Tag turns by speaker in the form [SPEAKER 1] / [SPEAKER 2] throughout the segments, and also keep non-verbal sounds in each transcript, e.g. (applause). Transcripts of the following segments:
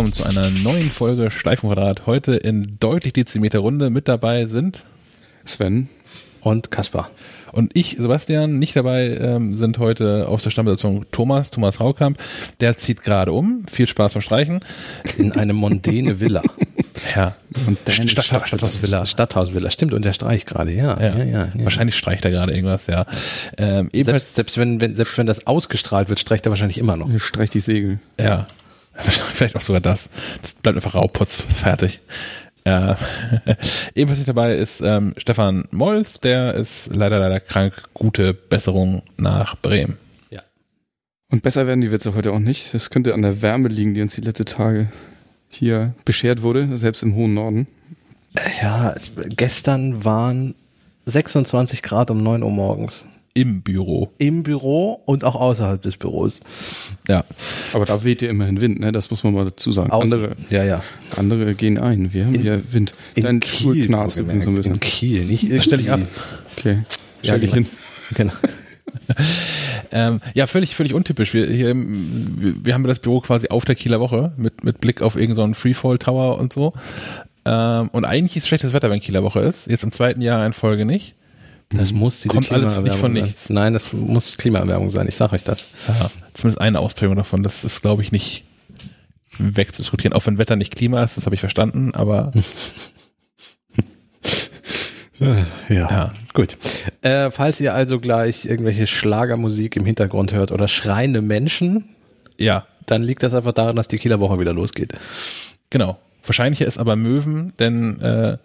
[SPEAKER 1] Willkommen zu einer neuen Folge Schleifenquadrat. Heute in deutlich Dezimeter Runde. Mit dabei sind
[SPEAKER 2] Sven
[SPEAKER 3] und Kaspar.
[SPEAKER 1] Und ich, Sebastian, nicht dabei ähm, sind heute aus der Stammbesetzung Thomas, Thomas Raukamp. Der zieht gerade um. Viel Spaß beim Streichen.
[SPEAKER 3] In eine mondäne Villa. (laughs)
[SPEAKER 1] ja.
[SPEAKER 3] Und Stadt, Stadt, Stadthausvilla. Stadthausvilla, stimmt. Und der streicht gerade, ja.
[SPEAKER 1] Ja. Ja, ja, ja. Wahrscheinlich streicht er gerade irgendwas, ja.
[SPEAKER 3] Ähm, selbst, selbst, wenn, wenn, selbst wenn das ausgestrahlt wird, streicht er wahrscheinlich immer noch.
[SPEAKER 2] Streicht die Segel.
[SPEAKER 1] Ja. (laughs) Vielleicht auch sogar das. Das bleibt einfach Rauputz. Fertig. Äh, (laughs) ebenfalls nicht dabei ist ähm, Stefan Molls, der ist leider, leider krank. Gute Besserung nach Bremen.
[SPEAKER 2] Ja. Und besser werden die Witze heute auch nicht. Das könnte an der Wärme liegen, die uns die letzten Tage hier beschert wurde, selbst im hohen Norden.
[SPEAKER 3] Ja, gestern waren 26 Grad um 9 Uhr morgens.
[SPEAKER 1] Im Büro.
[SPEAKER 3] Im Büro und auch außerhalb des Büros.
[SPEAKER 2] Ja. Aber da weht ja immerhin Wind, ne? Das muss man mal dazu sagen.
[SPEAKER 3] Außen. andere,
[SPEAKER 2] ja, ja. Andere gehen ein. Wir haben in, hier Wind.
[SPEAKER 3] In Dein Kiel, so ein bisschen. In Kiel, nicht
[SPEAKER 1] Das stelle ich ab.
[SPEAKER 2] Okay.
[SPEAKER 1] Stell ja, dich hin. Genau. (laughs) ähm, ja, völlig, völlig untypisch. Wir, hier, wir haben das Büro quasi auf der Kieler Woche mit, mit Blick auf irgendeinen so Freefall Tower und so. Ähm, und eigentlich ist schlechtes Wetter, wenn Kieler Woche ist. Jetzt im zweiten Jahr in Folge nicht.
[SPEAKER 3] Das muss diese
[SPEAKER 1] Kommt alles nicht von nichts.
[SPEAKER 3] Sein. Nein, das muss Klimaerwärmung sein, ich sage euch das.
[SPEAKER 1] Ja, zumindest eine Ausprägung davon. Das ist, glaube ich, nicht wegzudiskutieren. Auch wenn Wetter nicht Klima ist, das habe ich verstanden, aber (laughs)
[SPEAKER 3] ja. ja, gut. Äh, falls ihr also gleich irgendwelche Schlagermusik im Hintergrund hört oder schreiende Menschen,
[SPEAKER 1] ja,
[SPEAKER 3] dann liegt das einfach daran, dass die Kieler Woche wieder losgeht.
[SPEAKER 1] Genau. Wahrscheinlicher ist aber Möwen, denn äh,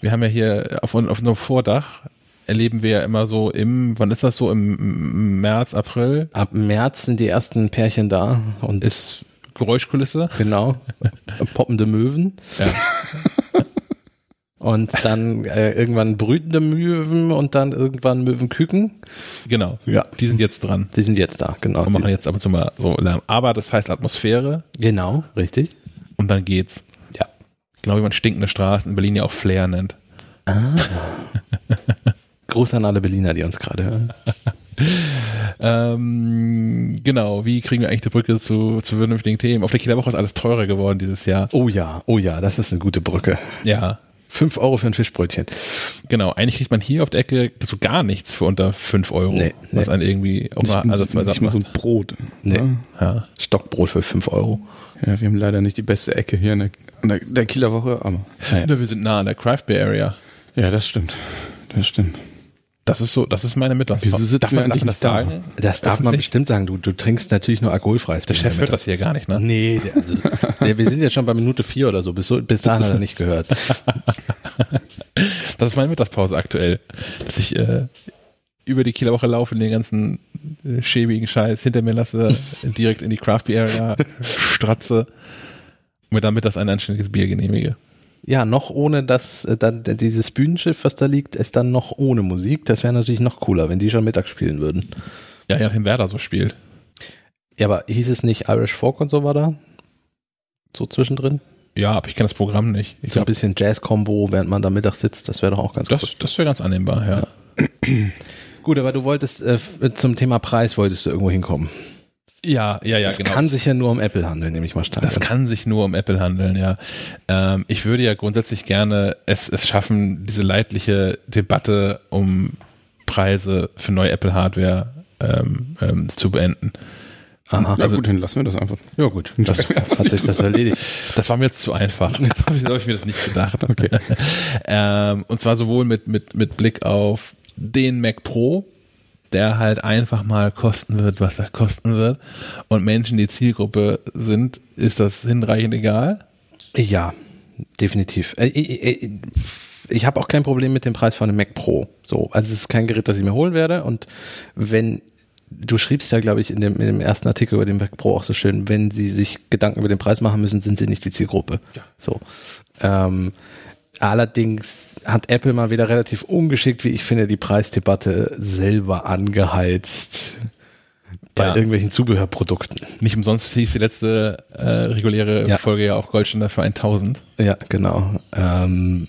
[SPEAKER 1] wir haben ja hier auf, auf unserem Vordach erleben wir ja immer so im, wann ist das so, im März, April?
[SPEAKER 3] Ab März sind die ersten Pärchen da
[SPEAKER 1] und ist Geräuschkulisse.
[SPEAKER 3] Genau. (laughs) Poppende Möwen.
[SPEAKER 1] Ja. (laughs)
[SPEAKER 3] und dann äh, irgendwann brütende Möwen und dann irgendwann Möwenküken.
[SPEAKER 1] Genau. Ja. Die sind jetzt dran.
[SPEAKER 3] Die sind jetzt da, genau.
[SPEAKER 1] Und machen jetzt ab und zu mal so Lärm. Aber das heißt Atmosphäre.
[SPEAKER 3] Genau, richtig.
[SPEAKER 1] Und dann geht's.
[SPEAKER 3] Ja.
[SPEAKER 1] Genau wie man stinkende Straßen in Berlin ja auch Flair nennt.
[SPEAKER 3] Ah. (laughs) Gruß an alle Berliner, die uns gerade hören.
[SPEAKER 1] ähm, genau, wie kriegen wir eigentlich die Brücke zu, zu vernünftigen Themen? Auf der Kieler Woche ist alles teurer geworden dieses Jahr.
[SPEAKER 3] Oh ja, oh ja, das ist eine gute Brücke.
[SPEAKER 1] Ja.
[SPEAKER 3] Fünf Euro für ein Fischbrötchen.
[SPEAKER 1] Genau, eigentlich kriegt man hier auf der Ecke so gar nichts für unter fünf Euro.
[SPEAKER 3] Nee,
[SPEAKER 1] was nee. einen irgendwie
[SPEAKER 2] auch mal also zwei Nicht mal so ein Brot.
[SPEAKER 3] Nee. Ja. Stockbrot für fünf Euro.
[SPEAKER 2] Ja, wir haben leider nicht die beste Ecke hier in der, der, Kieler Woche, aber.
[SPEAKER 1] Ja. Wir sind nah an der Craft Beer Area.
[SPEAKER 2] Ja, das stimmt. Das stimmt.
[SPEAKER 1] Das ist so, das ist meine Mittagspause.
[SPEAKER 3] Wieso sitzen darf man das sagen? Das darf man bestimmt sagen. Du, du trinkst natürlich nur alkoholfreies
[SPEAKER 1] Der Chef hört das hier gar nicht, ne?
[SPEAKER 3] Nee, also, (laughs) nee, wir sind jetzt schon bei Minute vier oder so. Bis, so, bis dahin hat er nicht gehört. (laughs)
[SPEAKER 1] das ist meine Mittagspause aktuell. Dass ich äh, über die Kieler Woche laufe, den ganzen äh, schäbigen Scheiß hinter mir lasse, (laughs) direkt in die Craft Beer Area stratze und mir damit das ein anständiges Bier genehmige.
[SPEAKER 3] Ja, noch ohne dass äh, dann dieses Bühnenschiff, was da liegt, ist dann noch ohne Musik. Das wäre natürlich noch cooler, wenn die schon Mittag spielen würden.
[SPEAKER 1] Ja, ja, wenn Werder so spielt.
[SPEAKER 3] Ja, aber hieß es nicht Irish Folk und so war da? So zwischendrin?
[SPEAKER 1] Ja, aber ich kenne das Programm nicht.
[SPEAKER 3] Ich so ein bisschen Jazz-Combo, während man da Mittag sitzt, das wäre doch auch ganz
[SPEAKER 1] das, gut. Das wäre ganz annehmbar, ja.
[SPEAKER 3] ja. (clears throat) gut, aber du wolltest äh, zum Thema Preis wolltest du irgendwo hinkommen.
[SPEAKER 1] Ja, ja, ja,
[SPEAKER 3] das genau. kann sich ja nur um Apple handeln, nehme ich mal stark.
[SPEAKER 1] Das kann sich nur um Apple handeln, ja. Ähm, ich würde ja grundsätzlich gerne es, es schaffen, diese leidliche Debatte um Preise für neue Apple-Hardware ähm, ähm, zu beenden.
[SPEAKER 2] Aha. Ja also, gut, dann lassen wir das einfach.
[SPEAKER 3] Ja gut, das hat sich das erledigt.
[SPEAKER 1] Das war mir jetzt zu einfach. (laughs) Jetzt habe ich, hab ich, mir das nicht gedacht. Okay. (laughs) ähm, und zwar sowohl mit, mit, mit Blick auf den Mac Pro, der halt einfach mal kosten wird, was er kosten wird. Und Menschen, die Zielgruppe sind, ist das hinreichend egal?
[SPEAKER 3] Ja, definitiv. Äh, äh, äh, ich habe auch kein Problem mit dem Preis von einem Mac Pro. So, also es ist kein Gerät, das ich mir holen werde. Und wenn du schriebst ja, glaube ich, in dem, in dem ersten Artikel über den Mac Pro auch so schön, wenn sie sich Gedanken über den Preis machen müssen, sind sie nicht die Zielgruppe. Ja. So. Ähm, Allerdings hat Apple mal wieder relativ ungeschickt, wie ich finde, die Preisdebatte selber angeheizt bei ja. irgendwelchen Zubehörprodukten.
[SPEAKER 1] Nicht umsonst hieß die letzte äh, reguläre ja. Folge ja auch Goldständer für 1000.
[SPEAKER 3] Ja, genau. Ähm,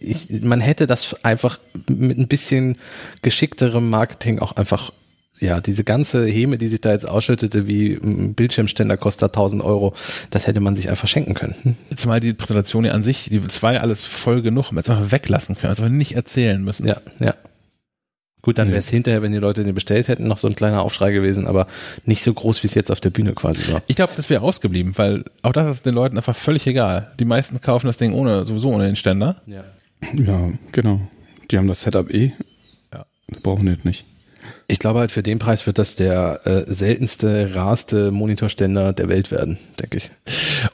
[SPEAKER 3] ich, man hätte das einfach mit ein bisschen geschickterem Marketing auch einfach ja, diese ganze Häme, die sich da jetzt ausschüttete, wie ein Bildschirmständer kostet 1000 Euro, das hätte man sich einfach schenken können.
[SPEAKER 1] Zumal die Präsentation ja an sich, die zwei alles voll genug, man hätte einfach weglassen können, also nicht erzählen müssen.
[SPEAKER 3] Ja, ja. Gut, dann wäre es hinterher, wenn die Leute den bestellt hätten, noch so ein kleiner Aufschrei gewesen, aber nicht so groß, wie es jetzt auf der Bühne quasi war.
[SPEAKER 1] Ich glaube, das wäre ausgeblieben, weil auch das ist den Leuten einfach völlig egal. Die meisten kaufen das Ding ohne, sowieso ohne den Ständer.
[SPEAKER 3] Ja.
[SPEAKER 2] Ja, genau. Die haben das Setup eh.
[SPEAKER 1] Ja.
[SPEAKER 2] Das brauchen die jetzt nicht.
[SPEAKER 3] Ich glaube halt, für den Preis wird das der äh, seltenste, rarste Monitorständer der Welt werden, denke ich.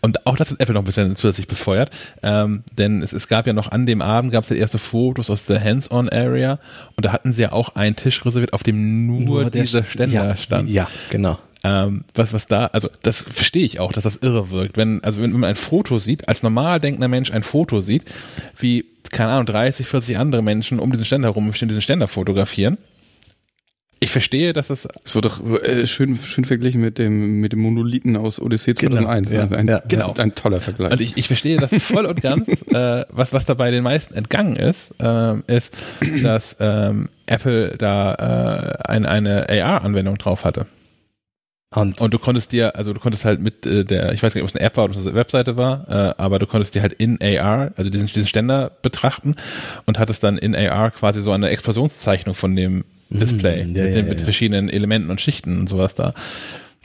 [SPEAKER 1] Und auch das hat Apple noch ein bisschen zusätzlich befeuert, ähm, denn es, es gab ja noch an dem Abend, gab es ja erste Fotos aus der Hands-on-Area und da hatten sie ja auch einen Tisch reserviert, auf dem nur,
[SPEAKER 3] der
[SPEAKER 1] dieser
[SPEAKER 3] St-
[SPEAKER 1] Ständer
[SPEAKER 3] ja,
[SPEAKER 1] stand.
[SPEAKER 3] Ja, genau.
[SPEAKER 1] Ähm, was, was da, also das verstehe ich auch, dass das irre wirkt. Wenn, also wenn man ein Foto sieht, als normal denkender Mensch ein Foto sieht, wie, keine Ahnung, 30, 40 andere Menschen um diesen Ständer herumstehen, diesen Ständer fotografieren. Ich verstehe, dass das,
[SPEAKER 2] Es wird doch äh, schön, schön verglichen mit dem, mit dem Monolithen aus Odyssee
[SPEAKER 3] Genau,
[SPEAKER 2] 2001.
[SPEAKER 3] ja,
[SPEAKER 2] ein,
[SPEAKER 3] ja,
[SPEAKER 1] genau.
[SPEAKER 2] ein toller Vergleich.
[SPEAKER 1] und ich, ich verstehe das voll und ganz, (laughs) äh, was, was dabei den meisten entgangen ist, ähm, ist, dass ähm, Apple da äh, ein, eine AR-Anwendung drauf hatte.
[SPEAKER 3] Und,
[SPEAKER 1] Und du konntest dir, also du konntest halt mit äh, der, ich weiß gar nicht, ob es eine App war oder ob es eine Webseite war, äh, aber du konntest dir halt in AR, also diesen, diesen Ständer betrachten und hattest dann in AR quasi so eine Explosionszeichnung von dem Display
[SPEAKER 3] ja,
[SPEAKER 1] mit,
[SPEAKER 3] ja,
[SPEAKER 1] den, mit
[SPEAKER 3] ja.
[SPEAKER 1] verschiedenen Elementen und Schichten und sowas da.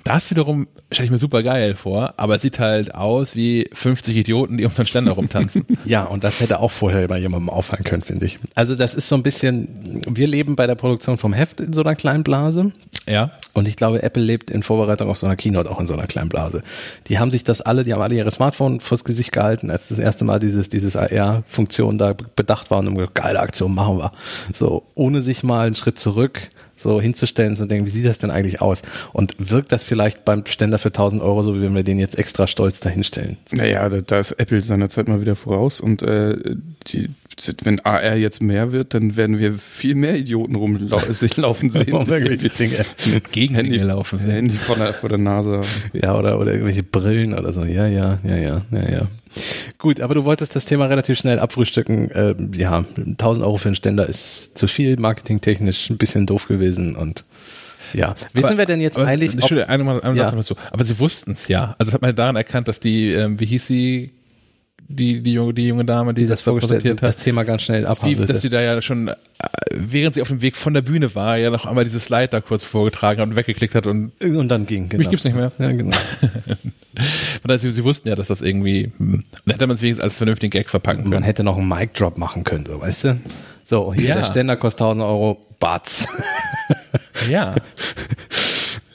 [SPEAKER 1] Das wiederum stelle ich mir super geil vor, aber es sieht halt aus wie 50 Idioten, die um so einen Ständer rumtanzen. (laughs)
[SPEAKER 3] ja, und das hätte auch vorher bei jemandem auffallen können, finde ich. Also das ist so ein bisschen, wir leben bei der Produktion vom Heft in so einer kleinen Blase.
[SPEAKER 1] ja.
[SPEAKER 3] Und ich glaube, Apple lebt in Vorbereitung auf so einer Keynote auch in so einer kleinen Blase. Die haben sich das alle, die haben alle ihre Smartphone vors Gesicht gehalten, als das erste Mal dieses, dieses AR-Funktion da bedacht war und haben gesagt, geile Aktion machen wir. So, ohne sich mal einen Schritt zurück so hinzustellen zu denken, wie sieht das denn eigentlich aus? Und wirkt das vielleicht beim Ständer für 1000 Euro, so wie wenn wir den jetzt extra stolz dahinstellen?
[SPEAKER 2] Naja, da, da ist Apple seinerzeit mal wieder voraus und äh, die, wenn AR jetzt mehr wird, dann werden wir viel mehr Idioten rumlaufen (laughs) (laughs) sehen.
[SPEAKER 3] Dinge. (laughs)
[SPEAKER 1] Gegen
[SPEAKER 2] Handy
[SPEAKER 1] laufen.
[SPEAKER 2] Handy vor der, vor der Nase.
[SPEAKER 3] Ja, oder, oder irgendwelche Brillen oder so. Ja, ja, ja, ja, ja, ja. Gut, aber du wolltest das Thema relativ schnell abfrühstücken. Äh, ja, 1000 Euro für einen Ständer ist zu viel, marketingtechnisch ein bisschen doof gewesen und ja. Wissen
[SPEAKER 1] Aber-
[SPEAKER 3] wir denn jetzt
[SPEAKER 1] aber,
[SPEAKER 3] eigentlich,
[SPEAKER 1] Entschuldigung, eine, eine
[SPEAKER 3] Ja.
[SPEAKER 1] Dazu. Aber sie wussten es ja. Also das hat man daran erkannt, dass die, ähm, wie hieß sie, die, die, junge, die junge Dame, die,
[SPEAKER 3] die das vorgestellt
[SPEAKER 1] präsentiert
[SPEAKER 3] das
[SPEAKER 1] hat,
[SPEAKER 3] Thema ganz schnell abhandelte?
[SPEAKER 1] dass sie da ja schon, äh, während sie auf dem Weg von der Bühne war, ja noch einmal dieses Slide da kurz vorgetragen hat und weggeklickt hat und
[SPEAKER 3] und dann ging, genau.
[SPEAKER 1] mich gibt's nicht mehr.
[SPEAKER 3] Ja, genau. (laughs)
[SPEAKER 1] Also, sie wussten ja, dass das irgendwie, hm, dann hätte man es wenigstens als vernünftigen Gag verpacken
[SPEAKER 3] Man
[SPEAKER 1] können.
[SPEAKER 3] hätte noch einen Mic-Drop machen können, so, weißt du? So, hier
[SPEAKER 1] Ja.
[SPEAKER 3] der Ständer kostet 1000 Euro, Batz. (laughs)
[SPEAKER 1] Ja. (laughs)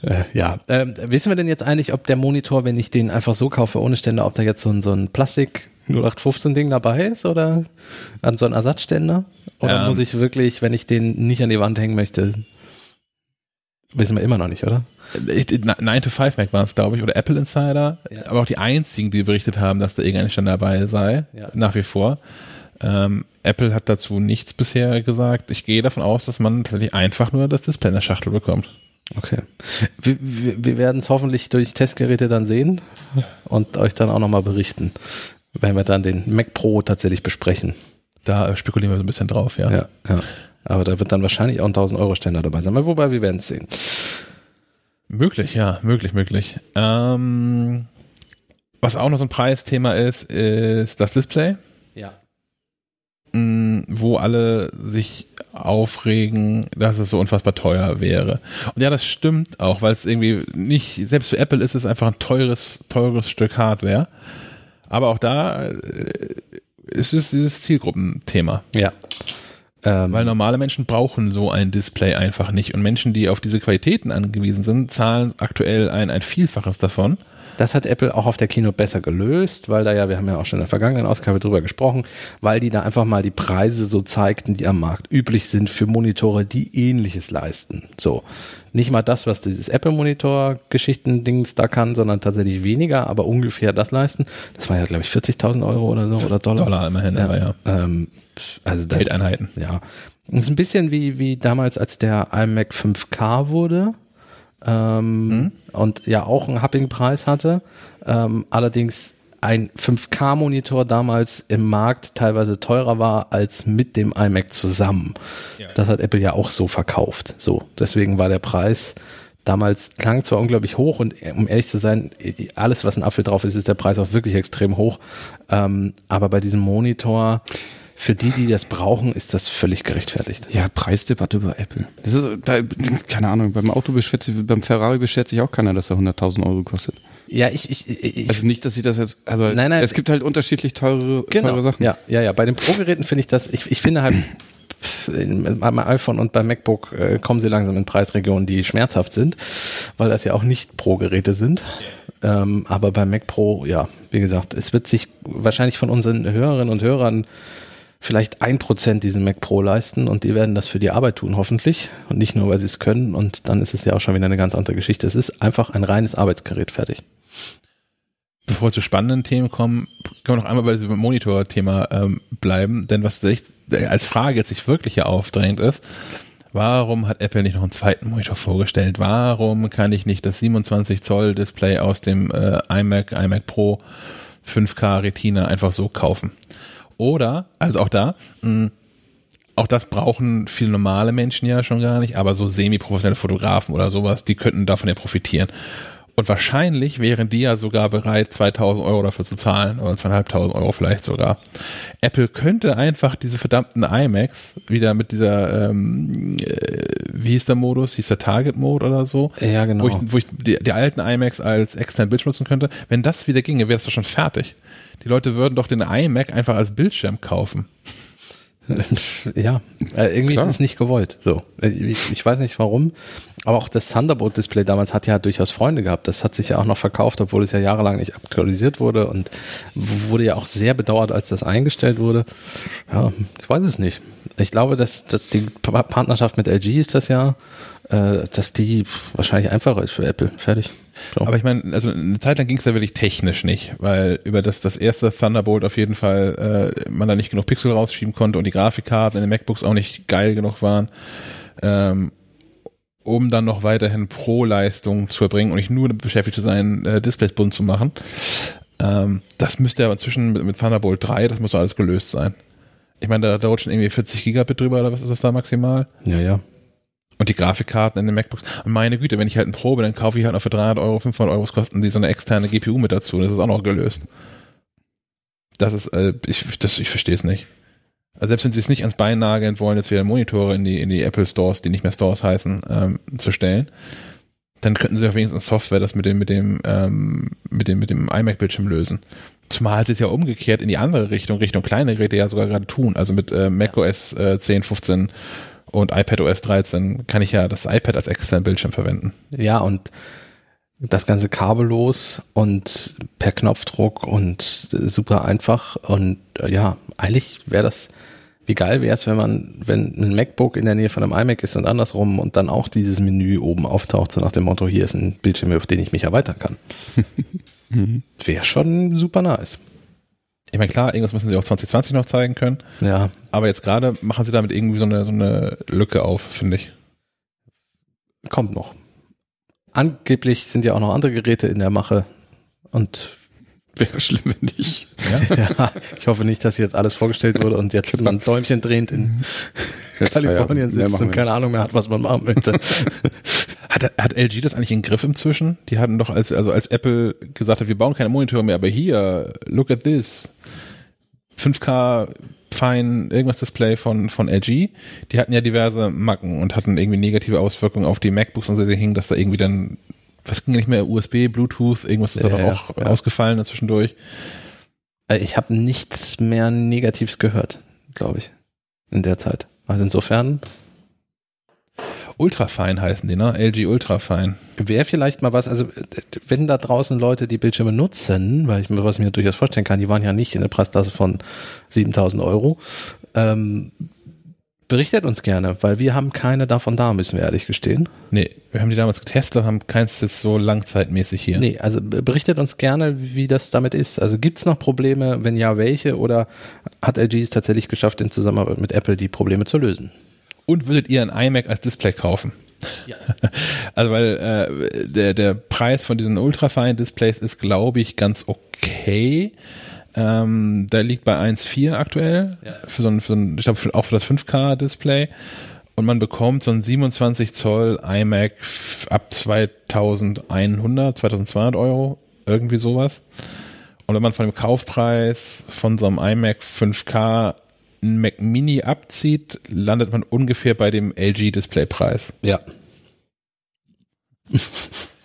[SPEAKER 3] Äh, ja. Ähm, wissen wir denn jetzt eigentlich, ob der Monitor, wenn ich den einfach so kaufe ohne Ständer, ob da jetzt so ein, so ein Plastik 0815 Ding dabei ist oder an so ein Ersatzständer? Oder
[SPEAKER 1] Ähm.
[SPEAKER 3] muss ich wirklich, wenn ich den nicht an die Wand hängen möchte, wissen wir immer noch nicht, oder?
[SPEAKER 1] Ich- 9 to 5 Mac waren es, glaube ich, oder Apple Insider,
[SPEAKER 3] Ja.
[SPEAKER 1] aber auch die einzigen, die berichtet haben, dass da irgendein Ständer dabei sei,
[SPEAKER 3] Ja.
[SPEAKER 1] nach wie vor. Ähm, Apple hat dazu nichts bisher gesagt. Ich gehe davon aus, dass man tatsächlich einfach nur das Display in der Schachtel bekommt.
[SPEAKER 3] Okay. Wir, wir, wir werden es hoffentlich durch Testgeräte dann sehen und euch dann auch nochmal berichten, wenn wir dann den Mac Pro tatsächlich besprechen.
[SPEAKER 1] Da spekulieren wir so ein bisschen drauf, ja.
[SPEAKER 3] Ja, ja. Aber da wird dann wahrscheinlich auch ein 1000 Euro Ständer dabei sein. Wobei wir werden es sehen.
[SPEAKER 1] Möglich, ja, möglich, möglich. Ähm, was auch noch so ein Preisthema ist, ist das Display.
[SPEAKER 3] Ja.
[SPEAKER 1] mh, wo alle sich aufregen, dass es so unfassbar teuer wäre. Und ja, das stimmt auch, weil es irgendwie nicht, selbst für Apple ist es einfach ein teures, teures Stück Hardware. Aber auch da äh, ist es dieses Zielgruppenthema.
[SPEAKER 3] Ja. Ähm,
[SPEAKER 1] Weil normale Menschen brauchen so ein Display einfach nicht. Und Menschen, die auf diese Qualitäten angewiesen sind, zahlen aktuell ein, ein Vielfaches davon.
[SPEAKER 3] Das hat Apple auch auf der Kino besser gelöst, weil da ja, wir haben ja auch schon in der vergangenen Ausgabe drüber gesprochen, weil die da einfach mal die Preise so zeigten, die am Markt üblich sind für Monitore, die ähnliches leisten. So. Nicht mal das, was dieses Apple-Monitor-Geschichten-Dings da kann, sondern tatsächlich weniger, aber ungefähr das leisten. Das war ja, glaube ich, 40.000 Euro oder so oder Dollar.
[SPEAKER 1] Dollar immerhin, aber ja.
[SPEAKER 3] Ähm, also das,
[SPEAKER 1] Geldeinheiten.
[SPEAKER 3] ja. Das ist ein bisschen wie, wie damals, als der iMac 5K wurde ähm, und ja auch einen happigen Preis hatte. Ähm, allerdings ein 5K-Monitor damals im Markt teilweise teurer war als mit dem iMac zusammen. Ja. Das hat Apple ja auch so verkauft. So, deswegen war der Preis damals klang zwar unglaublich hoch und um ehrlich zu sein, alles was ein Apfel drauf ist, ist der Preis auch wirklich extrem hoch. Ähm, aber bei diesem Monitor für die, die das brauchen, ist das völlig gerechtfertigt.
[SPEAKER 2] Ja, Preisdebatte über Apple. Das ist, da, keine Ahnung, beim Auto beschwert sich, beim Ferrari beschwert sich auch keiner, dass er 100.000 Euro kostet.
[SPEAKER 3] Ja, ich, ich, ich
[SPEAKER 2] Also nicht, dass sie das jetzt, also
[SPEAKER 3] nein, nein,
[SPEAKER 2] es gibt halt unterschiedlich teure,
[SPEAKER 3] genau,
[SPEAKER 2] teure Sachen.
[SPEAKER 3] Ja, ja, ja. Bei den Pro-Geräten finde ich das, ich, ich finde halt, beim iPhone und beim MacBook äh, kommen sie langsam in Preisregionen, die schmerzhaft sind, weil das ja auch nicht Pro-Geräte sind. Ähm, aber beim Mac Pro, ja, wie gesagt, es wird sich wahrscheinlich von unseren Hörerinnen und Hörern vielleicht ein Prozent diesen Mac Pro leisten und die werden das für die Arbeit tun, hoffentlich. Und nicht nur, weil sie es können. Und dann ist es ja auch schon wieder eine ganz andere Geschichte. Es ist einfach ein reines Arbeitsgerät fertig.
[SPEAKER 1] Bevor wir zu spannenden Themen kommen, können wir noch einmal bei diesem Monitor-Thema ähm, bleiben. Denn was sich als Frage jetzt sich wirklich hier aufdrängt ist, warum hat Apple nicht noch einen zweiten Monitor vorgestellt? Warum kann ich nicht das 27 Zoll Display aus dem äh, iMac, iMac Pro 5K Retina einfach so kaufen? Oder, also auch da, mh, auch das brauchen viele normale Menschen ja schon gar nicht, aber so semi-professionelle Fotografen oder sowas, die könnten davon ja profitieren. Und wahrscheinlich wären die ja sogar bereit, 2000 Euro dafür zu zahlen oder 2500 Euro vielleicht sogar. Apple könnte einfach diese verdammten iMacs wieder mit dieser, ähm, äh, wie hieß der Modus? Hieß der Target Mode oder so?
[SPEAKER 3] Ja, genau.
[SPEAKER 1] Wo ich, wo ich die, die alten iMacs als externen Bildschirm nutzen könnte. Wenn das wieder ginge, wäre es doch schon fertig. Die Leute würden doch den iMac einfach als Bildschirm kaufen. (laughs)
[SPEAKER 3] Ja, äh, irgendwie Klar. ist es nicht gewollt. So, äh, ich, ich weiß nicht warum, aber auch das Thunderbolt-Display damals hat ja durchaus Freunde gehabt. Das hat sich ja auch noch verkauft, obwohl es ja jahrelang nicht aktualisiert wurde und wurde ja auch sehr bedauert, als das eingestellt wurde. Ja, ich weiß es nicht. Ich glaube, dass, dass die Partnerschaft mit LG ist das ja, äh, dass die wahrscheinlich einfacher ist für Apple. Fertig.
[SPEAKER 1] So. Aber ich meine, also eine Zeit lang ging es ja wirklich technisch nicht, weil über das, das erste Thunderbolt auf jeden Fall äh, man da nicht genug Pixel rausschieben konnte und die Grafikkarten in den MacBooks auch nicht geil genug waren, ähm, um dann noch weiterhin Pro-Leistung zu erbringen und nicht nur beschäftigt zu sein, äh, Displays bunt zu machen. Ähm, das müsste ja inzwischen mit, mit Thunderbolt 3, das muss doch alles gelöst sein. Ich meine, da, da rutschen irgendwie 40 Gigabit drüber oder was ist das da maximal?
[SPEAKER 3] Ja, ja.
[SPEAKER 1] Und die Grafikkarten in den MacBooks. Und meine Güte, wenn ich halt ein Pro bin, dann kaufe ich halt noch für 300 Euro, 500 Euro kosten die so eine externe GPU mit dazu. Das ist auch noch gelöst. Das ist, äh, ich, ich verstehe es nicht. Also selbst wenn sie es nicht ans Bein nageln wollen, jetzt wieder Monitore in die, in die Apple Stores, die nicht mehr Stores heißen, ähm, zu stellen, dann könnten sie auch wenigstens Software das mit dem, mit dem, ähm, mit dem, mit dem iMac-Bildschirm lösen. Zumal sie es ja umgekehrt in die andere Richtung, Richtung kleine Geräte ja sogar gerade tun. Also mit äh, macOS äh, 10, 15 und iPadOS 13 kann ich ja das iPad als externen Bildschirm verwenden.
[SPEAKER 3] Ja, und das Ganze kabellos und per Knopfdruck und super einfach. Und äh, ja, eigentlich wäre das, wie geil wäre es, wenn man, wenn ein MacBook in der Nähe von einem iMac ist und andersrum und dann auch dieses Menü oben auftaucht, so nach dem Motto, hier ist ein Bildschirm, auf den ich mich erweitern kann. (laughs) wäre schon super nice.
[SPEAKER 1] Ich meine, klar, irgendwas müssen sie auch 2020 noch zeigen können.
[SPEAKER 3] Ja.
[SPEAKER 1] Aber jetzt gerade machen sie damit irgendwie so eine, so eine Lücke auf, finde ich.
[SPEAKER 3] Kommt noch. Angeblich sind ja auch noch andere Geräte in der Mache. Und
[SPEAKER 2] wäre schlimm, wenn nicht.
[SPEAKER 3] Ja? (laughs) ja? ich hoffe nicht, dass jetzt alles vorgestellt wurde und jetzt man Däumchen drehend in Kalifornien sitzt und keine Ahnung mehr hat, was man machen möchte. (laughs)
[SPEAKER 1] Hat, hat LG das eigentlich in Griff inzwischen? Die hatten doch, als, also als Apple gesagt hat, wir bauen keine Monitore mehr, aber hier, look at this. 5K fein irgendwas Display von, von LG. Die hatten ja diverse Macken und hatten irgendwie negative Auswirkungen auf die MacBooks und so, sie hingen, dass da irgendwie dann, was ging nicht mehr, USB, Bluetooth, irgendwas ist ja, da doch auch ja. ausgefallen dazwischendurch.
[SPEAKER 3] Äh, ich habe nichts mehr Negatives gehört, glaube ich, in der Zeit. Also insofern
[SPEAKER 1] Ultrafine heißen die, ne? LG Ultrafine.
[SPEAKER 3] Wäre vielleicht mal was, also wenn da draußen Leute die Bildschirme nutzen, weil ich mir was mir durchaus vorstellen kann, die waren ja nicht in der Preisklasse von 7000 Euro, ähm, berichtet uns gerne, weil wir haben keine davon da, müssen wir ehrlich gestehen.
[SPEAKER 1] Nee, wir haben die damals getestet, haben keins jetzt so langzeitmäßig hier.
[SPEAKER 3] Nee, also berichtet uns gerne, wie das damit ist. Also gibt's noch Probleme, wenn ja, welche oder hat LG es tatsächlich geschafft, in Zusammenarbeit mit Apple die Probleme zu lösen?
[SPEAKER 1] Und würdet ihr ein iMac als Display kaufen? Ja. (laughs) Also weil äh, der, der Preis von diesen Ultrafine Displays ist, glaube ich, ganz okay. Ähm, der liegt bei 1,4 aktuell. Ja. Für so ein, für ein, ich glaube auch für das 5K-Display. Und man bekommt so ein 27 Zoll iMac ab 2100, 2200 Euro, irgendwie sowas. Und wenn man von dem Kaufpreis von so einem iMac 5K ein Mac Mini abzieht, landet man ungefähr bei dem LG Displaypreis.
[SPEAKER 3] Ja. (laughs)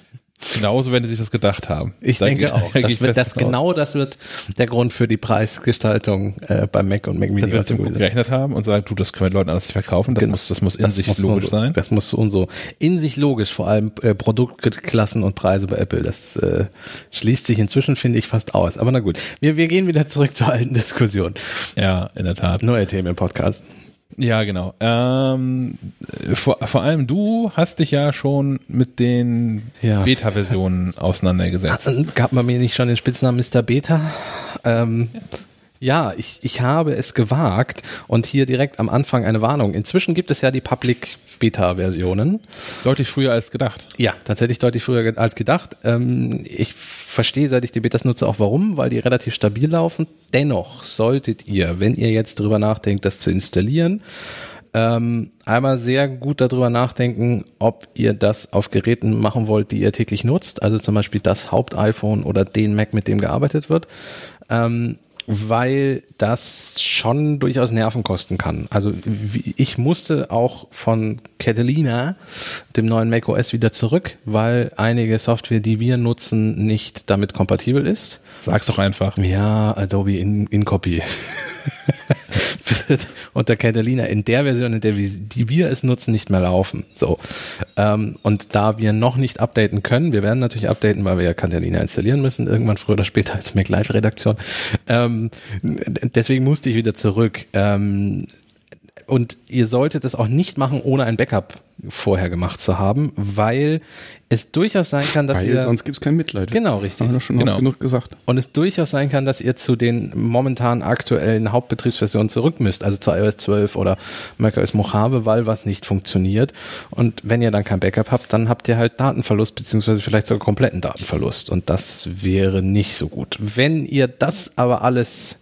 [SPEAKER 1] Genauso, wenn sie sich das gedacht haben.
[SPEAKER 3] Ich da denke auch. (laughs) Das wird, das genau das wird der Grund für die Preisgestaltung äh, beim Mac und Mac Mini. Da
[SPEAKER 1] wird sie gerechnet haben und sagen, du, das können wir Leuten alles nicht verkaufen. Das genau. muss, das muss in das sich muss logisch
[SPEAKER 3] so,
[SPEAKER 1] sein.
[SPEAKER 3] Das muss so und so. In sich logisch, vor allem äh, Produktklassen und Preise bei Apple. Das äh, schließt sich inzwischen, finde ich, fast aus. Aber na gut. Wir, wir gehen wieder zurück zur alten Diskussion.
[SPEAKER 1] Ja, in der Tat.
[SPEAKER 3] Neue Themen im Podcast.
[SPEAKER 1] Ja, genau. Ähm, vor, vor allem du hast dich ja schon mit den ja. Beta-Versionen auseinandergesetzt.
[SPEAKER 3] Gab man mir nicht schon den Spitznamen Mr. Beta? Ähm, ja. Ja, ich, ich habe es gewagt und hier direkt am Anfang eine Warnung. Inzwischen gibt es ja die Public Beta-Versionen.
[SPEAKER 1] Deutlich früher als gedacht.
[SPEAKER 3] Ja, tatsächlich deutlich früher als gedacht. Ähm, ich verstehe, seit ich die Betas nutze, auch warum, weil die relativ stabil laufen. Dennoch solltet ihr, wenn ihr jetzt drüber nachdenkt, das zu installieren, ähm, einmal sehr gut darüber nachdenken, ob ihr das auf Geräten machen wollt, die ihr täglich nutzt, also zum Beispiel das Haupt-iPhone oder den Mac, mit dem gearbeitet wird. Ähm, weil das schon durchaus Nerven kosten kann. Also ich musste auch von Catalina, dem neuen macOS, wieder zurück, weil einige Software, die wir nutzen, nicht damit kompatibel ist.
[SPEAKER 1] Sag's doch einfach.
[SPEAKER 3] Ja, Adobe in, in Copy. (laughs) wird (laughs) unter Catalina in der Version, in der wir, die wir es nutzen, nicht mehr laufen. So. Ähm, und da wir noch nicht updaten können, wir werden natürlich updaten, weil wir ja Catalina installieren müssen, irgendwann früher oder später als Mac Live Redaktion. Ähm, deswegen musste ich wieder zurück. Ähm, und ihr solltet es auch nicht machen, ohne ein Backup vorher gemacht zu haben, weil es durchaus sein kann, dass
[SPEAKER 2] weil
[SPEAKER 3] ihr
[SPEAKER 2] sonst gibt's kein Mitleid.
[SPEAKER 3] Genau, richtig.
[SPEAKER 2] Haben wir schon
[SPEAKER 3] genau.
[SPEAKER 2] genug gesagt.
[SPEAKER 3] Und es durchaus sein kann, dass ihr zu den momentan aktuellen Hauptbetriebsversionen zurück müsst, also zu iOS 12 oder macOS Mojave, weil was nicht funktioniert. Und wenn ihr dann kein Backup habt, dann habt ihr halt Datenverlust beziehungsweise vielleicht sogar kompletten Datenverlust und das wäre nicht so gut. Wenn ihr das aber alles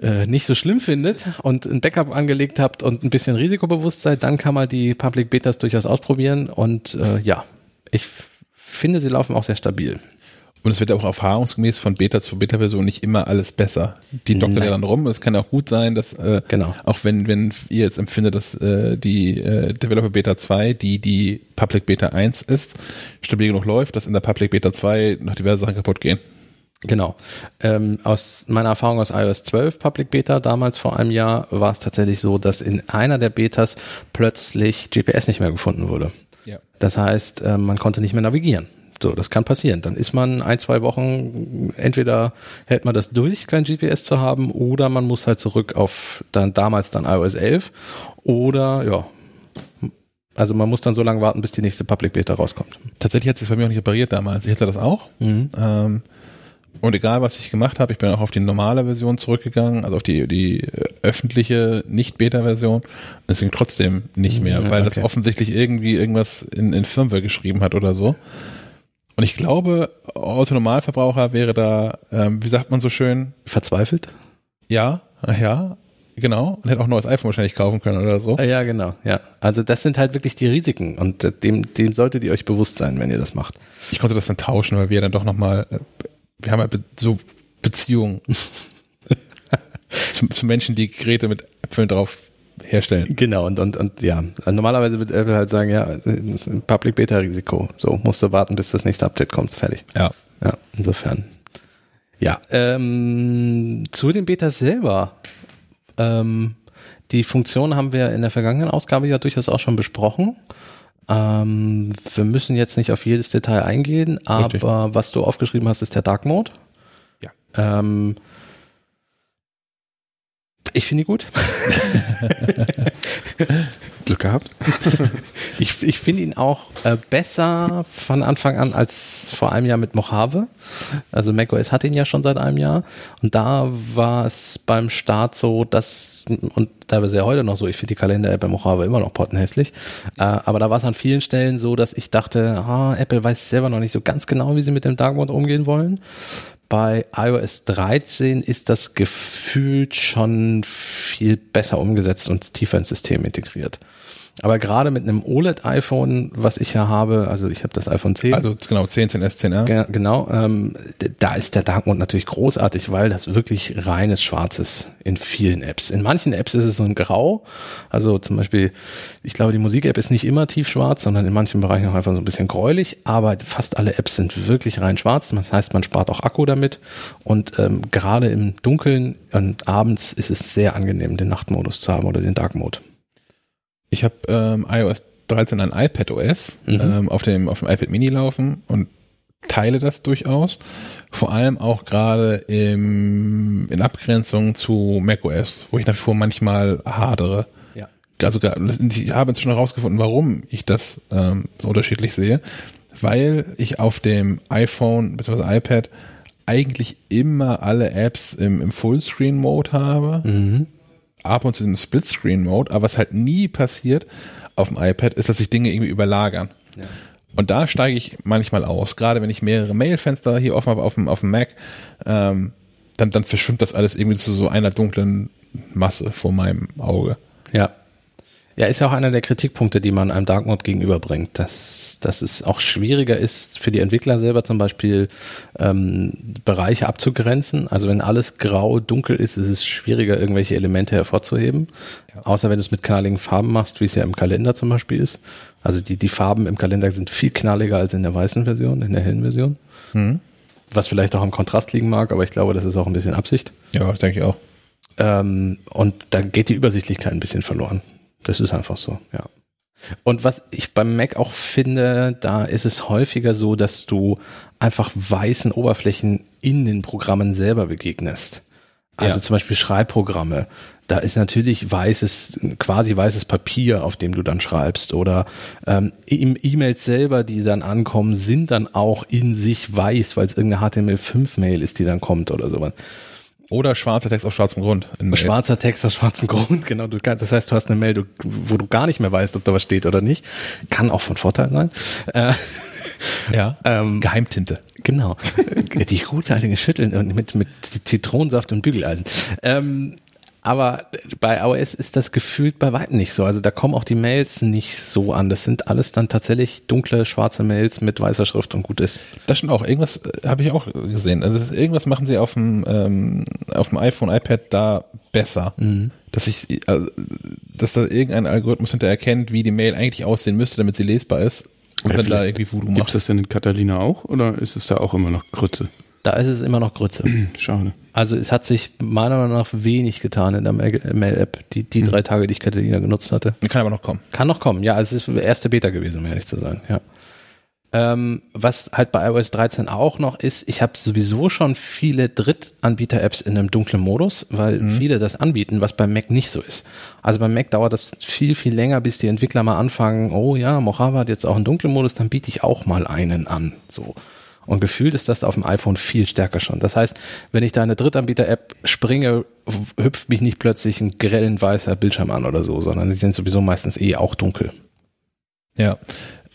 [SPEAKER 3] äh, nicht so schlimm findet und ein Backup angelegt habt und ein bisschen risikobewusst seid, dann kann man die Public Betas durchaus ausprobieren und äh, ja, ich finde, sie laufen auch sehr stabil.
[SPEAKER 1] Und es wird auch erfahrungsgemäß von Beta zu Beta-Version nicht immer alles besser. Die doktern ja dann rum. Es kann auch gut sein, dass äh,
[SPEAKER 3] genau.
[SPEAKER 1] auch wenn, wenn ihr jetzt empfindet, dass äh, die äh, Developer Beta 2, die die Public Beta 1 ist, stabil genug läuft, dass in der Public Beta 2 noch diverse Sachen kaputt gehen.
[SPEAKER 3] Genau. Ähm, aus meiner Erfahrung aus iOS 12 Public Beta damals vor einem Jahr war es tatsächlich so, dass in einer der Betas plötzlich GPS nicht mehr gefunden wurde.
[SPEAKER 1] Ja.
[SPEAKER 3] Das heißt, äh, man konnte nicht mehr navigieren. So, das kann passieren. Dann ist man ein, zwei Wochen, entweder hält man das durch, kein GPS zu haben, oder man muss halt zurück auf dann damals dann iOS 11 oder ja, also man muss dann so lange warten, bis die nächste Public Beta rauskommt.
[SPEAKER 1] Tatsächlich hat es bei mir auch nicht repariert damals. Ich hatte das auch. Mhm. Ähm, und egal, was ich gemacht habe, ich bin auch auf die normale Version zurückgegangen, also auf die, die äh, öffentliche Nicht-Beta-Version. Deswegen trotzdem nicht mehr, weil okay. das offensichtlich irgendwie irgendwas in, in Firmware geschrieben hat oder so. Und ich glaube, Autonormalverbraucher wäre da, ähm, wie sagt man so schön?
[SPEAKER 3] Verzweifelt?
[SPEAKER 1] Ja, ja, genau. Und hätte auch ein neues iPhone wahrscheinlich kaufen können oder so.
[SPEAKER 3] Ja, genau, ja. Also das sind halt wirklich die Risiken und äh, dem, dem solltet ihr euch bewusst sein, wenn ihr das macht.
[SPEAKER 1] Ich konnte das dann tauschen, weil wir dann doch nochmal äh, wir haben ja so Beziehungen (laughs) zu, zu, Menschen, die Geräte mit Äpfeln drauf herstellen.
[SPEAKER 3] Genau, und, und, und ja, normalerweise wird Apple halt sagen, ja, Public Beta Risiko. So, musst du warten, bis das nächste Update kommt. Fertig.
[SPEAKER 1] Ja.
[SPEAKER 3] Ja, insofern. Ja, ähm, zu den Betas selber. Ähm, die Funktion haben wir in der vergangenen Ausgabe ja durchaus auch schon besprochen. Ähm, wir müssen jetzt nicht auf jedes Detail eingehen, aber Richtig. was du aufgeschrieben hast, ist der Dark Mode.
[SPEAKER 1] Ja.
[SPEAKER 3] Ähm, ich finde ihn gut. (laughs) (laughs)
[SPEAKER 2] Glück gehabt. (laughs)
[SPEAKER 3] ich ich finde ihn auch äh, besser von Anfang an als vor einem Jahr mit Mojave. Also macOS hat ihn ja schon seit einem Jahr. Und da war es beim Start so, dass, und teilweise ja heute noch so, ich finde die Kalender-App bei Mojave immer noch pottenhässlich. Äh, aber da war es an vielen Stellen so, dass ich dachte, ah, Apple weiß selber noch nicht so ganz genau, wie sie mit dem Dark Mode umgehen wollen. Bei iOS 13 ist das gefühlt schon viel besser umgesetzt und tiefer ins System integriert. Aber gerade mit einem OLED-iPhone, was ich ja habe, also ich habe das iPhone 10.
[SPEAKER 1] Also genau, 10, 10 S, 10 R.
[SPEAKER 3] Ge genau, ähm, da ist der Dark Mode natürlich großartig, weil das wirklich reines Schwarz ist in vielen Apps. In manchen Apps ist es so ein Grau. Also zum Beispiel, ich glaube, die Musik-App ist nicht immer tiefschwarz, sondern in manchen Bereichen auch einfach so ein bisschen gräulich. Aber fast alle Apps sind wirklich rein schwarz. Das heißt, man spart auch Akku damit. Und ähm, gerade im Dunkeln und abends ist es sehr angenehm, den Nachtmodus zu haben oder den Dark Mode.
[SPEAKER 1] Ich habe ähm, iOS 13 an iPad OS mhm. ähm, auf, dem, auf dem iPad Mini laufen und teile das durchaus. Vor allem auch gerade im, in Abgrenzung zu macOS, wo ich nach wie vor manchmal hadere.
[SPEAKER 3] Ja.
[SPEAKER 1] Also ich habe inzwischen herausgefunden, warum ich das ähm, so unterschiedlich sehe. Weil ich auf dem iPhone bzw. iPad eigentlich immer alle Apps im, im Fullscreen-Mode habe. Mhm ab und zu im Splitscreen-Mode, aber was halt nie passiert auf dem iPad, ist, dass sich Dinge irgendwie überlagern. Ja. Und da steige ich manchmal aus, gerade wenn ich mehrere Mail-Fenster hier offen habe auf dem, auf dem Mac, ähm, dann, dann verschwimmt das alles irgendwie zu so einer dunklen Masse vor meinem Auge.
[SPEAKER 3] Ja. Ja, ist ja auch einer der Kritikpunkte, die man einem Dark Mode gegenüberbringt, dass, dass es auch schwieriger ist für die Entwickler selber zum Beispiel ähm, Bereiche abzugrenzen. Also wenn alles grau, dunkel ist, ist es schwieriger, irgendwelche Elemente hervorzuheben. Ja. Außer wenn du es mit knalligen Farben machst, wie es ja im Kalender zum Beispiel ist. Also die, die Farben im Kalender sind viel knalliger als in der weißen Version, in der hellen Version. Mhm. Was vielleicht auch am Kontrast liegen mag, aber ich glaube, das ist auch ein bisschen Absicht.
[SPEAKER 1] Ja, das denke ich auch.
[SPEAKER 3] Ähm, und da geht die Übersichtlichkeit ein bisschen verloren. Das ist einfach so, ja. Und was ich beim Mac auch finde, da ist es häufiger so, dass du einfach weißen Oberflächen in den Programmen selber begegnest. Also ja. zum Beispiel Schreibprogramme. Da ist natürlich weißes, quasi weißes Papier, auf dem du dann schreibst. Oder ähm, E-Mails selber, die dann ankommen, sind dann auch in sich weiß, weil es irgendeine HTML5-Mail ist, die dann kommt oder sowas.
[SPEAKER 1] Oder schwarzer Text auf schwarzem Grund.
[SPEAKER 3] Schwarzer Text auf schwarzem Grund, genau. Du kannst, das heißt, du hast eine Mail, wo du gar nicht mehr weißt, ob da was steht oder nicht. Kann auch von Vorteil sein.
[SPEAKER 1] Äh, (laughs) ja. Ähm, Geheimtinte.
[SPEAKER 3] Genau. (laughs) Die gute alte Schütteln mit, mit Zitronensaft und Bügeleisen. Ähm, aber bei iOS ist das gefühlt bei weitem nicht so. Also da kommen auch die Mails nicht so an. Das sind alles dann tatsächlich dunkle, schwarze Mails mit weißer Schrift und gut ist.
[SPEAKER 1] Das stimmt auch. Irgendwas äh, habe ich auch gesehen. Also irgendwas machen sie auf dem, ähm, auf dem iPhone, iPad da besser. Mhm. Dass ich, also, dass da irgendein Algorithmus hinter erkennt, wie die Mail eigentlich aussehen müsste, damit sie lesbar ist.
[SPEAKER 2] Und ja, dann da irgendwie Voodoo macht. Gibt es das denn in Catalina auch oder ist es da auch immer noch Grütze?
[SPEAKER 3] Da ist es immer noch Grütze. (clears throat)
[SPEAKER 2] Schade.
[SPEAKER 3] Also es hat sich meiner Meinung nach wenig getan in der Mail-App, die, die mhm. drei Tage, die ich Catalina genutzt hatte.
[SPEAKER 1] Kann aber noch kommen.
[SPEAKER 3] Kann noch kommen, ja. Es ist erste Beta gewesen, um ehrlich zu sein, ja. Ähm, was halt bei iOS 13 auch noch ist, ich habe sowieso schon viele Drittanbieter-Apps in einem dunklen Modus, weil mhm. viele das anbieten, was beim Mac nicht so ist. Also beim Mac dauert das viel, viel länger, bis die Entwickler mal anfangen, oh ja, Mojave hat jetzt auch einen dunklen Modus, dann biete ich auch mal einen an. So. Und gefühlt ist das auf dem iPhone viel stärker schon. Das heißt, wenn ich da eine Drittanbieter-App springe, hüpft mich nicht plötzlich ein grellen weißer Bildschirm an oder so, sondern die sind sowieso meistens eh auch dunkel.
[SPEAKER 1] Ja.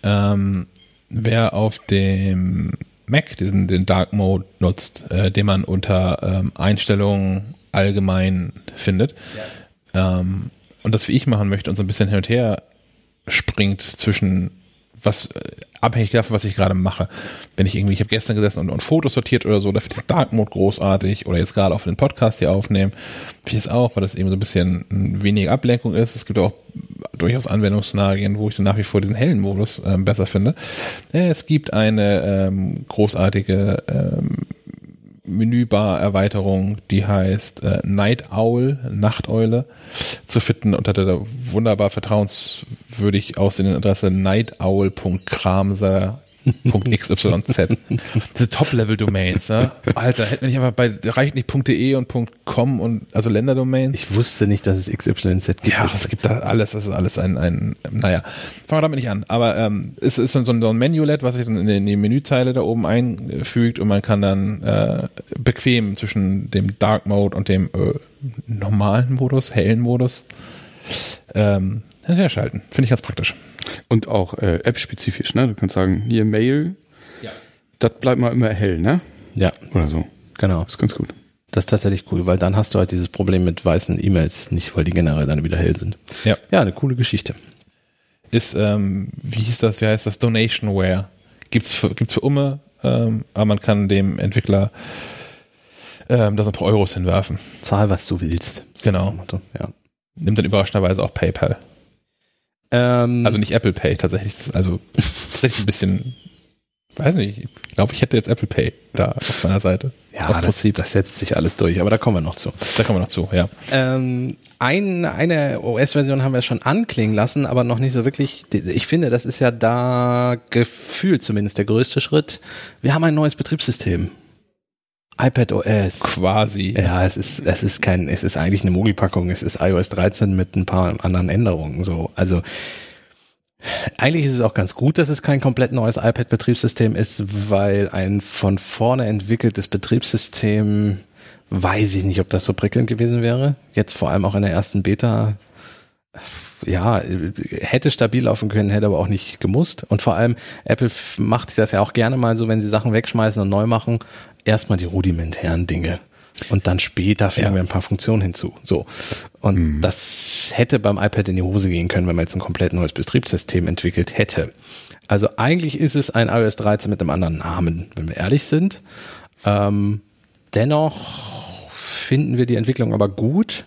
[SPEAKER 1] Ähm, wer auf dem Mac diesen den Dark Mode nutzt, äh, den man unter ähm, Einstellungen allgemein findet, ja. ähm, und das wie ich machen möchte und so ein bisschen hin und her springt zwischen was äh, abhängig davon, was ich gerade mache. Wenn ich irgendwie, ich habe gestern gesessen und, und Fotos sortiert oder so, da finde ich Dark Mode großartig oder jetzt gerade auch für den Podcast hier aufnehmen, finde ich es auch, weil das eben so ein bisschen weniger Ablenkung ist. Es gibt auch durchaus Anwendungsszenarien, wo ich dann nach wie vor diesen hellen Modus ähm, besser finde. Es gibt eine ähm, großartige ähm, Menübar-Erweiterung, die heißt äh, Night Owl, Nachteule, zu finden unter der wunderbar vertrauenswürdig aussehenden Adresse nightowl.kramser .xyz. Diese Top-Level-Domains, ne? Alter, hätte man nicht einfach bei, reicht nicht .de und .com und, also Länderdomains?
[SPEAKER 3] Ich wusste nicht, dass es XYZ gibt.
[SPEAKER 1] Ja, es gibt da alles, das ist alles ein, ein naja, fangen wir damit nicht an. Aber ähm, es ist so, so ein Manual, was sich dann in die Menüzeile da oben einfügt und man kann dann äh, bequem zwischen dem Dark Mode und dem äh, normalen Modus, hellen Modus ähm, herschalten. Finde ich ganz praktisch.
[SPEAKER 2] Und auch äh, app-spezifisch, ne? Du kannst sagen, hier Mail, ja. das bleibt mal immer hell, ne?
[SPEAKER 3] Ja.
[SPEAKER 2] Oder so.
[SPEAKER 3] Genau.
[SPEAKER 2] Das ist ganz gut.
[SPEAKER 3] Das ist tatsächlich cool, weil dann hast du halt dieses Problem mit weißen E-Mails nicht, weil die generell dann wieder hell sind.
[SPEAKER 1] Ja.
[SPEAKER 3] Ja, eine coole Geschichte.
[SPEAKER 1] Ist, ähm, wie hieß das, wie heißt das, Donationware. Gibt's für, gibt's für Umme, ähm, aber man kann dem Entwickler ähm, da so ein paar Euros hinwerfen.
[SPEAKER 3] Zahl, was du willst.
[SPEAKER 1] Genau.
[SPEAKER 3] Ja.
[SPEAKER 1] Nimmt dann überraschenderweise auch PayPal.
[SPEAKER 3] Ähm,
[SPEAKER 1] Also nicht Apple Pay tatsächlich. Das ist Also (laughs) tatsächlich ein bisschen, weiß nicht, ich glaube, ich hätte jetzt Apple Pay da auf meiner Seite.
[SPEAKER 3] ja, das,
[SPEAKER 1] Prinzip.
[SPEAKER 3] das setzt sich alles durch, aber da kommen wir noch zu.
[SPEAKER 1] Da kommen wir noch zu, ja.
[SPEAKER 3] Ähm, ein, eine OS-Version haben wir schon anklingen lassen, aber noch nicht so wirklich. Ich finde, das ist ja da gefühlt zumindest der größte Schritt. Wir haben ein neues Betriebssystem. iPad OS.
[SPEAKER 1] Quasi.
[SPEAKER 3] Ja, es ist, es ist kein, es ist eigentlich eine Mogelpackung. Es ist iOS 13 mit ein paar anderen Änderungen. So, also eigentlich ist es auch ganz gut, dass es kein komplett neues iPad-Betriebssystem ist, weil ein von vorne entwickeltes Betriebssystem, weiß ich nicht, ob das so prickelnd gewesen wäre. Jetzt vor allem auch in der ersten Beta. Ja, hätte stabil laufen können, hätte aber auch nicht gemusst. Und vor allem, Apple macht das ja auch gerne mal so, wenn sie Sachen wegschmeißen und neu machen, erstmal die rudimentären Dinge. Und dann später fügen
[SPEAKER 1] Ja.
[SPEAKER 3] wir ein paar Funktionen hinzu. So. Und das hätte beim iPad in die Hose gehen können, wenn man jetzt ein komplett neues Betriebssystem entwickelt hätte. Also eigentlich ist es ein iOS 13 mit einem anderen Namen, wenn wir ehrlich sind. Ähm, dennoch finden wir die Entwicklung aber gut.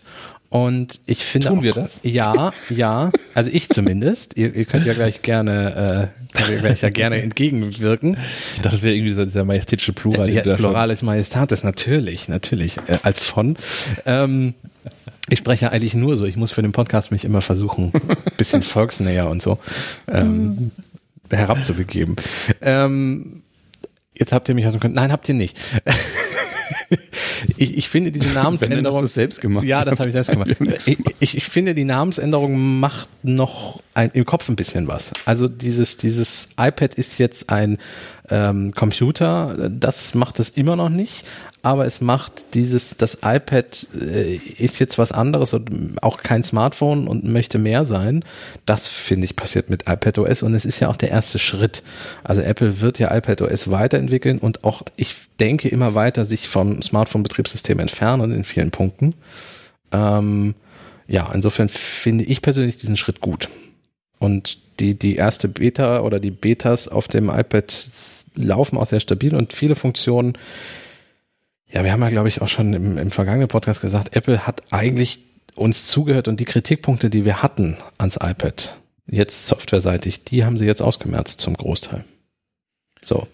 [SPEAKER 3] Und ich finde
[SPEAKER 1] Tun
[SPEAKER 3] auch,
[SPEAKER 1] wir das?
[SPEAKER 3] Ja, ja. Also ich zumindest. Ihr, ihr könnt ja gleich gerne, äh, könnt ihr gleich ja gerne entgegenwirken.
[SPEAKER 1] Ich dachte, das wäre irgendwie dieser, dieser majestätische Plural.
[SPEAKER 3] Ja, Pluralis Majestatis, natürlich, natürlich, äh, als von. Ähm, ich spreche ja eigentlich nur so. Ich muss für den Podcast mich immer versuchen, ein bisschen volksnäher und so ähm, herabzubegeben. Ähm, jetzt habt ihr mich also können. Nein, habt ihr nicht. Ich, ich finde diese
[SPEAKER 2] Wenn, hast
[SPEAKER 3] Namensänderung.
[SPEAKER 2] du es selbst gemacht.
[SPEAKER 3] Ja, das habe ich selbst gemacht. Ich, ich, ich finde, die Namensänderung macht noch ein, im Kopf ein bisschen was. Also dieses, dieses iPad ist jetzt ein ähm, Computer, das macht es immer noch nicht, aber es macht dieses, das iPad äh, ist jetzt was anderes und auch kein Smartphone und möchte mehr sein. Das finde ich passiert mit iPadOS und es ist ja auch der erste Schritt. Also Apple wird ja iPadOS weiterentwickeln und auch, ich denke, immer weiter sich vom Smartphone-Betriebssystem entfernen in vielen Punkten. Ähm, ja, insofern finde ich persönlich diesen Schritt gut. Und die, die erste Beta oder die Betas auf dem iPad laufen auch sehr stabil und viele Funktionen. Ja, wir haben ja, glaube ich, auch schon im, im vergangenen Podcast gesagt, Apple hat eigentlich uns zugehört und die Kritikpunkte, die wir hatten ans iPad, jetzt softwareseitig, die haben sie jetzt ausgemerzt zum Großteil. So.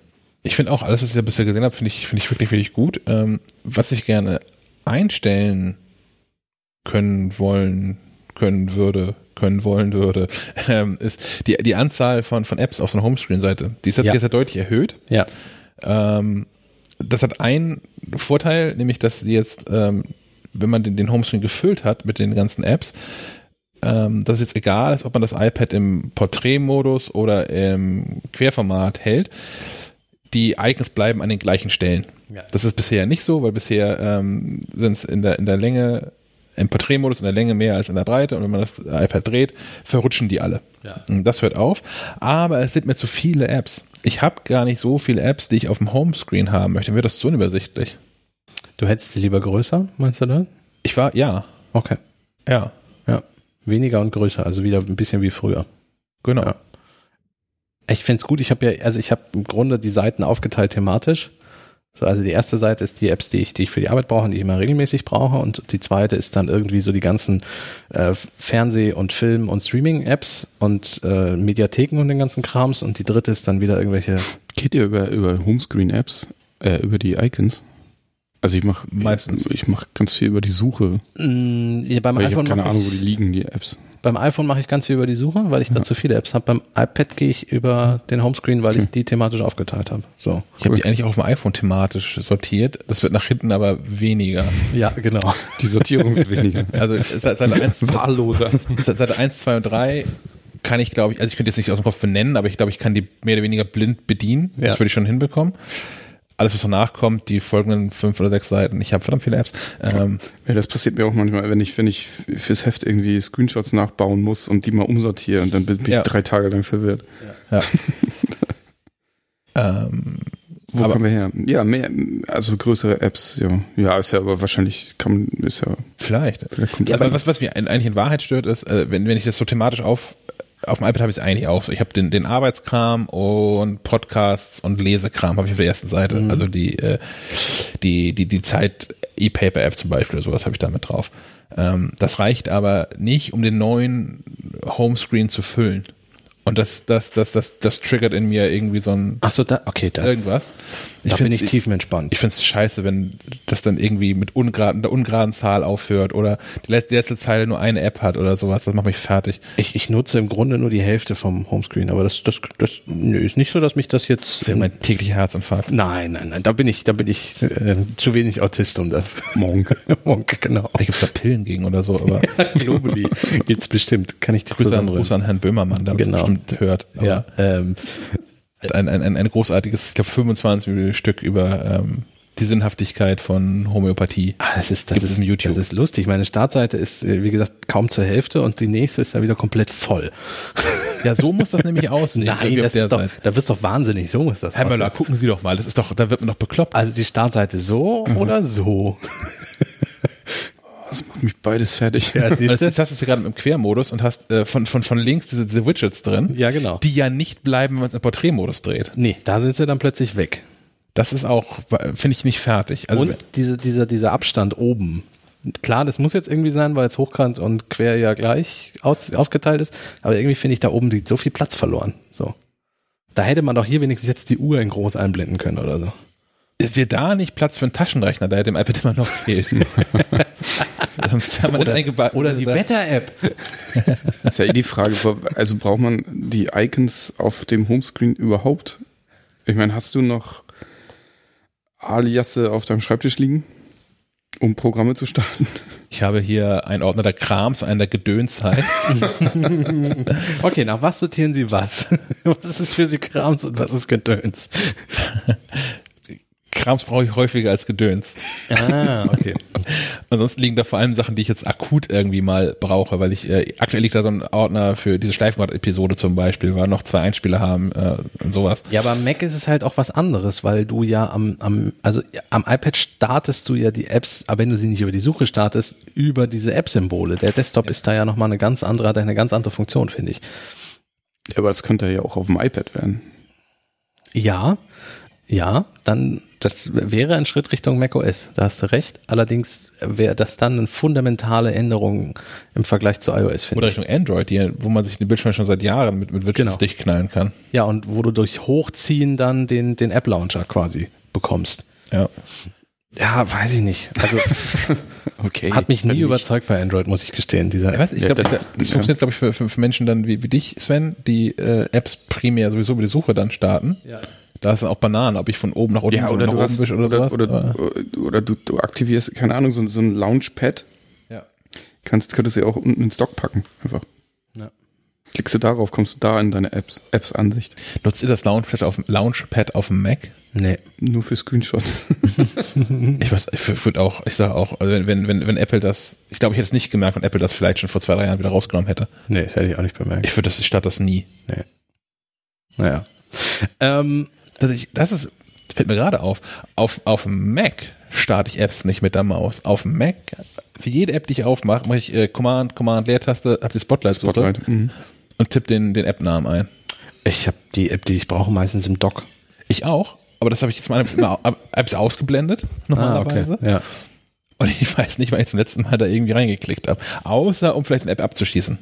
[SPEAKER 1] Ich finde auch, alles, was ich da bisher gesehen habe, finde ich, finde ich wirklich, wirklich gut. Ähm, was ich gerne einstellen können wollen, können würde, können wollen würde, (laughs) ähm, ist die, die Anzahl von, von Apps auf so einer Homescreen-Seite. Die ist jetzt
[SPEAKER 3] Ja.
[SPEAKER 1] jetzt deutlich erhöht.
[SPEAKER 3] Ja.
[SPEAKER 1] Ähm, das hat einen Vorteil, nämlich dass die jetzt, ähm, wenn man den, den Homescreen gefüllt hat mit den ganzen Apps, ähm, dass es jetzt egal ist, ob man das iPad im Porträtmodus oder im Querformat hält. Die Icons bleiben an den gleichen Stellen.
[SPEAKER 3] Ja.
[SPEAKER 1] Das ist bisher nicht so, weil bisher ähm, sind es in der, in der Länge, im Porträtmodus in der Länge mehr als in der Breite und wenn man das iPad dreht, verrutschen die alle.
[SPEAKER 3] Ja.
[SPEAKER 1] Das hört auf. Aber es sind mir zu viele Apps. Ich habe gar nicht so viele Apps, die ich auf dem Homescreen haben möchte. Mir wird das zu unübersichtlich.
[SPEAKER 3] Du hättest sie lieber größer, meinst du das?
[SPEAKER 1] Ich war, ja,
[SPEAKER 3] Okay.
[SPEAKER 1] ja,
[SPEAKER 3] Ja. Weniger und größer, also wieder ein bisschen wie früher.
[SPEAKER 1] genau.
[SPEAKER 3] Ja. Ich find's gut, ich habe ja, also ich habe im Grunde die Seiten aufgeteilt thematisch. So, also die erste Seite ist die Apps, die ich, die ich für die Arbeit brauche und die ich immer regelmäßig brauche. Und die zweite ist dann irgendwie so die ganzen äh, Fernseh- und Film- und Streaming-Apps und äh, Mediatheken und den ganzen Krams. Und die dritte ist dann wieder irgendwelche.
[SPEAKER 2] Geht ihr über, über Homescreen-Apps, äh, über die Icons? Also ich mache
[SPEAKER 1] Meistens.
[SPEAKER 2] Ich mache ganz viel über die Suche.
[SPEAKER 3] Mh, ja, beim
[SPEAKER 2] ich habe keine Ahnung, wo die liegen, die Apps.
[SPEAKER 3] Beim iPhone mache ich ganz viel über die Suche, weil ich da zu viele Apps habe. Beim iPad gehe ich über den Homescreen, weil ich die thematisch aufgeteilt habe. So.
[SPEAKER 1] Ich habe die eigentlich auch auf dem iPhone thematisch sortiert. Das wird nach hinten aber weniger.
[SPEAKER 3] Ja, genau.
[SPEAKER 2] Die Sortierung wird weniger.
[SPEAKER 1] Also seit (laughs) Seite 1,
[SPEAKER 2] Wahlloser.
[SPEAKER 1] seit Seite 1, 2 und 3 kann ich, glaube ich, also ich könnte jetzt nicht aus dem Kopf benennen, aber ich glaube, ich kann die mehr oder weniger blind bedienen.
[SPEAKER 3] Ja.
[SPEAKER 1] Das würde ich schon hinbekommen. Alles, was danach kommt, die folgenden fünf oder sechs Seiten, ich habe verdammt viele Apps. Ähm,
[SPEAKER 2] Ja, das passiert mir auch manchmal, wenn ich, wenn ich fürs Heft irgendwie Screenshots nachbauen muss und die mal umsortieren und dann bin bin
[SPEAKER 1] Ja.
[SPEAKER 2] ich drei Tage lang verwirrt.
[SPEAKER 1] ja. (laughs) ähm,
[SPEAKER 2] Wo
[SPEAKER 1] Aber-
[SPEAKER 2] kommen wir her? Ja, mehr, also größere Apps, ja. Ja, ist ja aber wahrscheinlich kann ist ja,
[SPEAKER 1] vielleicht.
[SPEAKER 2] vielleicht kommt
[SPEAKER 1] Ja, aber was, was mir eigentlich in Wahrheit stört, ist, äh, wenn, wenn ich das so thematisch auf, auf dem iPad habe ich es eigentlich auch. Ich habe den, den Arbeitskram und Podcasts und Lesekram habe ich auf der ersten Seite. Also die, äh, die, die, die Zeit E-Paper-App zum Beispiel oder sowas habe ich da mit drauf. Ähm, das reicht aber nicht, um den neuen Homescreen zu füllen. Und das, das, das, das, das triggert in mir irgendwie so ein
[SPEAKER 3] Ach so, da, okay, da,
[SPEAKER 1] irgendwas.
[SPEAKER 3] Da bin ich tiefenentspannt.
[SPEAKER 1] ich finde es scheiße, wenn das dann irgendwie mit ungeraden, der ungeraden Zahl aufhört oder die letzte, die letzte Zeile nur eine App hat oder sowas. Das macht mich fertig.
[SPEAKER 3] Ich, ich nutze im Grunde nur die Hälfte vom Homescreen, aber das, das, das nö, ist nicht so, dass mich das jetzt.
[SPEAKER 1] Das wäre mein täglicher Herzinfarkt.
[SPEAKER 3] Nein, nein, nein, da bin ich, da bin ich äh, zu wenig Autist um das.
[SPEAKER 2] Monk. (laughs)
[SPEAKER 3] Monk, genau.
[SPEAKER 1] Vielleicht gibt's da Pillen gegen oder so, aber (laughs)
[SPEAKER 3] Globally gibt's bestimmt. Kann ich dir
[SPEAKER 1] Grüße an. Grüße an Herrn Böhmermann, der
[SPEAKER 3] Genau.
[SPEAKER 1] uns bestimmt hört. Aber
[SPEAKER 3] Ja, ähm,
[SPEAKER 1] ein, ein, ein, großartiges, ich glaube 25 Minuten Stück über ähm, die Sinnhaftigkeit von Homöopathie.
[SPEAKER 3] ah, das ist, das ist,
[SPEAKER 1] YouTube.
[SPEAKER 3] das ist lustig. Meine Startseite ist, äh, wie gesagt, kaum zur Hälfte und die nächste ist ja wieder komplett voll. (laughs)
[SPEAKER 1] Ja, so muss das nämlich aussehen. (laughs)
[SPEAKER 3] Nein, das ist doch,
[SPEAKER 1] Seite.
[SPEAKER 3] da wirst du doch wahnsinnig. So muss das
[SPEAKER 1] Herr
[SPEAKER 3] aussehen.
[SPEAKER 1] Möller, gucken Sie doch mal. Das ist doch, da wird man doch bekloppt.
[SPEAKER 3] Also die Startseite so oder so? (laughs)
[SPEAKER 2] Das macht mich beides fertig.
[SPEAKER 3] Ja,
[SPEAKER 1] Jetzt, hast du es ja gerade im Quermodus und hast äh, von, von, von links diese, diese Widgets drin,
[SPEAKER 3] Ja, genau.
[SPEAKER 1] die ja nicht bleiben, wenn man es im Porträtmodus dreht.
[SPEAKER 3] Nee, da sind sie dann plötzlich weg.
[SPEAKER 1] Das ist auch, finde ich, nicht fertig. Also,
[SPEAKER 3] Und diese, dieser, dieser Abstand oben. Klar, das muss jetzt irgendwie sein, weil es hochkant und quer ja gleich aus, aufgeteilt ist. Aber irgendwie finde ich, da oben so viel Platz verloren. So. Da hätte man doch hier wenigstens jetzt die Uhr in groß einblenden können oder so.
[SPEAKER 1] Wird da nicht Platz für einen Taschenrechner, der dem iPad immer noch fehlt. (laughs) Sonst haben wir den eingebaut.
[SPEAKER 3] Oder die Wetter-App.
[SPEAKER 2] ist ja eh die Frage, also braucht man die Icons auf dem Homescreen überhaupt? Ich meine, hast du noch Aliasse auf deinem Schreibtisch liegen, um Programme zu starten?
[SPEAKER 1] Ich habe hier einen Ordner der Krams und einen der Gedönszeit. (laughs)
[SPEAKER 3] Okay, nach was sortieren Sie was? (laughs) Was ist für Sie Krams und was ist Gedöns?
[SPEAKER 1] Krams brauche ich häufiger als Gedöns.
[SPEAKER 3] Ah, okay. (laughs)
[SPEAKER 1] Ansonsten liegen da vor allem Sachen, die ich jetzt akut irgendwie mal brauche, weil ich, äh, aktuell liegt da so ein Ordner für diese Schleifenrad-Episode zum Beispiel, weil wir noch zwei Einspieler haben äh, und sowas.
[SPEAKER 3] Ja, aber am Mac ist es halt auch was anderes, weil du ja am, am, also am iPad startest du ja die Apps, aber wenn du sie nicht über die Suche startest, über diese App-Symbole. Der Desktop ist da ja nochmal eine ganz andere, hat eine ganz andere Funktion, finde ich.
[SPEAKER 2] Ja, aber das könnte ja auch auf dem iPad werden.
[SPEAKER 3] Ja, ja, dann, das wäre ein Schritt Richtung macOS, da hast du recht. Allerdings wäre das dann eine fundamentale Änderung im Vergleich zu iOS, finde
[SPEAKER 1] Oder
[SPEAKER 3] ich.
[SPEAKER 1] Richtung Android, die, wo man sich den Bildschirm schon seit Jahren mit, mit Widgets
[SPEAKER 3] Genau.
[SPEAKER 1] dicht knallen kann.
[SPEAKER 3] Ja, und wo du durch Hochziehen dann den, den App-Launcher quasi bekommst.
[SPEAKER 1] Ja.
[SPEAKER 3] Ja, weiß ich nicht. Also (laughs)
[SPEAKER 2] Okay.
[SPEAKER 3] hat mich nie
[SPEAKER 2] nicht.
[SPEAKER 3] überzeugt bei Android, muss ich gestehen. Dieser
[SPEAKER 1] Ich weiß, ich
[SPEAKER 2] Ja,
[SPEAKER 1] glaube,
[SPEAKER 2] das-
[SPEAKER 1] das, das funktioniert, glaube ich, für, für, für Menschen dann wie, wie dich, Sven, die äh, Apps primär sowieso über die Suche dann starten.
[SPEAKER 3] Ja.
[SPEAKER 1] Da ist auch Bananen, ob ich von oben nach unten
[SPEAKER 2] Ja, oder
[SPEAKER 1] nach
[SPEAKER 2] du
[SPEAKER 1] oben
[SPEAKER 2] hast,
[SPEAKER 1] oder,
[SPEAKER 2] oder,
[SPEAKER 1] sowas.
[SPEAKER 2] oder, oder, du, du aktivierst, keine Ahnung, so, so ein Launchpad,
[SPEAKER 1] ja.
[SPEAKER 2] kannst, könntest du ja auch unten in den Stock packen, einfach.
[SPEAKER 3] Ja.
[SPEAKER 2] Klickst du darauf, kommst du da in deine Apps, Apps-Ansicht.
[SPEAKER 1] Nutzt ihr das Launchpad auf, Launchpad auf dem Mac?
[SPEAKER 3] Nee.
[SPEAKER 2] Nur für Screenshots. (laughs)
[SPEAKER 1] Ich weiß, ich würde auch, ich sage auch, also wenn, wenn, wenn, wenn Apple das, ich glaube, ich hätte es nicht gemerkt, wenn Apple das vielleicht schon vor zwei, drei Jahren wieder rausgenommen hätte.
[SPEAKER 3] Nee, das hätte ich auch nicht bemerkt.
[SPEAKER 1] Ich würde das, ich starte das nie.
[SPEAKER 3] Nee. Naja. Ähm,
[SPEAKER 1] Das, ich, das ist, fällt mir gerade auf, auf, auf dem Mac starte ich Apps nicht mit der Maus. Auf dem Mac, für jede App, die ich aufmache, mache ich äh, Command, Command, Leertaste, habe die Spotlight-Suche
[SPEAKER 2] Spotlight. Mhm.
[SPEAKER 1] und tippe den, den App-Namen ein.
[SPEAKER 3] ich habe die App, die ich brauche, meistens im Dock.
[SPEAKER 1] Ich auch, aber das habe ich jetzt mal Apps (laughs) ausgeblendet, normalerweise.
[SPEAKER 3] Ja.
[SPEAKER 1] Und ich weiß nicht, wann ich zum letzten Mal da irgendwie reingeklickt habe. Außer, um vielleicht eine App abzuschießen.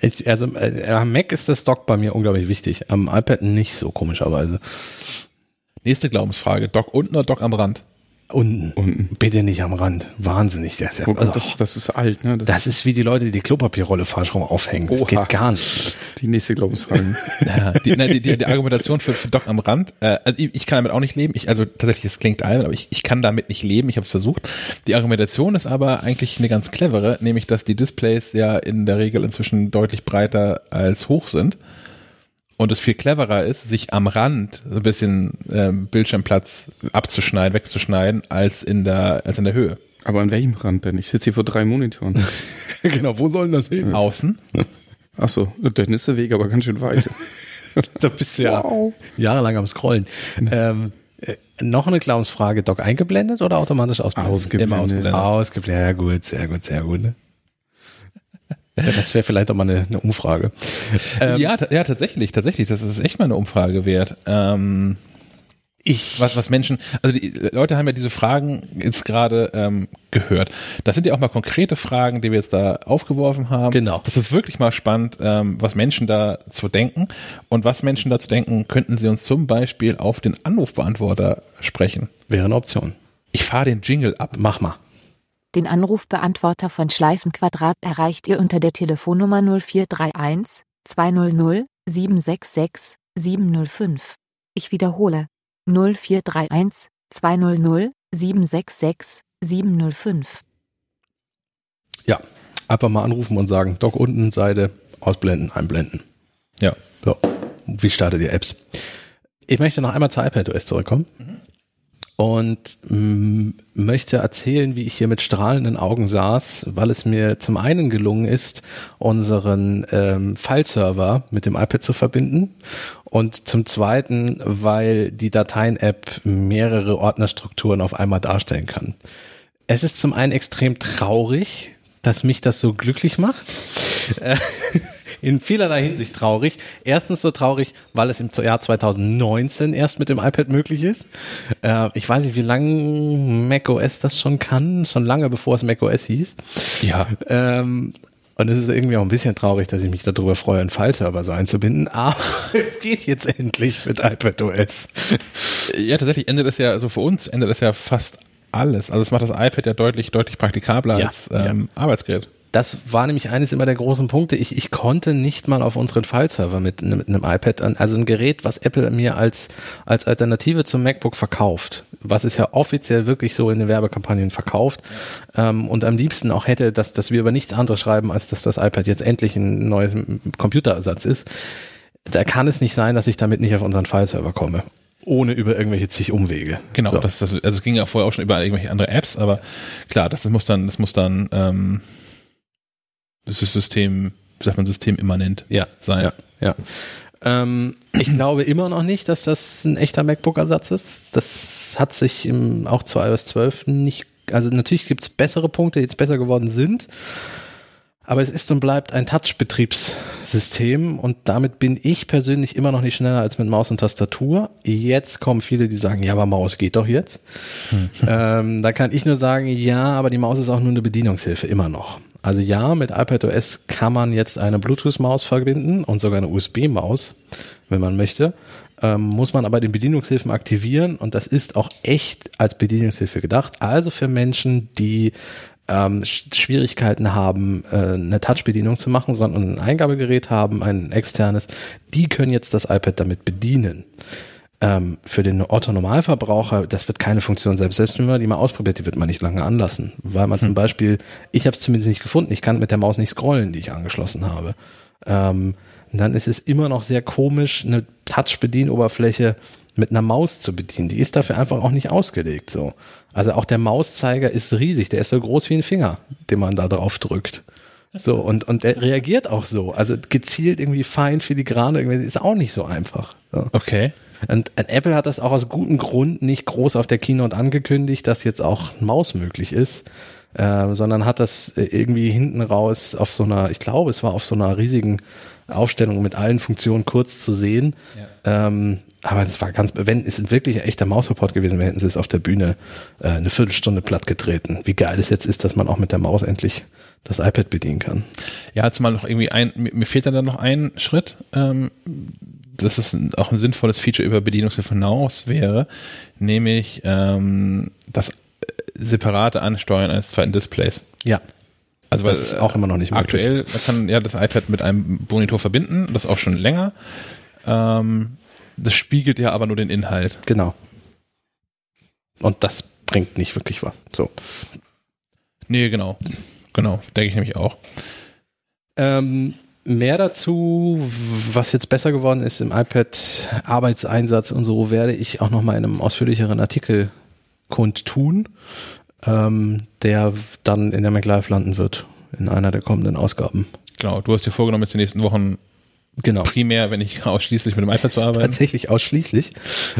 [SPEAKER 3] Ich, also äh, am Mac ist das Dock bei mir unglaublich wichtig. Am iPad nicht so komischerweise.
[SPEAKER 1] Nächste Glaubensfrage. Dock unten oder Dock am Rand?
[SPEAKER 3] Unten.
[SPEAKER 2] Unten.
[SPEAKER 3] Bitte nicht am Rand. Wahnsinnig. Das ist, ja,
[SPEAKER 2] Oh Gott,
[SPEAKER 3] also,
[SPEAKER 2] das, das ist alt, ne? Das,
[SPEAKER 3] das ist wie die Leute, die die Klopapierrolle falsch rum aufhängen. Das
[SPEAKER 2] Oha.
[SPEAKER 3] geht gar nicht.
[SPEAKER 2] die nächste Glaubensfrage. (laughs)
[SPEAKER 1] Ja, die, nein, die, die, die Argumentation für, für Doc am Rand, äh, also ich, ich kann damit auch nicht leben. Ich, also tatsächlich, es klingt albern, aber ich, ich kann damit nicht leben. Ich habe es versucht. Die Argumentation ist aber eigentlich eine ganz clevere, nämlich dass die Displays ja in der Regel inzwischen deutlich breiter als hoch sind. Und es viel cleverer ist, sich am Rand so ein bisschen ähm, Bildschirmplatz abzuschneiden, wegzuschneiden, als in der, als in der Höhe.
[SPEAKER 2] Aber an welchem Rand denn? Ich sitze hier vor drei Monitoren. (laughs)
[SPEAKER 3] genau, wo sollen das hin?
[SPEAKER 1] Außen.
[SPEAKER 2] Ach so, dann ist der Weg aber ganz schön weit. (laughs)
[SPEAKER 3] Da bist du ja
[SPEAKER 2] Wow.
[SPEAKER 3] jahrelang am Scrollen. Ähm, äh, noch eine Glaubensfrage, Doc, eingeblendet oder automatisch ausgeblendet?
[SPEAKER 2] Ausgeblendet.
[SPEAKER 1] Immer ausgeblendet.
[SPEAKER 3] Ausgeblendet, ja gut, sehr gut, sehr gut. Ne? Das wäre vielleicht auch mal eine, eine Umfrage. Ähm,
[SPEAKER 1] ja, ja, tatsächlich, tatsächlich. Das ist echt mal eine Umfrage wert. Ähm,
[SPEAKER 3] ich,
[SPEAKER 1] was, was Menschen, also die Leute haben ja diese Fragen jetzt gerade ähm, gehört. Das sind ja auch mal konkrete Fragen, die wir jetzt da aufgeworfen haben.
[SPEAKER 3] Genau.
[SPEAKER 1] Das ist wirklich mal spannend, ähm, was Menschen da zu denken. Und was Menschen dazu denken, könnten sie uns zum Beispiel auf den Anrufbeantworter sprechen.
[SPEAKER 3] wäre eine Option.
[SPEAKER 1] Ich fahre den Jingle ab.
[SPEAKER 3] Mach mal.
[SPEAKER 4] Den Anrufbeantworter von Schleifenquadrat erreicht ihr unter der Telefonnummer 0431 200 766 705. Ich wiederhole 0431 200 766 705.
[SPEAKER 3] Ja, einfach mal anrufen und sagen, Doc unten, Seite, ausblenden, einblenden.
[SPEAKER 1] Ja.
[SPEAKER 3] So, wie startet ihr Apps? Ich möchte noch einmal zur iPadOS zurückkommen und mm, möchte erzählen, wie ich hier mit strahlenden Augen saß, weil es mir zum einen gelungen ist, unseren ähm, File-Server mit dem iPad zu verbinden und zum zweiten, weil die Dateien-App mehrere Ordnerstrukturen auf einmal darstellen kann. Es ist zum einen extrem traurig, dass mich das so glücklich macht. (laughs) In vielerlei Hinsicht traurig. Erstens so traurig, weil es im Jahr 2019 erst mit dem iPad möglich ist. Äh, ich weiß nicht, wie lange macOS das schon kann. Schon lange bevor es macOS hieß.
[SPEAKER 1] Ja.
[SPEAKER 3] Ähm, und es ist irgendwie auch ein bisschen traurig, dass ich mich darüber freue, einen File-Server so einzubinden. Aber (laughs) es geht jetzt endlich mit iPadOS.
[SPEAKER 1] Ja, tatsächlich endet es ja, also für uns endet es ja fast alles. Also es macht das iPad ja deutlich, deutlich praktikabler
[SPEAKER 3] Ja,
[SPEAKER 1] als ähm, Arbeitsgerät.
[SPEAKER 3] Das war nämlich eines immer der großen Punkte. Ich, ich konnte nicht mal auf unseren File-Server mit, ne- mit einem iPad, an, also ein Gerät, was Apple mir als, als Alternative zum MacBook verkauft, was es ja offiziell wirklich so in den Werbekampagnen verkauft ähm, und am liebsten auch hätte, dass, dass wir über nichts anderes schreiben, als dass das iPad jetzt endlich ein neues Computerersatz ist. Da kann es nicht sein, dass ich damit nicht auf unseren File-Server komme. Ohne über irgendwelche zig Umwege.
[SPEAKER 1] Genau,
[SPEAKER 3] So.
[SPEAKER 1] das, das, also es ging ja vorher auch schon über irgendwelche andere Apps, aber klar, das muss dann, das muss dann, ähm, das ist System, wie sagt man, systemimmanent
[SPEAKER 3] Ja,
[SPEAKER 1] sein.
[SPEAKER 3] Ja, ja. Ähm, ich glaube immer noch nicht, dass das ein echter MacBook-Ersatz ist. Das hat sich im, auch zu iOS 12 nicht, also natürlich gibt es bessere Punkte, die jetzt besser geworden sind. Aber es ist und bleibt ein Touch-Betriebssystem und damit bin ich persönlich immer noch nicht schneller als mit Maus und Tastatur. Jetzt kommen viele, die sagen, ja, aber Maus geht doch jetzt. ähm, da kann ich nur sagen, ja, aber die Maus ist auch nur eine Bedienungshilfe, immer noch. Also ja, mit iPadOS kann man jetzt eine Bluetooth-Maus verbinden und sogar eine USB-Maus, wenn man möchte. Ähm, muss man aber den Bedienungshilfen aktivieren und das ist auch echt als Bedienungshilfe gedacht. Also für Menschen, die ähm, Sch- Schwierigkeiten haben, äh, eine Touch-Bedienung zu machen, sondern ein Eingabegerät haben, ein externes, die können jetzt das iPad damit bedienen. Ähm, für den Otto-Normalverbraucher, das wird keine Funktion selbst. Selbst wenn man die mal ausprobiert, die wird man nicht lange anlassen. Weil man zum Beispiel, ich habe es zumindest nicht gefunden, ich kann mit der Maus nicht scrollen, die ich angeschlossen habe. Ähm, dann ist es immer noch sehr komisch, eine Touch-Bedienoberfläche mit einer Maus zu bedienen. Die ist dafür einfach auch nicht ausgelegt. So. Also auch der Mauszeiger ist riesig, der ist so groß wie ein Finger, den man da drauf drückt. So, und, und der reagiert auch so. Also gezielt irgendwie fein, filigrane, irgendwie ist auch nicht so einfach. So.
[SPEAKER 1] Okay.
[SPEAKER 3] Und, und Apple hat das auch aus gutem Grund nicht groß auf der Keynote angekündigt, dass jetzt auch Maus möglich ist, äh, sondern hat das äh, irgendwie hinten raus auf so einer, ich glaube, es war auf so einer riesigen Aufstellung mit allen Funktionen kurz zu sehen. Ähm, aber es war ganz, wenn es wirklich ein echter Maussupport gewesen wäre, hätten sie es auf der Bühne äh, eine Viertelstunde platt getreten. Wie geil es jetzt ist, dass man auch mit der Maus endlich das iPad bedienen kann.
[SPEAKER 1] Ja, zumal noch irgendwie ein, mir fehlt dann, dann noch ein Schritt, ähm, dass es auch ein sinnvolles Feature über Bedienungshilfe hinaus wäre, nämlich ähm, das äh, separate Ansteuern eines zweiten Displays.
[SPEAKER 3] Ja.
[SPEAKER 1] Also weil
[SPEAKER 3] Das ist auch immer noch nicht möglich.
[SPEAKER 1] aktuell, man kann ja das iPad mit einem Monitor verbinden, das auch schon länger. Ähm, das spiegelt ja aber nur den Inhalt.
[SPEAKER 3] Genau. Und das bringt nicht wirklich was. So.
[SPEAKER 1] Nee, genau. Genau, denke ich nämlich auch.
[SPEAKER 3] Ähm, mehr dazu, was jetzt besser geworden ist im iPad Arbeitseinsatz und so, werde ich auch noch mal in einem ausführlicheren Artikel kundtun, ähm, der dann in der MacLive landen wird in einer der kommenden Ausgaben.
[SPEAKER 1] Genau, du hast dir vorgenommen, jetzt die nächsten Wochen
[SPEAKER 3] Genau.
[SPEAKER 1] primär, wenn nicht ausschließlich mit dem iPad zu arbeiten.
[SPEAKER 3] Tatsächlich ausschließlich.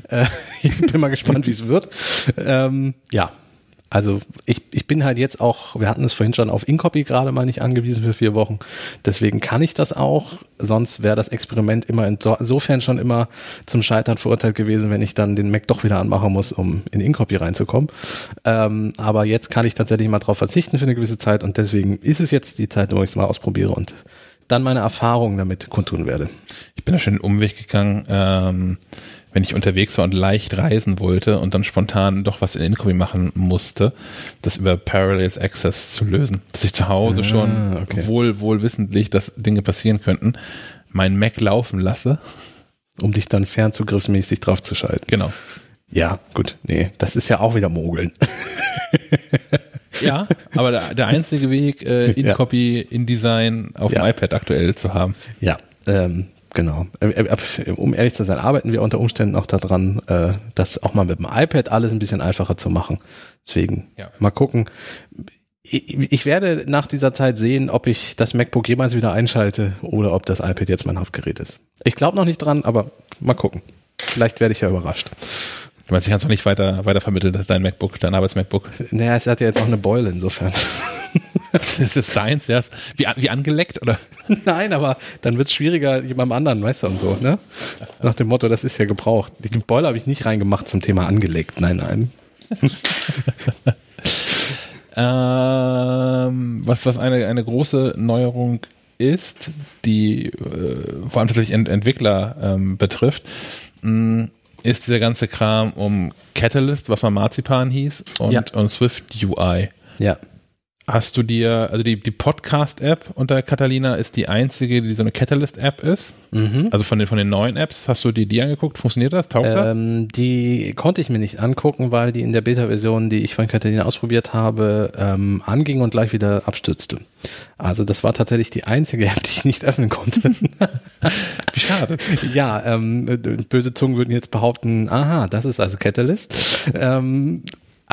[SPEAKER 3] Äh, (laughs) ich bin mal gespannt, wie es wird. Ähm, ja, also ich, ich bin halt jetzt auch, wir hatten es vorhin schon auf Incopy gerade mal nicht angewiesen für vier Wochen. Deswegen kann ich das auch. Sonst wäre das Experiment immer insofern schon immer zum Scheitern verurteilt gewesen, wenn ich dann den Mac doch wieder anmachen muss, um in Incopy reinzukommen. Ähm, aber jetzt kann ich tatsächlich mal drauf verzichten für eine gewisse Zeit und deswegen ist es jetzt die Zeit, wo ich es mal ausprobiere und dann meine Erfahrungen damit kundtun werde.
[SPEAKER 1] Ich bin da schon den Umweg gegangen, ähm, wenn ich unterwegs war und leicht reisen wollte und dann spontan doch was in Incopy machen musste, das über Parallels Access zu lösen. Dass ich zu Hause
[SPEAKER 3] Ah,
[SPEAKER 1] schon
[SPEAKER 3] okay.
[SPEAKER 1] wohl, wohl wissentlich, dass Dinge passieren könnten, mein Mac laufen lasse.
[SPEAKER 3] Um dich dann fernzugriffsmäßig drauf zu schalten.
[SPEAKER 1] Genau.
[SPEAKER 3] Ja, gut. Nee, das ist ja auch wieder Mogeln.
[SPEAKER 1] Ja, aber der, der einzige Weg, äh, (laughs)
[SPEAKER 3] Ja.
[SPEAKER 1] Incopy InDesign auf
[SPEAKER 3] Ja.
[SPEAKER 1] dem iPad aktuell zu haben.
[SPEAKER 3] Ja, ähm, genau. Äh, äh, Um ehrlich zu sein, arbeiten wir unter Umständen auch daran, äh, das auch mal mit dem iPad alles ein bisschen einfacher zu machen. Deswegen
[SPEAKER 1] Ja.
[SPEAKER 3] mal gucken. Ich, werde nach dieser Zeit sehen, ob ich das MacBook jemals wieder einschalte oder ob das iPad jetzt mein Hauptgerät ist. Ich glaube noch nicht dran, aber mal gucken. Vielleicht werde ich ja überrascht.
[SPEAKER 1] Du meinst, ich kann es noch nicht weiter, weiter vermitteln, dass dein MacBook, dein Arbeits-MacBook.
[SPEAKER 3] Naja, es hat ja jetzt auch eine Beule insofern.
[SPEAKER 1] Das ist deins, ja. Wie, wie angeleckt, oder? (laughs)
[SPEAKER 3] Nein, aber dann wird es schwieriger jemandem anderen, weißt du, und so, ne? Nach dem Motto, das ist ja gebraucht. Die Beule habe ich nicht reingemacht zum Thema angelegt. Nein, nein. (laughs)
[SPEAKER 1] Ähm, was, was eine, eine große Neuerung ist, die äh, vor allem tatsächlich Ent Entwickler ähm, betrifft, mh, ist dieser ganze Kram um Catalyst, was mal Marzipan hieß, und,
[SPEAKER 3] Ja.
[SPEAKER 1] und Swift UI.
[SPEAKER 3] Ja.
[SPEAKER 1] Hast du dir, also die, die Podcast-App unter Catalina ist die einzige, die so eine Catalyst-App ist?
[SPEAKER 3] Mhm.
[SPEAKER 1] Also von den, von den neuen Apps, hast du dir die angeguckt? Funktioniert das? Taugt das?
[SPEAKER 3] Ähm, die konnte ich mir nicht angucken, weil die in der Beta-Version, die ich von Catalina ausprobiert habe, ähm, anging und gleich wieder abstürzte. Also das war tatsächlich die einzige App, (laughs) die ich nicht öffnen konnte.
[SPEAKER 1] Wie schade. (laughs)
[SPEAKER 3] ja, ähm, böse Zungen würden jetzt behaupten, aha, das ist also Catalyst. Ähm,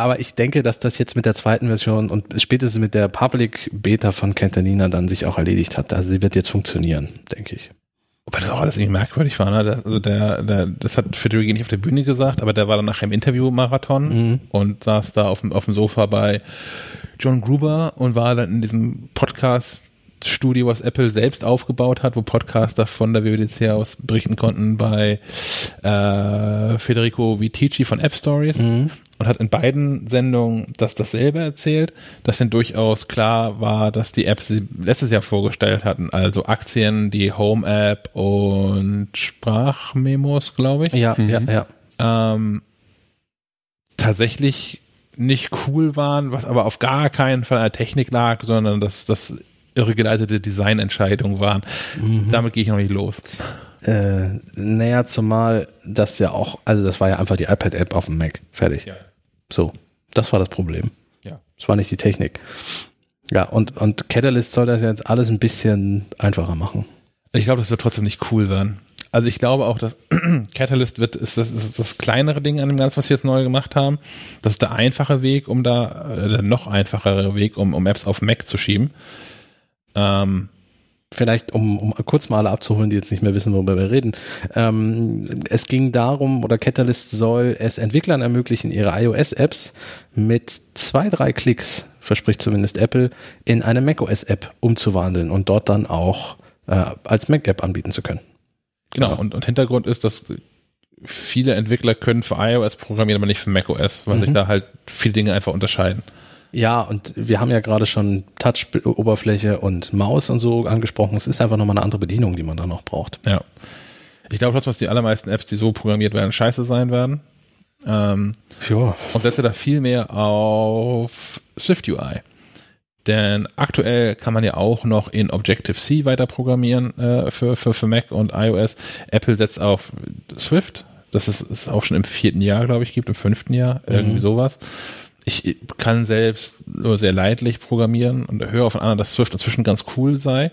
[SPEAKER 3] aber ich denke, dass das jetzt mit der zweiten Version und spätestens mit der Public Beta von Catalina dann sich auch erledigt hat. Also sie wird jetzt funktionieren, denke ich.
[SPEAKER 1] Wobei das auch alles irgendwie merkwürdig war, ne? Das, also der, der, das hat Federici nicht auf der Bühne gesagt, aber der war dann nachher im Interview-Marathon und saß da auf dem, auf dem Sofa bei John Gruber und war dann in diesem Podcast-Studio, was Apple selbst aufgebaut hat, wo Podcaster von der WWDC aus berichten konnten bei äh, Federico Vitici von App Stories und hat in beiden Sendungen das dasselbe erzählt, dass denn durchaus klar war, dass die Apps sie letztes Jahr vorgestellt hatten, also Aktien, die Home-App und Sprachmemos, glaube ich,
[SPEAKER 3] Ja, ja, ja.
[SPEAKER 1] ähm, tatsächlich nicht cool waren, was aber auf gar keinen Fall an der Technik lag, sondern dass das irregeleitete Designentscheidungen waren. Damit gehe ich noch nicht los.
[SPEAKER 3] Äh, naja, zumal das ja auch, also das war ja einfach die iPad-App auf dem Mac. Fertig.
[SPEAKER 1] Ja.
[SPEAKER 3] So, das war das Problem.
[SPEAKER 1] Ja.
[SPEAKER 3] Das war nicht die Technik. Ja, und, und Catalyst soll das jetzt alles ein bisschen einfacher machen.
[SPEAKER 1] Ich glaube, das wird trotzdem nicht cool werden. Also ich glaube auch, dass (clears throat) Catalyst wird, ist das, ist das kleinere Ding an dem Ganzen, was wir jetzt neu gemacht haben. Das ist der einfache Weg, um da, äh, der noch einfachere Weg, um, um Apps auf Mac zu schieben. Ähm,
[SPEAKER 3] Vielleicht, um, um kurz mal alle abzuholen, die jetzt nicht mehr wissen, worüber wir reden. Ähm, es ging darum, oder Catalyst soll es Entwicklern ermöglichen, ihre iOS-Apps mit zwei, drei Klicks, verspricht zumindest Apple, in eine macOS-App umzuwandeln und dort dann auch äh, als Mac-App anbieten zu können.
[SPEAKER 1] genau,
[SPEAKER 3] Ja.
[SPEAKER 1] und, und Hintergrund ist, dass viele Entwickler können für iOS programmieren, aber nicht für macOS, weil sich da halt viele Dinge einfach unterscheiden.
[SPEAKER 3] Ja, und wir haben ja gerade schon Touch-Oberfläche und Maus und so angesprochen. Es ist einfach nochmal eine andere Bedienung, die man da noch braucht.
[SPEAKER 1] Ja. Ich glaube trotzdem, dass die allermeisten Apps, die so programmiert werden, scheiße sein werden. Ähm,
[SPEAKER 3] Ja.
[SPEAKER 1] und setze da viel mehr auf Swift UI. Denn aktuell kann man ja auch noch in Objective-C weiter programmieren äh, für, für, für Mac und iOS. Apple setzt auf Swift. Das ist, ist auch schon im vierten Jahr, glaube ich, gibt, im fünften Jahr, irgendwie sowas. Ich kann selbst nur sehr leidlich programmieren und höre von anderen, dass Swift inzwischen ganz cool sei.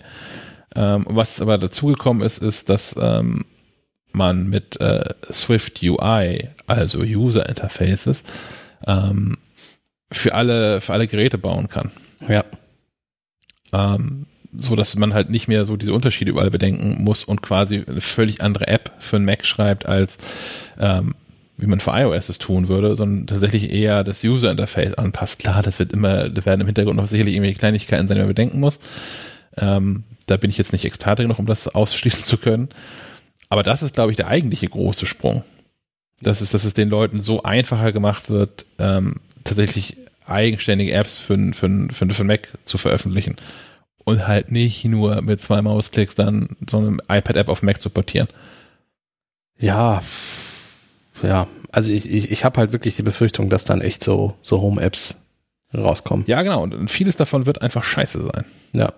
[SPEAKER 1] Ähm, was aber dazugekommen ist, ist, dass ähm, man mit äh, Swift UI, also User Interfaces, ähm, für alle, für alle Geräte bauen kann.
[SPEAKER 3] Ja.
[SPEAKER 1] Ähm, so dass man halt nicht mehr so diese Unterschiede überall bedenken muss und quasi eine völlig andere App für einen Mac schreibt, als ähm, wie man für iOS es tun würde, sondern tatsächlich eher das User Interface anpasst. Klar, das wird immer, da werden im Hintergrund noch sicherlich irgendwelche Kleinigkeiten sein, die man bedenken muss. Ähm, da bin ich jetzt nicht Experte genug, um das ausschließen zu können. Aber das ist, glaube ich, der eigentliche große Sprung. Das ist, dass es den Leuten so einfacher gemacht wird, ähm, tatsächlich eigenständige Apps für, für, für, für Mac zu veröffentlichen. Und halt nicht nur mit zwei Mausklicks dann so eine iPad-App auf Mac zu portieren.
[SPEAKER 3] Ja, ja. Also ich, ich, ich habe halt wirklich die Befürchtung, dass dann echt so, so Home-Apps rauskommen.
[SPEAKER 1] Ja, genau. Und vieles davon wird einfach scheiße sein.
[SPEAKER 3] Ja.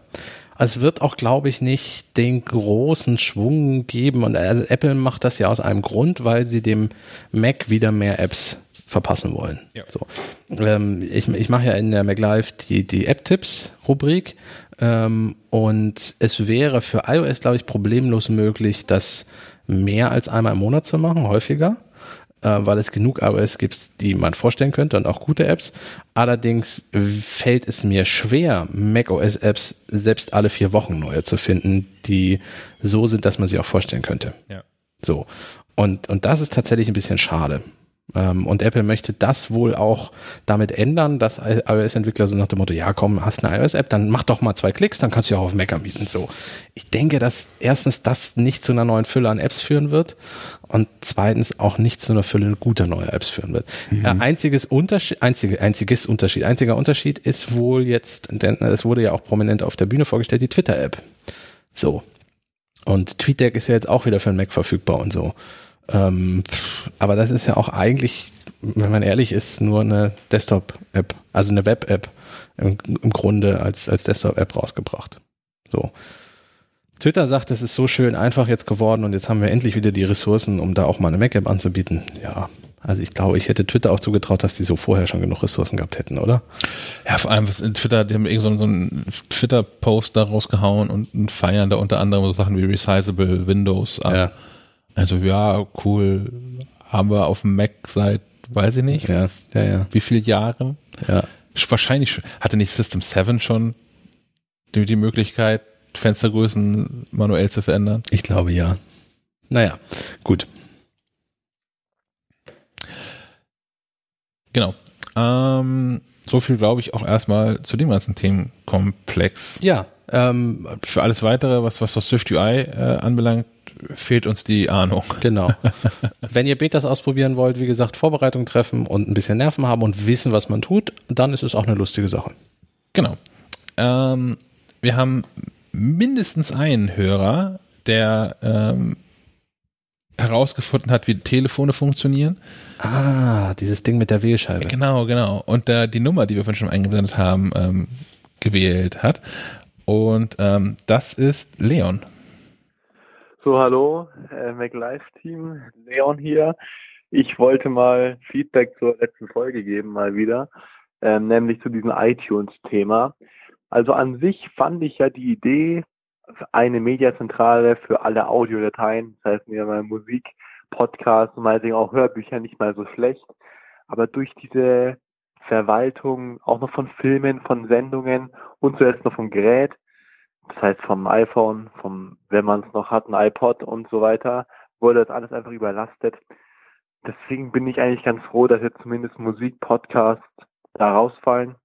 [SPEAKER 3] Also Es wird auch, glaube ich, nicht den großen Schwung geben. Und also Apple macht das ja aus einem Grund, weil sie dem Mac wieder mehr Apps verpassen wollen.
[SPEAKER 1] Ja.
[SPEAKER 3] So. Ähm, ich ich mache ja in der MacLive die, die App-Tipps-Rubrik. Ähm, und es wäre für iOS, glaube ich, problemlos möglich, das mehr als einmal im Monat zu machen, häufiger weil es genug iOS gibt, die man vorstellen könnte und auch gute Apps. Allerdings fällt es mir schwer, macOS-Apps selbst alle vier Wochen neue zu finden, die so sind, dass man sie auch vorstellen könnte.
[SPEAKER 1] Ja.
[SPEAKER 3] So. Und, und das ist tatsächlich ein bisschen schade. Ähm, und Apple möchte das wohl auch damit ändern, dass iOS-Entwickler so nach dem Motto, ja komm, hast eine iOS-App, dann mach doch mal zwei Klicks, dann kannst du ja auch auf Mac anbieten. So. Ich denke, dass erstens das nicht zu einer neuen Fülle an Apps führen wird und zweitens auch nicht zu einer Fülle guter neuer Apps führen wird. Äh, einziges Unterschied, einzige, einziges Unterschied, einziger Unterschied ist wohl jetzt, denn es wurde ja auch prominent auf der Bühne vorgestellt, die Twitter-App. So. Und TweetDeck ist ja jetzt auch wieder für den Mac verfügbar und so. Ähm, aber das ist ja auch eigentlich, wenn man ehrlich ist, nur eine Desktop-App, also eine Web-App im, im Grunde als, als Desktop-App rausgebracht. So. Twitter sagt, es ist so schön einfach jetzt geworden und jetzt haben wir endlich wieder die Ressourcen, um da auch mal eine Mac-App anzubieten. Ja, also ich glaube, ich hätte Twitter auch zugetraut, dass die so vorher schon genug Ressourcen gehabt hätten, oder?
[SPEAKER 1] Ja, vor allem, was in Twitter, die haben irgend so, einen- Twitter-Post da rausgehauen und, und feiern da unter anderem so Sachen wie Resizable Windows ab.
[SPEAKER 3] Ja.
[SPEAKER 1] Also ja, cool. Haben wir auf dem Mac seit, weiß ich nicht,
[SPEAKER 3] Ja, ja, ja.
[SPEAKER 1] wie viele Jahren?
[SPEAKER 3] ja.
[SPEAKER 1] Wahrscheinlich hatte nicht System 7 schon die, die Möglichkeit, Fenstergrößen manuell zu verändern.
[SPEAKER 3] Ich glaube ja. Naja, gut.
[SPEAKER 1] Genau. Ähm, so viel glaube ich auch erstmal zu dem ganzen Themenkomplex.
[SPEAKER 3] Ja, ähm,
[SPEAKER 1] Für alles weitere, was, was das Swift UI äh, anbelangt, fehlt uns die Ahnung.
[SPEAKER 3] Genau. (laughs) Wenn ihr Betas ausprobieren wollt, wie gesagt, Vorbereitung treffen und ein bisschen Nerven haben und wissen, was man tut, dann ist es auch eine lustige Sache.
[SPEAKER 1] Genau. Ähm, wir haben mindestens einen Hörer, der ähm, herausgefunden hat, wie Telefone funktionieren.
[SPEAKER 3] Ah, dieses Ding mit der Wählscheibe.
[SPEAKER 1] Genau, genau. Und der die Nummer, die wir vorhin schon eingeblendet haben, ähm, gewählt hat. Und ähm, das ist Leon.
[SPEAKER 5] So, hallo, äh, MacLive-Team, Leon hier. Ich wollte mal Feedback zur letzten Folge geben, mal wieder, ähm, nämlich zu diesem iTunes-Thema. Also an sich fand ich ja die Idee, eine Mediazentrale für alle Audiodateien, das heißt mir mal Musik, Podcasts und meinetwegen auch Hörbücher nicht mal so schlecht. Aber durch diese Verwaltung auch noch von Filmen, von Sendungen und zuletzt noch vom Gerät, das heißt vom iPhone, vom, wenn man es noch hat, ein iPod und so weiter, wurde das alles einfach überlastet. Deswegen bin ich eigentlich ganz froh, dass jetzt zumindest Musik-Podcasts da rausfallen.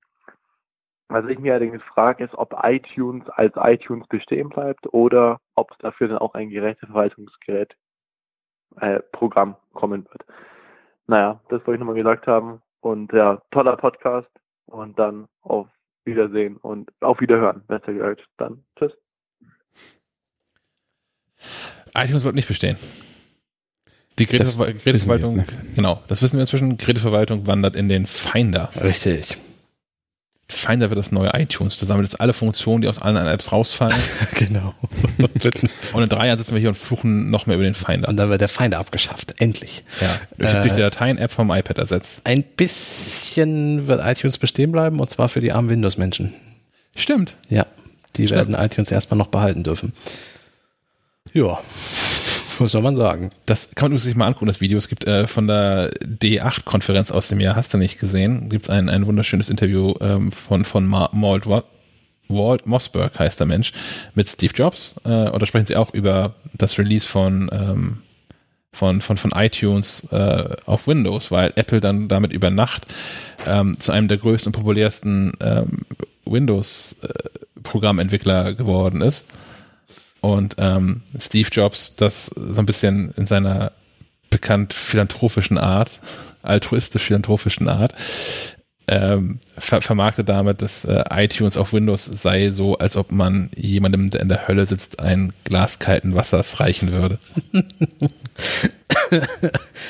[SPEAKER 5] Was ich mir allerdings frage, ist, ob iTunes als iTunes bestehen bleibt oder ob es dafür dann auch ein Geräteverwaltungsgerät äh, Programm kommen wird. Naja, das wollte ich nochmal gesagt haben. Und ja, toller Podcast. Und dann auf Wiedersehen und auf Wiederhören, besser gesagt. Dann tschüss.
[SPEAKER 1] iTunes wird nicht bestehen. Die Geräteverwaltung,
[SPEAKER 2] wir
[SPEAKER 1] genau, das wissen wir inzwischen. Geräteverwaltung wandert in den Finder.
[SPEAKER 3] Richtig.
[SPEAKER 1] Finder wird das neue iTunes. Da sammelt jetzt alle Funktionen, die aus allen anderen Apps rausfallen. (laughs)
[SPEAKER 3] genau. (laughs)
[SPEAKER 1] Und in drei Jahren sitzen wir hier und fluchen noch mehr über den Finder.
[SPEAKER 3] Und dann wird der Feind abgeschafft. Endlich.
[SPEAKER 1] Ja, durch,
[SPEAKER 3] Äh,
[SPEAKER 1] durch die Dateien-App vom iPad ersetzt.
[SPEAKER 3] Ein bisschen wird iTunes bestehen bleiben und zwar für die armen Windows-Menschen.
[SPEAKER 1] Stimmt.
[SPEAKER 3] Ja, die
[SPEAKER 1] Stimmt.
[SPEAKER 3] werden iTunes erstmal noch behalten dürfen. Ja, (laughs) was soll man sagen?
[SPEAKER 1] Das kann man sich mal angucken, das Video. Es gibt äh, von der D8-Konferenz aus dem Jahr, hast du nicht gesehen, gibt es ein, ein wunderschönes Interview ähm, von, von Ma Walt, Wa- Walt Mossberg, heißt der Mensch, mit Steve Jobs. Äh, und da sprechen sie auch über das Release von, ähm, von, von, von iTunes äh, auf Windows, weil Apple dann damit über Nacht ähm, zu einem der größten und populärsten ähm, Windows-Programmentwickler geworden ist. Und ähm, Steve Jobs das so ein bisschen in seiner bekannt philanthropischen Art, altruistisch-philanthropischen Art, ähm, ver vermarktet damit, dass äh, iTunes auf Windows sei so, als ob man jemandem, der in der Hölle sitzt, ein Glas kalten Wassers reichen würde. (laughs)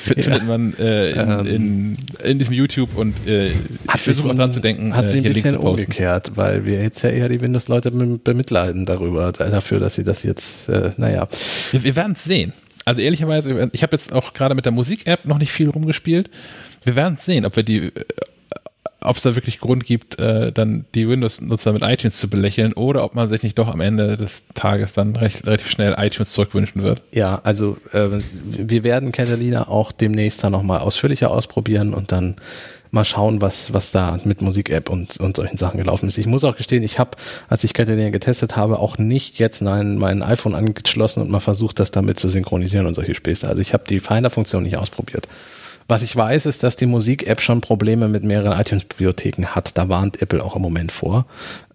[SPEAKER 1] Findet man äh, in, in, in diesem YouTube und äh, ich versuche auch dran zu denken,
[SPEAKER 3] Hat
[SPEAKER 1] äh,
[SPEAKER 3] sie ein bisschen umgekehrt, weil wir jetzt ja eher die Windows-Leute bem- bemitleiden darüber, dafür, dass sie das jetzt, äh, naja.
[SPEAKER 1] Wir, wir werden es sehen. Also ehrlicherweise, ich habe jetzt auch gerade mit der Musik-App noch nicht viel rumgespielt. Wir werden es sehen, ob wir die, äh, ob es da wirklich Grund gibt, äh, dann die Windows-Nutzer mit iTunes zu belächeln oder ob man sich nicht doch am Ende des Tages dann recht, relativ schnell iTunes zurückwünschen wird.
[SPEAKER 3] Ja, also äh, wir werden Catalina auch demnächst dann nochmal ausführlicher ausprobieren und dann mal schauen, was, was da mit Musik-App und, und solchen Sachen gelaufen ist. Ich muss auch gestehen, ich habe, als ich Catalina getestet habe, auch nicht jetzt mein, mein iPhone angeschlossen und mal versucht, das damit zu synchronisieren und solche Späße. Also ich habe die Finder-Funktion nicht ausprobiert. Was ich weiß, ist, dass die Musik-App schon Probleme mit mehreren iTunes-Bibliotheken hat. Da warnt Apple auch im Moment vor.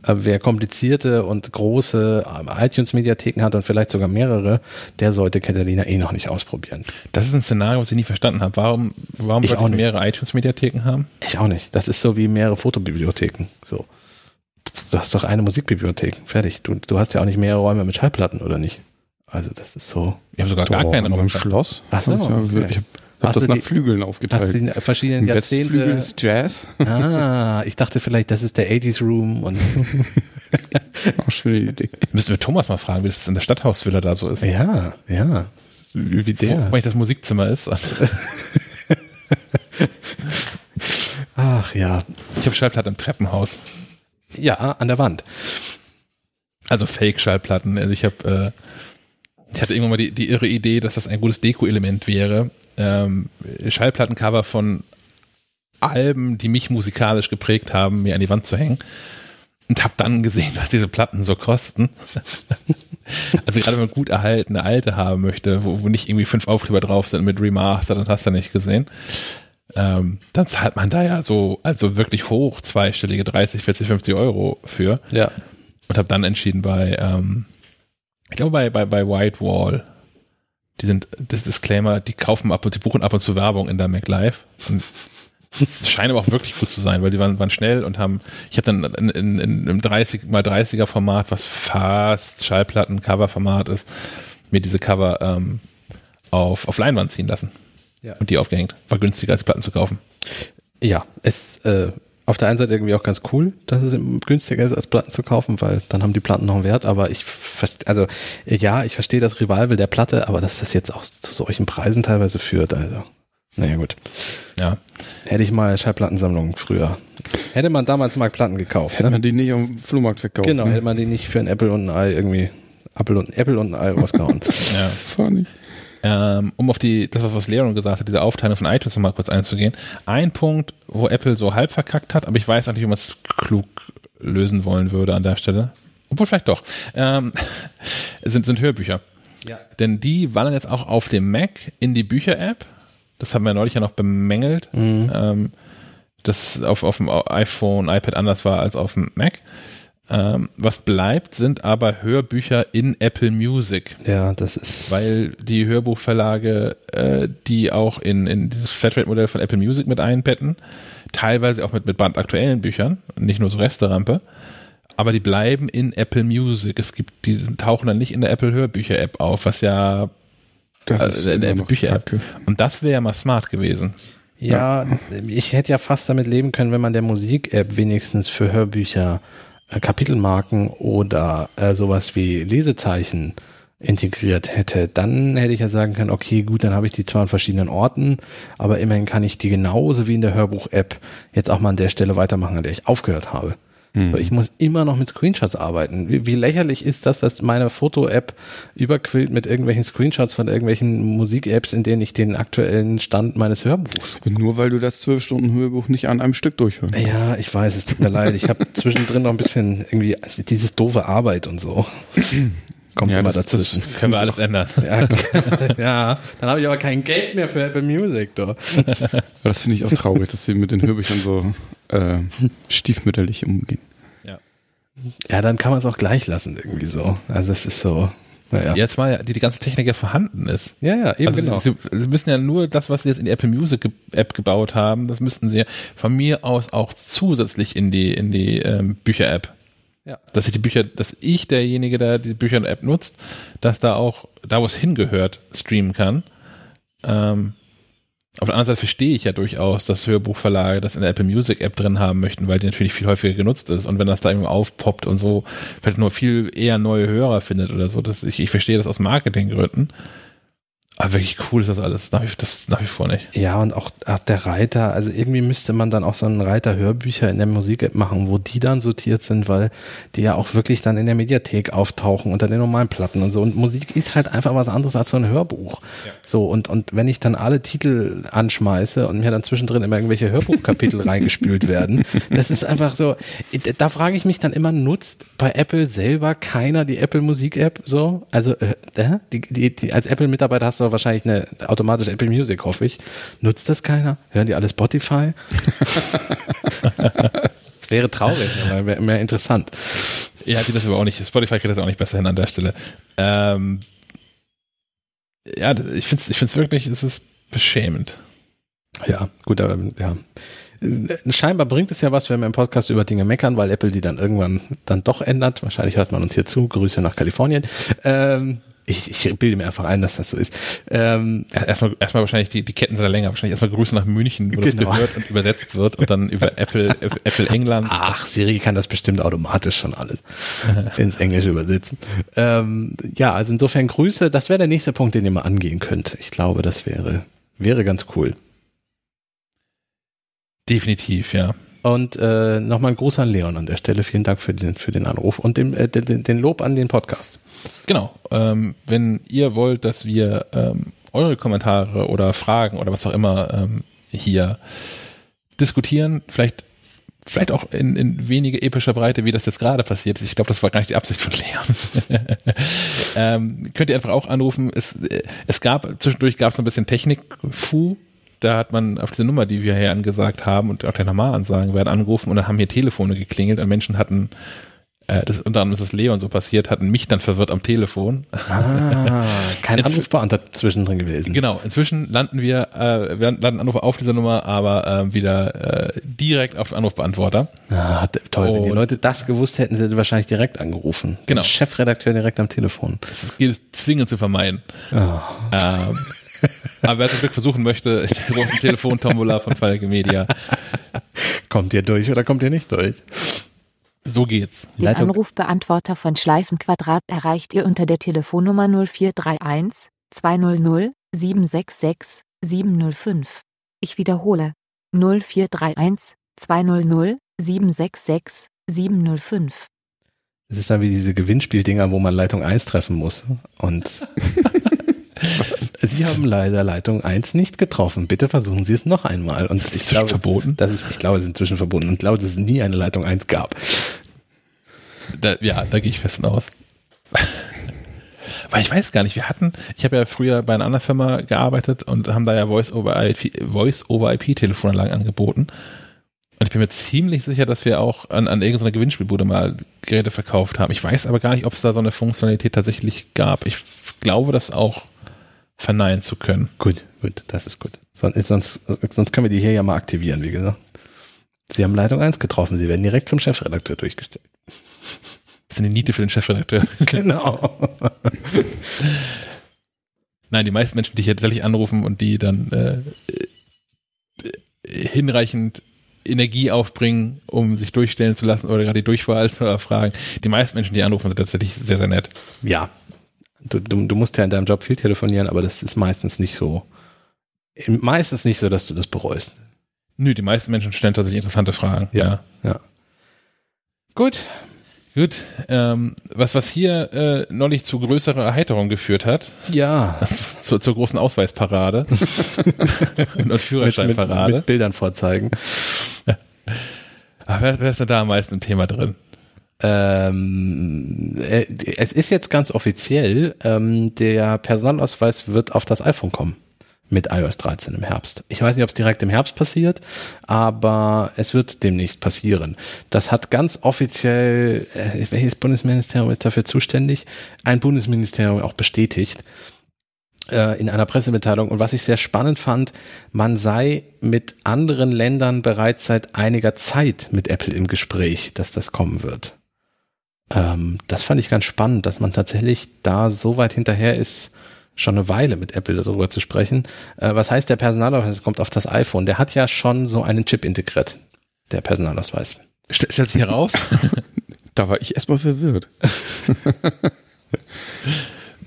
[SPEAKER 3] Äh, Wer komplizierte und große äh, iTunes-Mediatheken hat und vielleicht sogar mehrere, der sollte Catalina eh noch nicht ausprobieren.
[SPEAKER 1] Das ist ein Szenario, was ich nie verstanden habe. Warum, warum
[SPEAKER 3] Ich
[SPEAKER 1] sollte
[SPEAKER 3] auch
[SPEAKER 1] ich
[SPEAKER 3] nicht.
[SPEAKER 1] mehrere iTunes-Mediatheken haben?
[SPEAKER 3] Ich auch nicht. Das ist so wie mehrere Fotobibliotheken. So. Du hast doch eine Musikbibliothek. Fertig. Du, du hast ja auch nicht mehrere Räume mit Schallplatten, oder nicht? Also das ist so.
[SPEAKER 1] Ich habe sogar gar keine Raum.
[SPEAKER 2] Schloss.
[SPEAKER 3] Ach so,
[SPEAKER 2] Ich habe
[SPEAKER 3] okay.
[SPEAKER 2] ich hab das
[SPEAKER 3] du
[SPEAKER 2] nach
[SPEAKER 3] die-
[SPEAKER 2] Flügeln
[SPEAKER 3] Hast
[SPEAKER 2] aufgeteilt.
[SPEAKER 3] du in verschiedenen
[SPEAKER 2] Im Westflügel
[SPEAKER 3] Jahrzehnten.
[SPEAKER 2] ist Jazz.
[SPEAKER 3] Ah, ich dachte vielleicht, das ist der 80s Room und (laughs)
[SPEAKER 2] Auch schöne Idee.
[SPEAKER 1] Müssten wir Thomas mal fragen, wie das in der Stadthausvilla da so ist.
[SPEAKER 3] ja, ja. Wie
[SPEAKER 1] Wo
[SPEAKER 3] der.
[SPEAKER 1] eigentlich das Musikzimmer ist. (laughs)
[SPEAKER 3] Ach ja.
[SPEAKER 1] Ich habe Schallplatten im Treppenhaus.
[SPEAKER 3] Ja, an der Wand.
[SPEAKER 1] Also Fake-Schallplatten. Also ich habe, äh, ich hatte irgendwann mal die, die irre Idee, dass das ein gutes Deko-Element wäre. Ähm, Schallplattencover von Alben, die mich musikalisch geprägt haben, mir an die Wand zu hängen. Und habe dann gesehen, (laughs) was diese Platten so kosten. (laughs) also gerade wenn man gut erhaltene alte haben möchte, wo, wo nicht irgendwie fünf Aufkleber drauf sind mit Remaster, dann hast du nicht gesehen. Ähm, dann zahlt man da ja so, also wirklich hoch, zweistellige 30, 40, 50 Euro für
[SPEAKER 3] Ja.
[SPEAKER 1] und habe dann entschieden bei, ähm, ich glaube bei, bei, bei White Wall, die sind, das Disclaimer, die kaufen ab und die buchen ab und zu Werbung in der MacLive. Und es scheint aber auch wirklich gut zu sein, weil die waren, waren schnell und haben, ich habe dann in, in, in einem 30 mal 30er Format, was fast Schallplatten-Cover-Format ist, mir diese Cover ähm, auf, auf Leinwand ziehen lassen.
[SPEAKER 3] Ja.
[SPEAKER 1] Und die aufgehängt. War günstiger als Platten zu kaufen.
[SPEAKER 3] Ja, ist äh, auf der einen Seite irgendwie auch ganz cool, dass es günstiger ist, als Platten zu kaufen, weil dann haben die Platten noch einen Wert, aber ich verstehe, also ja, ich verstehe das Revival der Platte, aber dass das jetzt auch zu solchen Preisen teilweise führt, also naja gut.
[SPEAKER 1] Ja.
[SPEAKER 3] Hätte ich mal Schallplattensammlungen früher. Hätte man damals mal Platten gekauft.
[SPEAKER 2] Hätte
[SPEAKER 3] Ne?
[SPEAKER 2] man die nicht am Flohmarkt verkauft.
[SPEAKER 3] Genau, hätte
[SPEAKER 2] Ne?
[SPEAKER 3] man die nicht für ein Apple und ein Ei irgendwie Apple und, Apple und ein Ei rausgehauen.
[SPEAKER 1] ja. (laughs)
[SPEAKER 2] Funny.
[SPEAKER 1] Ähm, um auf die, das, was Leon gesagt hat, diese Aufteilung von iTunes noch mal kurz einzugehen. Ein Punkt, wo Apple so halb verkackt hat, aber ich weiß nicht, wie man es klug lösen wollen würde an der Stelle. Obwohl vielleicht doch. Ähm, (laughs) sind, sind Hörbücher.
[SPEAKER 3] Ja.
[SPEAKER 1] Denn die wandern jetzt auch auf dem Mac in die Bücher-App. Das haben wir neulich ja noch bemängelt. Ähm, dass auf, auf dem iPhone, iPad anders war als auf dem Mac. Ähm, was bleibt, sind aber Hörbücher in Apple Music
[SPEAKER 3] ja, das ist.
[SPEAKER 1] weil die Hörbuchverlage, äh, die auch in, in dieses Flatrate-Modell von Apple Music mit einbetten, teilweise auch mit, mit brandaktuellen Büchern, nicht nur so Resterampe, aber die bleiben in Apple Music. Es gibt, die tauchen dann nicht in der Apple Hörbücher App auf, was ja
[SPEAKER 2] Das
[SPEAKER 1] also in der Apple
[SPEAKER 2] noch
[SPEAKER 1] Bücher App.
[SPEAKER 2] kacke.
[SPEAKER 1] Und das wäre ja mal smart gewesen.
[SPEAKER 3] Ja, ich hätte ja fast damit leben können, wenn man der Musik-App wenigstens für Hörbücher Kapitelmarken oder äh, sowas wie Lesezeichen integriert hätte, dann hätte ich ja sagen können, okay, gut, dann habe ich die zwar an verschiedenen Orten, aber immerhin kann ich die genauso wie in der Hörbuch-App jetzt auch mal an der Stelle weitermachen, an der ich aufgehört habe. So, ich muss immer noch mit Screenshots arbeiten. Wie, wie lächerlich ist das, dass meine Foto-App überquillt mit irgendwelchen Screenshots von irgendwelchen Musik-Apps, in denen ich den aktuellen Stand meines Hörbuchs
[SPEAKER 2] Nur weil du das zwölf Stunden Hörbuch nicht an einem Stück durchhörst.
[SPEAKER 3] ja, ich weiß, es tut mir leid. Ich habe (laughs) zwischendrin noch ein bisschen irgendwie dieses doofe Arbeit und so. Kommt
[SPEAKER 2] Ja,
[SPEAKER 3] immer
[SPEAKER 2] das- das-
[SPEAKER 3] dazwischen.
[SPEAKER 1] Können wir alles ändern. (laughs)
[SPEAKER 3] ja, (laughs) ja, dann habe ich aber kein Geld mehr für Apple Music, doch.
[SPEAKER 2] Das finde ich auch traurig, dass sie mit den Hörbüchern so äh, stiefmütterlich umgehen.
[SPEAKER 1] Ja.
[SPEAKER 3] Ja, dann kann man es auch gleich lassen irgendwie so. Also es ist so, naja.
[SPEAKER 1] Jetzt mal die, die ganze Technik ja vorhanden ist.
[SPEAKER 3] Ja, ja, eben
[SPEAKER 1] Also
[SPEAKER 3] genau.
[SPEAKER 1] sie, sie müssen ja nur das, was sie jetzt in die Apple Music ge- App gebaut haben, das müssten sie ja von mir aus auch zusätzlich in die in die ähm, Bücher App.
[SPEAKER 3] Ja.
[SPEAKER 1] Dass ich die Bücher, dass ich derjenige, der die Bücher App nutzt, dass da auch da, wo es hingehört, streamen kann. Ähm, auf der anderen Seite verstehe ich ja durchaus, dass Hörbuchverlage das in der Apple Music App drin haben möchten, weil die natürlich viel häufiger genutzt ist. Und wenn das da irgendwie aufpoppt und so, vielleicht nur viel eher neue Hörer findet oder so, das, ich, ich verstehe das aus Marketinggründen. Aber wirklich cool ist das alles, nach wie, das nach wie vor nicht.
[SPEAKER 3] Ja, und auch, auch der Reiter, also irgendwie müsste man dann auch so einen Reiter Hörbücher in der Musik-App machen, wo die dann sortiert sind, weil die ja auch wirklich dann in der Mediathek auftauchen unter den normalen Platten und so. Und Musik ist halt einfach was anderes als so ein Hörbuch. So, und, und wenn ich dann alle Titel anschmeiße und mir dann zwischendrin immer irgendwelche Hörbuchkapitel (laughs) reingespült werden, das ist einfach so, da frage ich mich dann immer, nutzt bei Apple selber keiner die Apple Musik-App so? Also, äh, die, die, die, als Apple-Mitarbeiter hast du doch wahrscheinlich eine automatische Apple Music, hoffe ich. Nutzt das keiner? Hören die alle Spotify? (laughs) Das wäre traurig, aber wäre mehr interessant.
[SPEAKER 1] Ja, die das aber auch nicht, Spotify kriegt das auch nicht besser hin an der Stelle. Ähm, ja, ich finde es ich find's wirklich, es ist beschämend.
[SPEAKER 3] Ja, gut, aber ja. Scheinbar bringt es ja was, wenn wir im Podcast über Dinge meckern, weil Apple die dann irgendwann dann doch ändert. Wahrscheinlich hört man uns hier zu. Grüße nach Kalifornien. Ähm, ich, ich bilde mir einfach ein, dass das so ist. Ähm,
[SPEAKER 1] Erstmal, erstmal wahrscheinlich, die, die Ketten sind ja länger, wahrscheinlich erstmal Grüße nach München, wo das
[SPEAKER 3] Genau.
[SPEAKER 1] gehört und übersetzt wird und dann über Apple, (laughs) Apple England.
[SPEAKER 3] ach, Siri kann das bestimmt automatisch schon alles (laughs) ins Englische übersetzen. Ähm, ja, also insofern Grüße. Das wäre der nächste Punkt, den ihr mal angehen könnt. Ich glaube, das wäre, wäre ganz cool.
[SPEAKER 1] Definitiv, ja.
[SPEAKER 3] Und äh, nochmal ein Gruß an Leon an der Stelle. Vielen Dank für den, für den Anruf und den, äh, den, den Lob an den Podcast.
[SPEAKER 1] Genau. Ähm, wenn ihr wollt, dass wir ähm, eure Kommentare oder Fragen oder was auch immer ähm, hier diskutieren, vielleicht vielleicht auch in, in weniger epischer Breite, wie das jetzt gerade passiert ist. Ich glaube, das war gar nicht die Absicht von Leon. (laughs) ähm, könnt ihr einfach auch anrufen. Es, äh, es gab, zwischendurch gab es ein bisschen Technik-Fu. Da hat man auf diese Nummer, die wir hier angesagt haben und auch der normal ansagen werden, angerufen und dann haben hier Telefone geklingelt und Menschen hatten äh, das, unter anderem ist das Leon so passiert, hatten mich dann verwirrt am Telefon.
[SPEAKER 3] Ah, kein Anrufbeamter zwischendrin gewesen.
[SPEAKER 1] Genau, inzwischen landen wir, äh, wir landen Anrufe auf dieser Nummer, aber äh, wieder äh, direkt auf den Anrufbeantworter.
[SPEAKER 3] Ah, toll, wenn die
[SPEAKER 1] Und-
[SPEAKER 3] Leute das gewusst hätten, sie hätten wahrscheinlich direkt angerufen.
[SPEAKER 1] Genau.
[SPEAKER 3] Chefredakteur direkt am Telefon.
[SPEAKER 1] Das gilt es zwingend zu vermeiden.
[SPEAKER 3] Ah.
[SPEAKER 1] Ähm, aber wer zum Glück versuchen möchte, (laughs) der großen Telefontombola von Falke Media,
[SPEAKER 3] Kommt ihr durch oder kommt ihr nicht durch?
[SPEAKER 1] so geht's.
[SPEAKER 4] Den
[SPEAKER 3] Leitung-
[SPEAKER 4] Anrufbeantworter von Schleifenquadrat erreicht ihr unter der Telefonnummer 0431 200 766 705. Ich wiederhole 0431 200 766 705.
[SPEAKER 3] Es ist dann wie diese Gewinnspieldinger, wo man Leitung 1 treffen muss. Und (laughs) (laughs) Sie haben leider Leitung 1 nicht getroffen. Bitte versuchen Sie es noch einmal. Und ich glaube,
[SPEAKER 1] verboten?
[SPEAKER 3] Das ist, ich glaube, es ist inzwischen verboten. Und ich glaube, dass es nie eine Leitung 1 gab.
[SPEAKER 1] Da, ja, da gehe ich fest aus. Weil ich weiß gar nicht, wir hatten, ich habe ja früher bei einer anderen Firma gearbeitet und haben da ja Voice-over-IP Voice-over-IP-Telefonanlagen angeboten. Und ich bin mir ziemlich sicher, dass wir auch an, an irgendeiner Gewinnspielbude mal Geräte verkauft haben. Ich weiß aber gar nicht, ob es da so eine Funktionalität tatsächlich gab. Ich glaube, das auch verneinen zu können.
[SPEAKER 3] Gut, gut, das ist gut. Sonst, sonst, sonst können wir die hier ja mal aktivieren, wie gesagt. Sie haben Leitung 1 getroffen. Sie werden direkt zum Chefredakteur durchgestellt.
[SPEAKER 1] Das sind die Niete für den Chefredakteur. (laughs)
[SPEAKER 3] Genau.
[SPEAKER 1] Nein, die meisten Menschen, die hier tatsächlich anrufen und die dann äh, äh, hinreichend Energie aufbringen, um sich durchstellen zu lassen oder gerade die Durchwahl zu erfragen. Die meisten Menschen, die anrufen, sind tatsächlich sehr, sehr nett.
[SPEAKER 3] Ja. Du, du, du musst ja in deinem Job viel telefonieren, aber das ist meistens nicht so. Meistens nicht so, dass du das bereust.
[SPEAKER 1] Nö, die meisten Menschen stellen tatsächlich interessante Fragen.
[SPEAKER 3] Ja. Ja. Gut.
[SPEAKER 1] Gut, ähm, was, was hier äh, neulich zu größerer Erheiterung geführt hat,
[SPEAKER 3] Ja. (laughs)
[SPEAKER 1] das ist zur, großen Ausweisparade (laughs) (laughs) und Führerscheinparade.
[SPEAKER 3] Mit, mit Bildern vorzeigen.
[SPEAKER 1] Aber wer, wer ist denn da am meisten im Thema drin?
[SPEAKER 3] Ähm, äh, es ist jetzt ganz offiziell, ähm, der Personalausweis wird auf das iPhone kommen mit iOS 13 im Herbst. Ich weiß nicht, ob es direkt im Herbst passiert, aber es wird demnächst passieren. Das hat ganz offiziell, äh, welches Bundesministerium ist dafür zuständig? Ein Bundesministerium auch bestätigt äh, in einer Pressemitteilung. Und was ich sehr spannend fand, man sei mit anderen Ländern bereits seit einiger Zeit mit Apple im Gespräch, dass das kommen wird. Ähm, das fand ich ganz spannend, dass man tatsächlich da so weit hinterher ist, schon eine Weile mit Apple darüber zu sprechen. Äh, was heißt der Personalausweis kommt auf das iPhone? Der hat ja schon so einen Chip integriert, der Personalausweis.
[SPEAKER 1] St stellt sich heraus, (laughs)
[SPEAKER 2] Da war ich erstmal verwirrt. (laughs)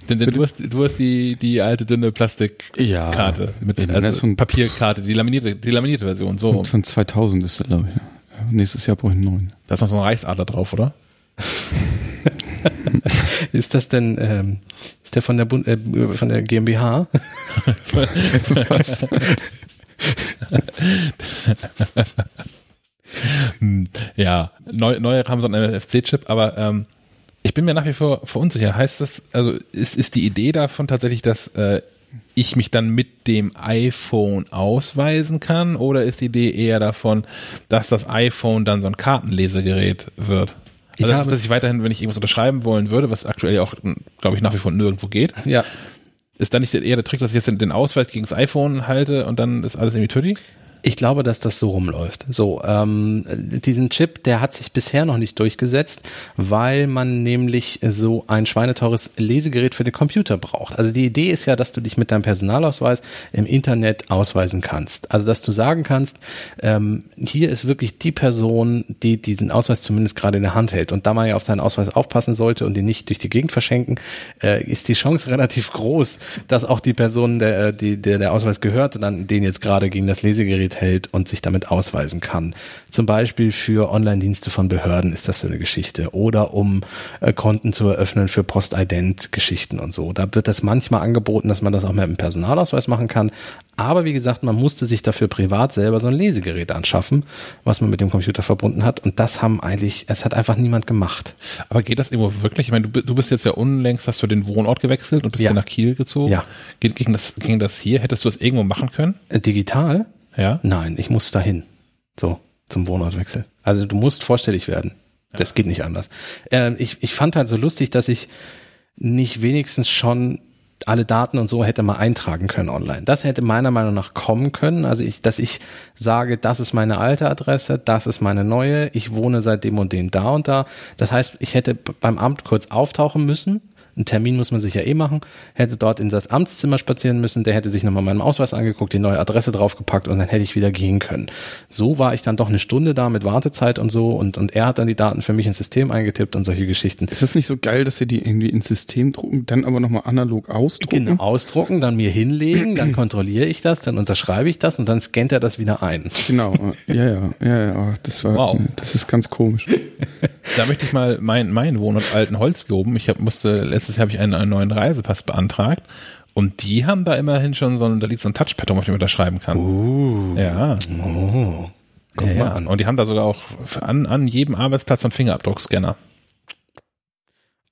[SPEAKER 1] denn, denn du hast, du hast die, die alte dünne Plastikkarte
[SPEAKER 2] Ja.
[SPEAKER 1] mit
[SPEAKER 2] das
[SPEAKER 1] also
[SPEAKER 2] von-
[SPEAKER 1] Papierkarte, die laminierte, die laminierte Version. So,
[SPEAKER 2] Von 2000 ist der, glaube ich. Nächstes Jahr brauche ich einen neuen.
[SPEAKER 1] da ist noch so ein Reichsadler drauf, oder? (laughs)
[SPEAKER 3] Ist das denn, ähm, ist der von der, Bund, äh, von der GmbH?
[SPEAKER 2] Was?
[SPEAKER 1] Hm, ja, neu, neuere haben so einen NFC-Chip, aber ähm, ich bin mir nach wie vor verunsicher. Heißt das, also ist, ist die Idee davon tatsächlich, dass äh, ich mich dann mit dem iPhone ausweisen kann oder ist die Idee eher davon, dass das iPhone dann so ein Kartenlesegerät wird?
[SPEAKER 3] Ich
[SPEAKER 1] Also das
[SPEAKER 3] habe-
[SPEAKER 1] dass ich weiterhin, wenn ich irgendwas unterschreiben wollen würde, was aktuell ja auch, glaube ich, nach wie vor nirgendwo geht,
[SPEAKER 3] Ja.
[SPEAKER 1] ist dann nicht eher der Trick, dass ich jetzt den- Ausweis gegen das iPhone halte und dann ist alles irgendwie Tütti?
[SPEAKER 3] Ich glaube, dass das so rumläuft. So, ähm, diesen Chip, der hat sich bisher noch nicht durchgesetzt, weil man nämlich so ein schweineteures Lesegerät für den Computer braucht. Also die Idee ist ja, dass du dich mit deinem Personalausweis im Internet ausweisen kannst. Also dass du sagen kannst, ähm, hier ist wirklich die Person, die diesen Ausweis zumindest gerade in der Hand hält. Und da man ja auf seinen Ausweis aufpassen sollte und ihn nicht durch die Gegend verschenken, äh, ist die Chance (laughs) relativ groß, dass auch die Person, der, äh, die, der der Ausweis gehört, dann den jetzt gerade gegen das Lesegerät hält und sich damit ausweisen kann. Zum Beispiel für Online-Dienste von Behörden ist das so eine Geschichte. Oder um äh, Konten zu eröffnen für Postident-Geschichten und so. Da wird das manchmal angeboten, dass man das auch mit einem Personalausweis machen kann. Aber wie gesagt, man musste sich dafür privat selber so ein Lesegerät anschaffen, was man mit dem Computer verbunden hat. Und das haben eigentlich, es hat einfach niemand gemacht.
[SPEAKER 1] Aber geht das irgendwo wirklich? Ich meine, du, du bist jetzt ja unlängst, hast du den Wohnort gewechselt und bist
[SPEAKER 3] Ja.
[SPEAKER 1] nach Kiel gezogen.
[SPEAKER 3] Ja.
[SPEAKER 1] Geht, ging, das, ging das hier? Hättest du das irgendwo machen können?
[SPEAKER 3] Äh, Digital?
[SPEAKER 1] Ja.
[SPEAKER 3] Nein, ich muss dahin. So, zum Wohnortwechsel. Also du musst vorstellig werden. Das geht nicht anders. Ähm, ich, ich fand halt so lustig, dass ich nicht wenigstens schon alle Daten und so hätte mal eintragen können online. Das hätte meiner Meinung nach kommen können. Also ich, dass ich sage, das ist meine alte Adresse, das ist meine neue, ich wohne seit dem und dem da und da. Das heißt, ich hätte beim Amt kurz auftauchen müssen. Einen Termin muss man sich ja eh machen. Hätte dort in das Amtszimmer spazieren müssen. Der hätte sich nochmal meinen Ausweis angeguckt, die neue Adresse draufgepackt und dann hätte ich wieder gehen können. So war ich dann doch eine Stunde da mit Wartezeit und so und, und er hat dann die Daten für mich ins System eingetippt und solche Geschichten.
[SPEAKER 2] Ist das nicht so geil, dass sie die irgendwie ins System drucken, dann aber nochmal analog ausdrucken?
[SPEAKER 3] Genau. Ausdrucken, dann mir hinlegen, dann (clears throat) kontrolliere ich das, dann unterschreibe ich das und dann scannt er das wieder ein.
[SPEAKER 2] Genau. Ja, ja, ja, ja. Das war,
[SPEAKER 1] Wow.
[SPEAKER 2] das ist ganz komisch.
[SPEAKER 1] Da möchte ich mal meinen mein Wohnort Altenholz loben. Ich hab, musste, letztes Jahr habe ich einen, einen neuen Reisepass beantragt. Und die haben da immerhin schon so ein, da liegt so ein Touchpad, auf dem ich unterschreiben kann.
[SPEAKER 3] Uh,
[SPEAKER 1] Ja.
[SPEAKER 3] oh. Guck
[SPEAKER 1] ja,
[SPEAKER 3] mal
[SPEAKER 1] ja.
[SPEAKER 3] an.
[SPEAKER 1] Und die haben da sogar auch an, an jedem Arbeitsplatz so einen Fingerabdruckscanner.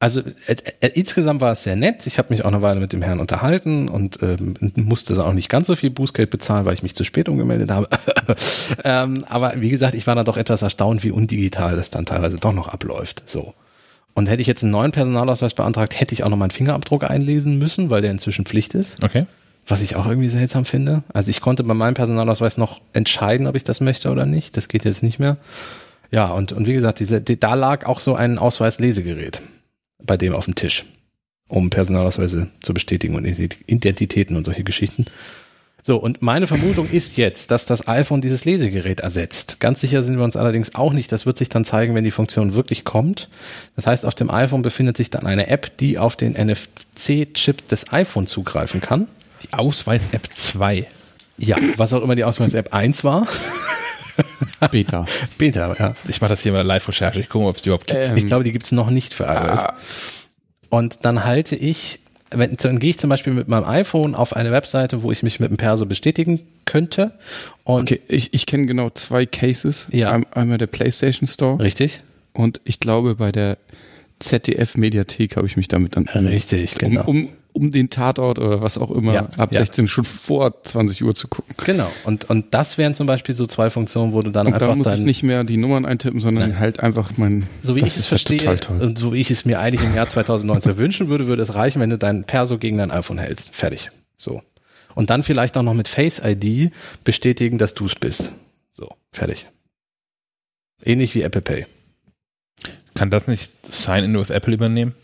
[SPEAKER 3] Also äh, äh, insgesamt war es sehr nett. Ich habe mich auch eine Weile mit dem Herrn unterhalten und ähm, musste da auch nicht ganz so viel Bußgeld bezahlen, weil ich mich zu spät umgemeldet habe. (laughs) ähm, aber wie gesagt, ich war da doch etwas erstaunt, wie undigital das dann teilweise doch noch abläuft. So. Und hätte ich jetzt einen neuen Personalausweis beantragt, hätte ich auch noch meinen Fingerabdruck einlesen müssen, weil der inzwischen Pflicht ist.
[SPEAKER 1] Okay.
[SPEAKER 3] Was ich auch irgendwie seltsam finde. Also ich konnte bei meinem Personalausweis noch entscheiden, ob ich das möchte oder nicht. Das geht jetzt nicht mehr. Ja, und, und wie gesagt, diese, die, da lag auch so ein Ausweislesegerät bei dem auf dem Tisch, um Personalausweise zu bestätigen und Identitäten und solche Geschichten. So, und meine Vermutung ist jetzt, dass das iPhone dieses Lesegerät ersetzt. Ganz sicher sind wir uns allerdings auch nicht. Das wird sich dann zeigen, wenn die Funktion wirklich kommt. Das heißt, auf dem iPhone befindet sich dann eine App, die auf den NFC-Chip des iPhone zugreifen kann.
[SPEAKER 1] Die Ausweis-App 2.
[SPEAKER 3] Ja, was auch immer die Ausweis-App 1 war. (laughs)
[SPEAKER 2] Beta.
[SPEAKER 3] Beta, ja.
[SPEAKER 1] Ich mache das hier mal Live-Recherche. Ich gucke, ob es die überhaupt gibt.
[SPEAKER 3] Ähm, ich glaube, die gibt es noch nicht für iOS. Ah. Und dann halte ich wenn, dann gehe ich zum Beispiel mit meinem iPhone auf eine Webseite, wo ich mich mit dem Perso bestätigen könnte.
[SPEAKER 2] Und okay, ich, ich kenne genau zwei Cases. Ja. Einmal der PlayStation Store.
[SPEAKER 3] Richtig.
[SPEAKER 2] Und ich glaube, bei der ZDF-Mediathek habe ich mich damit dann.
[SPEAKER 3] Richtig, genau.
[SPEAKER 2] Um, um, den Tatort oder was auch immer ja, ab 16 ja. schon vor 20 Uhr zu gucken.
[SPEAKER 3] Genau. Und, und das wären zum Beispiel so zwei Funktionen, wo du dann und einfach.
[SPEAKER 2] Da muss ich nicht mehr die Nummern eintippen, sondern Nein. halt einfach mein.
[SPEAKER 3] So wie ich es verstehe und so wie ich es mir eigentlich im Jahr 2019 (laughs) wünschen würde, würde es reichen, wenn du dein Perso gegen dein iPhone hältst. Fertig. So. Und dann vielleicht auch noch mit Face ID bestätigen, dass du es bist. So. Fertig. Ähnlich wie Apple Pay.
[SPEAKER 1] Kann das nicht Sign-in with Apple übernehmen?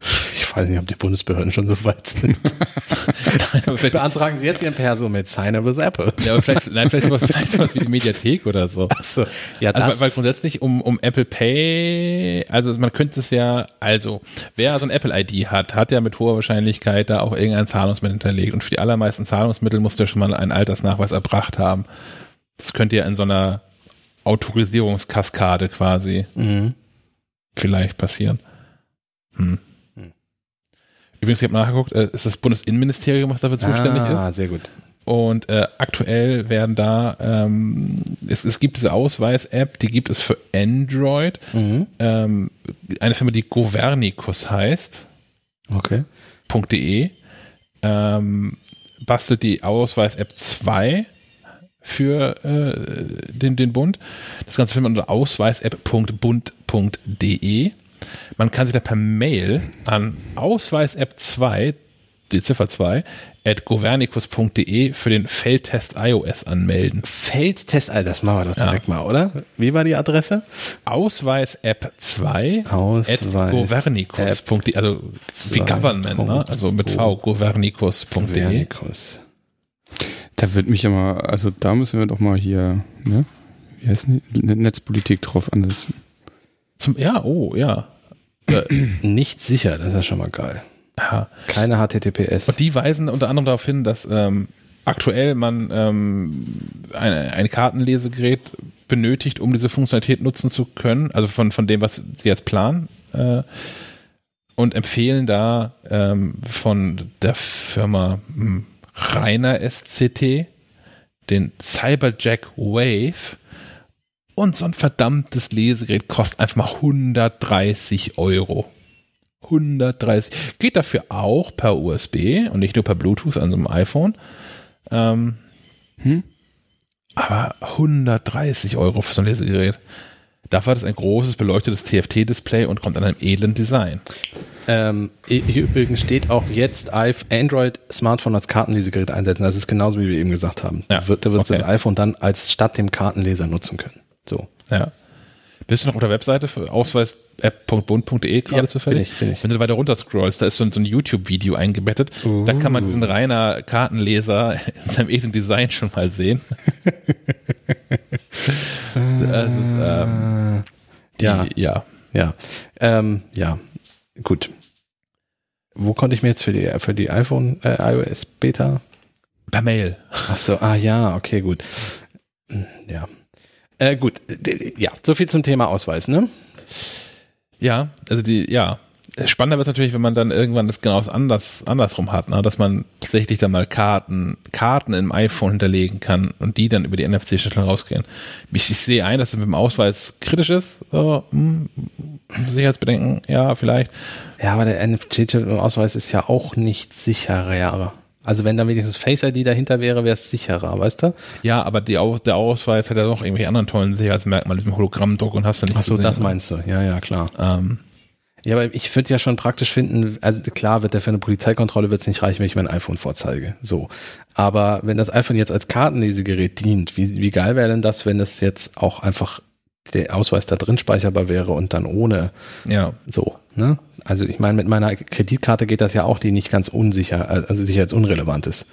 [SPEAKER 1] (laughs)
[SPEAKER 3] Ich weiß nicht, ob die Bundesbehörden schon so weit sind. (laughs) Beantragen Sie jetzt Ihren Perso mit Sign with Apple.
[SPEAKER 1] Ja, aber vielleicht, nein, vielleicht sowas, vielleicht sowas wie die Mediathek oder so. Ach so. Ja, also, das weil, weil grundsätzlich um, um Apple Pay, also man könnte es ja, also wer so ein Apple ID hat, hat ja mit hoher Wahrscheinlichkeit da auch irgendein Zahlungsmittel hinterlegt. Und für die allermeisten Zahlungsmittel musst du ja schon mal einen Altersnachweis erbracht haben. Das könnte ja in so einer Autorisierungskaskade quasi mhm. vielleicht passieren. Hm. Übrigens, ich habe nachgeguckt, äh, ist das Bundesinnenministerium, was dafür zuständig ah, ist.
[SPEAKER 3] Ah, sehr gut.
[SPEAKER 1] Und äh, aktuell werden da, ähm, es, es gibt diese Ausweis-App, die gibt es für Android. Mhm. Ähm, eine Firma, die Governicus heißt.
[SPEAKER 3] Okay.
[SPEAKER 1] .de ähm, bastelt die Ausweis-App 2 für äh, den, den Bund. Das Ganze findet man unter ausweisapp.bund.de. Man kann sich da per Mail an Ausweis-App 2, die Ziffer 2, at governicus.de für den Feldtest iOS anmelden.
[SPEAKER 3] Feldtest, das machen wir doch direkt ja. mal, oder? Wie war die Adresse?
[SPEAKER 1] Ausweis-App 2 Ausweis at governicus.de, also wie Government, ne? also mit V, governicus.de. Governicus.
[SPEAKER 2] Da wird mich immer, also da müssen wir doch mal hier, ne? Wie heißt die? Netzpolitik drauf ansetzen.
[SPEAKER 1] Zum, ja, oh, ja.
[SPEAKER 3] Äh, (clears throat) nicht sicher, das ist ja schon mal geil. Ja. Keine HTTPS.
[SPEAKER 1] Und die weisen unter anderem darauf hin, dass ähm, aktuell man ähm, ein, ein Kartenlesegerät benötigt, um diese Funktionalität nutzen zu können, also von, von dem, was sie jetzt planen. Äh, und empfehlen da ähm, von der Firma hm, Rainer SCT den Cyberjack Wave und so ein verdammtes Lesegerät kostet einfach mal 130 Euro. 130. Geht dafür auch per USB und nicht nur per Bluetooth an so einem iPhone. Ähm, hm? Aber 130 Euro für so ein Lesegerät. Dafür hat es ein großes beleuchtetes TFT-Display und kommt an einem edlen Design.
[SPEAKER 3] Ähm, hier übrigens steht auch jetzt Android Smartphone als Kartenlesegerät einsetzen. Das ist genauso wie wir eben gesagt haben. Ja. Da wirst du okay. das iPhone dann als statt dem Kartenleser nutzen können. So.
[SPEAKER 1] Ja. Bist du noch auf der Webseite für ausweis.bund.de gerade ja, zufällig? Bin ich, bin ich. Wenn du weiter runter scrollst, da ist so ein, so ein YouTube-Video eingebettet. Uh. Da kann man diesen reiner Kartenleser in seinem edlen Design schon mal sehen. (laughs)
[SPEAKER 3] ist, ähm, die, ja. Ja. Ja. Ähm, ja. Gut. Wo konnte ich mir jetzt für die, für die iPhone, äh, iOS Beta?
[SPEAKER 1] Per Mail.
[SPEAKER 3] Ach so, ah ja, okay, gut. Ja, äh, gut, ja, so viel zum Thema Ausweis, ne?
[SPEAKER 1] Ja, also die, ja. Spannender wird natürlich, wenn man dann irgendwann das genau anders, andersrum hat, ne? dass man tatsächlich dann mal Karten, Karten im iPhone hinterlegen kann und die dann über die NFC-Schlüssel rausgehen. Ich, ich, sehe ein, dass es mit dem Ausweis kritisch ist, so, hm, Sicherheitsbedenken, ja, vielleicht.
[SPEAKER 3] Ja, aber der NFC-Ausweis ist ja auch nicht sicherer. Also wenn da wenigstens Face ID dahinter wäre, wäre es sicherer, weißt du?
[SPEAKER 1] Ja, aber die, der Ausweis hat ja noch irgendwelche anderen tollen Sicherheitsmerkmale, diesem Hologrammdruck und hast du nicht.
[SPEAKER 3] Ach so, gesehen, das ne? meinst du? Ja, ja, klar. Ähm. Ja, aber ich würde ja schon praktisch finden, also klar wird der für eine Polizeikontrolle wird es nicht reichen, wenn ich mein iPhone vorzeige. So. Aber wenn das iPhone jetzt als Kartenlesegerät dient, wie, wie geil wäre denn das, wenn das jetzt auch einfach der Ausweis da drin speicherbar wäre und dann ohne
[SPEAKER 1] Ja.
[SPEAKER 3] so. Ne? Also ich meine, mit meiner Kreditkarte geht das ja auch, die nicht ganz unsicher, also sicherheitsunrelevant ist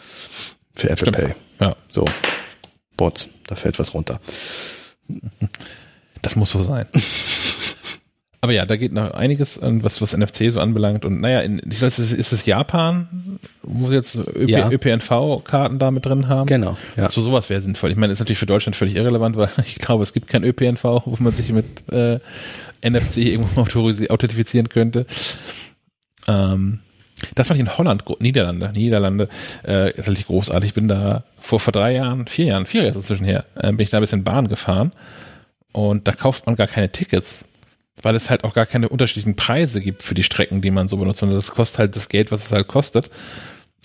[SPEAKER 3] für Apple
[SPEAKER 1] Stimmt.
[SPEAKER 3] Pay.
[SPEAKER 1] Ja.
[SPEAKER 3] So, Bots, da fällt was runter.
[SPEAKER 1] Das muss so sein. (laughs) Aber ja, da geht noch einiges, an, was, was NFC so anbelangt. Und naja, in, ich weiß, ist, ist es Japan, wo sie jetzt ÖP,
[SPEAKER 3] Ja.
[SPEAKER 1] ÖPNV-Karten da mit drin haben?
[SPEAKER 3] Genau, ja.
[SPEAKER 1] So sowas wäre sinnvoll. Ich meine, das ist natürlich für Deutschland völlig irrelevant, weil (laughs) ich glaube, es gibt kein ÖPNV, wo man sich mit äh, NFC irgendwo (laughs) authentifizieren könnte. Ähm, das fand ich in Holland, Niederlande, Niederlande, äh, tatsächlich großartig. Ich bin da vor, vor drei Jahren, vier Jahren, vier Jahre inzwischen her, äh, bin ich da ein bisschen Bahn gefahren und da kauft man gar keine Tickets, weil es halt auch gar keine unterschiedlichen Preise gibt für die Strecken, die man so benutzt, sondern das kostet halt das Geld, was es halt kostet.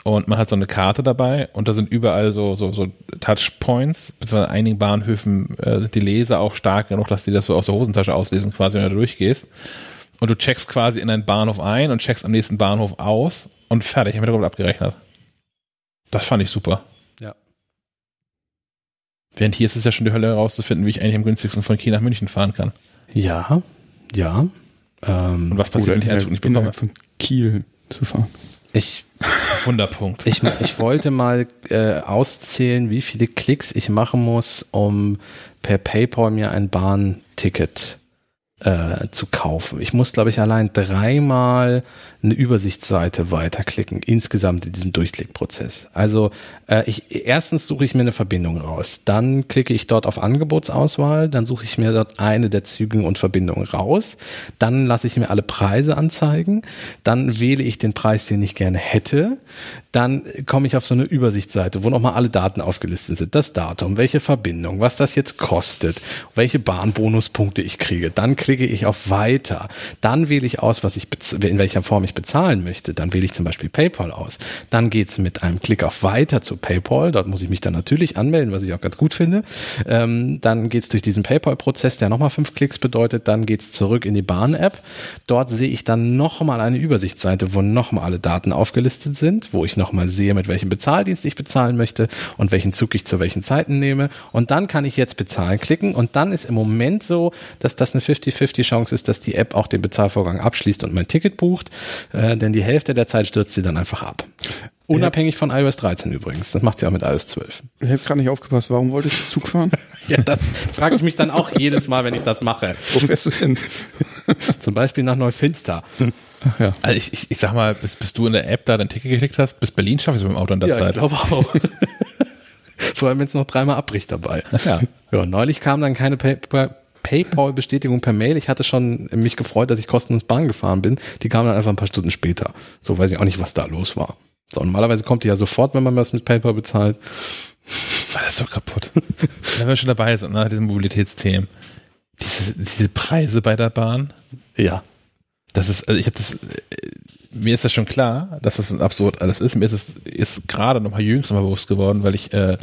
[SPEAKER 1] Und man hat so eine Karte dabei und da sind überall so, so, so Touchpoints, beziehungsweise an einigen Bahnhöfen äh, sind die Leser auch stark genug, dass die das so aus der Hosentasche auslesen, quasi, wenn du da durchgehst. Und du checkst quasi in einen Bahnhof ein und checkst am nächsten Bahnhof aus und fertig, im Hintergrund abgerechnet. Das fand ich super.
[SPEAKER 3] Ja.
[SPEAKER 1] Während hier ist es ja schon die Hölle herauszufinden, wie ich eigentlich am günstigsten von Kiel nach München fahren kann.
[SPEAKER 3] Ja, ja. Ähm,
[SPEAKER 1] Und was passiert, wenn ich einen Zug nicht bekomme?
[SPEAKER 2] von Kiel zu fahren.
[SPEAKER 3] ich,
[SPEAKER 1] Wunderpunkt.
[SPEAKER 3] ich, ich wollte mal äh, auszählen, wie viele Klicks ich machen muss, um per PayPal mir ein Bahnticket äh, zu kaufen. Ich muss, glaube ich, allein dreimal eine Übersichtsseite weiterklicken, insgesamt in diesem Durchklickprozess. Also äh, ich, erstens suche ich mir eine Verbindung raus, dann klicke ich dort auf Angebotsauswahl, dann suche ich mir dort eine der Züge und Verbindungen raus, dann lasse ich mir alle Preise anzeigen, dann wähle ich den Preis, den ich gerne hätte, dann komme ich auf so eine Übersichtsseite, wo nochmal alle Daten aufgelistet sind. Das Datum, welche Verbindung, was das jetzt kostet, welche Bahnbonuspunkte ich kriege. Dann klicke ich auf Weiter. Dann wähle ich aus, was ich in welcher Form ich bezahlen möchte. Dann wähle ich zum Beispiel PayPal aus. Dann geht's mit einem Klick auf Weiter zu PayPal. Dort muss ich mich dann natürlich anmelden, was ich auch ganz gut finde. Ähm, dann geht's durch diesen PayPal-Prozess, der nochmal fünf Klicks bedeutet. Dann geht's zurück in die Bahn-App. Dort sehe ich dann nochmal eine Übersichtsseite, wo nochmal alle Daten aufgelistet sind, wo ich nochmal sehe, mit welchem Bezahldienst ich bezahlen möchte und welchen Zug ich zu welchen Zeiten nehme. Und dann kann ich jetzt bezahlen klicken. Und dann ist im Moment so, dass das eine 50-50 Chance ist, dass die App auch den Bezahlvorgang abschließt und mein Ticket bucht. Äh, denn die Hälfte der Zeit stürzt sie dann einfach ab. Unabhängig von iOS 13 übrigens. Das macht sie auch mit iOS 12.
[SPEAKER 2] Ich habe gerade nicht aufgepasst. Warum wolltest du Zug fahren? (laughs)
[SPEAKER 3] Ja, das frage ich mich dann auch jedes Mal, wenn ich das mache.
[SPEAKER 2] Wo fährst du hin? (laughs)
[SPEAKER 3] Zum Beispiel nach Neufinster.
[SPEAKER 2] Ach ja.
[SPEAKER 1] Also ich, ich, ich sag mal, bis, bis du in der App da dein Ticket geklickt hast, bis Berlin schaffst du mit dem Auto in der
[SPEAKER 3] Ja, ich
[SPEAKER 1] Zeit.
[SPEAKER 3] glaube auch. (laughs) Vor allem, wenn es noch dreimal abbricht dabei.
[SPEAKER 1] Ja.
[SPEAKER 3] ja, neulich kam dann keine Pay Pay- PayPal-Bestätigung per Mail. Ich hatte schon mich gefreut, dass ich kostenlos Bahn gefahren bin. Die kam dann einfach ein paar Stunden später. So weiß ich auch nicht, was da los war. So, normalerweise kommt die ja sofort, wenn man was mit PayPal bezahlt.
[SPEAKER 1] Das (laughs) war alles so kaputt. (laughs) Wenn wir schon dabei sind, nach diesen Mobilitätsthemen. Diese, diese Preise bei der Bahn,
[SPEAKER 3] Ja.
[SPEAKER 1] das ist, also ich habe das, äh, mir ist das schon klar, dass das absurd alles ist. Mir ist es ist gerade noch mal jüngst noch mal bewusst geworden, weil ich äh,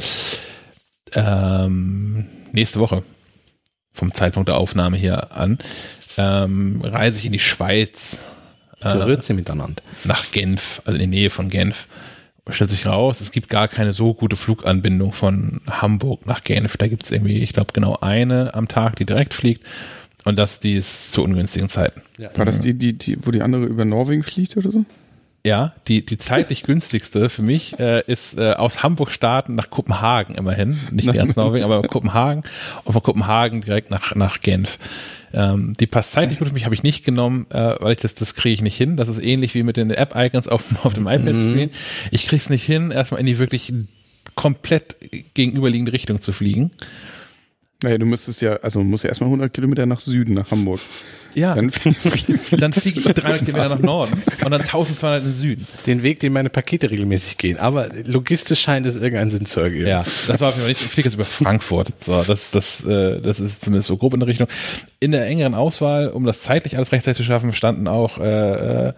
[SPEAKER 1] ähm, nächste Woche vom Zeitpunkt der Aufnahme hier an ähm, reise ich in die Schweiz äh,
[SPEAKER 3] Berührt sie miteinander.
[SPEAKER 1] nach Genf, also in die Nähe von Genf. Und stellt sich raus, es gibt gar keine so gute Fluganbindung von Hamburg nach Genf. Da gibt es irgendwie, ich glaube, genau eine am Tag, die direkt fliegt. Und das, die ist zu ungünstigen Zeiten.
[SPEAKER 2] War das die, die, die, wo die andere über Norwegen fliegt oder so?
[SPEAKER 1] Ja, die, die zeitlich günstigste für mich äh, ist äh, aus Hamburg starten nach Kopenhagen immerhin. Nicht ganz Norwegen, aber Kopenhagen. Und von Kopenhagen direkt nach, nach Genf. Ähm, die passt zeitlich gut für mich, habe ich nicht genommen, äh, weil ich das, das kriege ich nicht hin. Das ist ähnlich wie mit den App-Icons auf, (laughs) auf dem iPad-Screen. Ich kriege es nicht hin, erstmal in die wirklich komplett gegenüberliegende Richtung zu fliegen.
[SPEAKER 2] Naja, du müsstest ja, also musst ja erstmal 100 Kilometer nach Süden, nach Hamburg.
[SPEAKER 1] Ja,
[SPEAKER 2] Dann, (laughs)
[SPEAKER 1] dann fliege ich 300 Kilometer nach Norden und dann 1200 in den Süden.
[SPEAKER 3] Den Weg, den meine Pakete regelmäßig gehen. Aber logistisch scheint es irgendeinen Sinn zu ergeben.
[SPEAKER 1] Ja, das war auf jeden Fall nicht. Ich fliege jetzt über Frankfurt. So, das, das, äh, das ist zumindest so grob in der Richtung. In der engeren Auswahl, um das zeitlich alles rechtzeitig zu schaffen, standen auch äh, äh,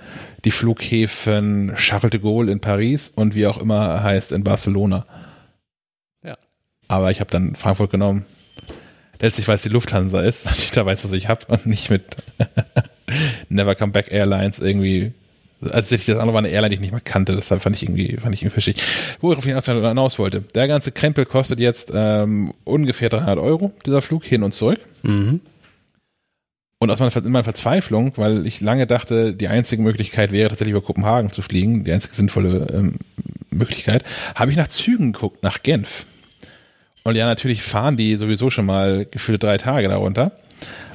[SPEAKER 1] die Flughäfen Charles de Gaulle in Paris und wie auch immer heißt in Barcelona.
[SPEAKER 3] Ja.
[SPEAKER 1] Aber ich habe dann Frankfurt genommen. Letztlich, weil es die Lufthansa ist (laughs) und ich da weiß, was ich habe und nicht mit (laughs) Never Come Back Airlines irgendwie. Also das andere war eine Airline, die ich nicht mal kannte, deshalb fand ich irgendwie, fand ich irgendwie fischig. Wo ich auf jeden Fall hinaus wollte. Der ganze Krempel kostet jetzt ähm, ungefähr 300 Euro, dieser Flug hin und zurück.
[SPEAKER 3] Mhm.
[SPEAKER 1] Und aus meiner, in meiner Verzweiflung, weil ich lange dachte, die einzige Möglichkeit wäre tatsächlich über Kopenhagen zu fliegen, die einzige sinnvolle ähm, Möglichkeit, habe ich nach Zügen geguckt, nach Genf. Und ja, natürlich fahren die sowieso schon mal gefühlte drei Tage darunter.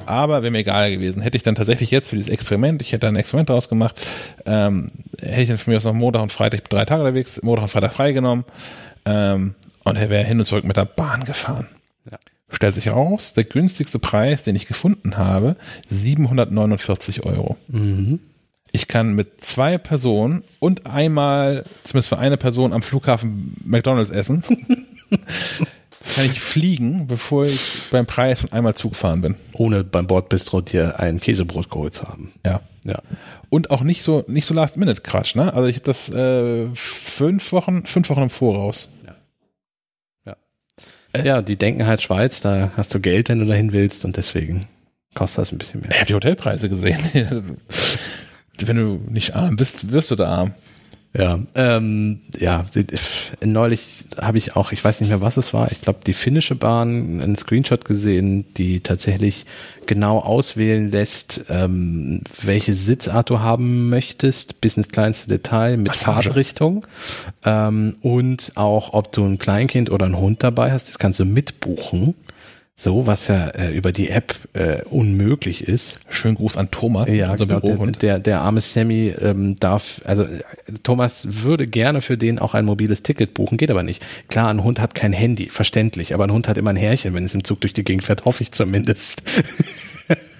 [SPEAKER 1] Aber wäre mir egal gewesen. Hätte ich dann tatsächlich jetzt für dieses Experiment, ich hätte da ein Experiment draus gemacht, ähm, hätte ich dann für mich aus noch Montag und Freitag drei Tage unterwegs, Montag und Freitag freigenommen ähm, und er wäre hin und zurück mit der Bahn gefahren.
[SPEAKER 3] Ja.
[SPEAKER 1] Stellt sich raus, der günstigste Preis, den ich gefunden habe, 749 Euro.
[SPEAKER 3] Mhm.
[SPEAKER 1] Ich kann mit zwei Personen und einmal, zumindest für eine Person am Flughafen McDonalds essen. (laughs) kann ich fliegen, bevor ich beim Preis von einmal Zug fahren bin.
[SPEAKER 3] Ohne beim Bordbistro dir ein Käsebrot geholt zu haben.
[SPEAKER 1] Ja.
[SPEAKER 3] Ja.
[SPEAKER 1] Und auch nicht so, nicht so Last-Minute-Quatsch, ne? Also ich habe das äh, fünf Wochen, fünf Wochen im Voraus.
[SPEAKER 3] Ja, die denken halt Schweiz, da hast du Geld, wenn du dahin willst und deswegen kostet das ein bisschen mehr.
[SPEAKER 1] Ich habe die Hotelpreise gesehen. (laughs) Wenn du nicht arm bist, wirst du da arm.
[SPEAKER 3] Ja, ähm, ja, neulich habe ich auch, ich weiß nicht mehr, was es war, ich glaube, die finnische Bahn, einen Screenshot gesehen, die tatsächlich genau auswählen lässt, ähm, welche Sitzart du haben möchtest, bis ins kleinste Detail mit
[SPEAKER 1] Massage.
[SPEAKER 3] Fahrtrichtung ähm, und auch, ob du ein Kleinkind oder einen Hund dabei hast, das kannst du mitbuchen. So, was ja äh, über die App äh, unmöglich ist.
[SPEAKER 1] Schönen Gruß an Thomas,
[SPEAKER 3] Ja,
[SPEAKER 1] unser
[SPEAKER 3] genau, der,
[SPEAKER 1] Bürohund.
[SPEAKER 3] der, der arme Sammy ähm, darf, also äh, Thomas würde gerne für den auch ein mobiles Ticket buchen, geht aber nicht. Klar, ein Hund hat kein Handy, verständlich, aber ein Hund hat immer ein Härchen, wenn es im Zug durch die Gegend fährt, hoffe ich zumindest. (laughs)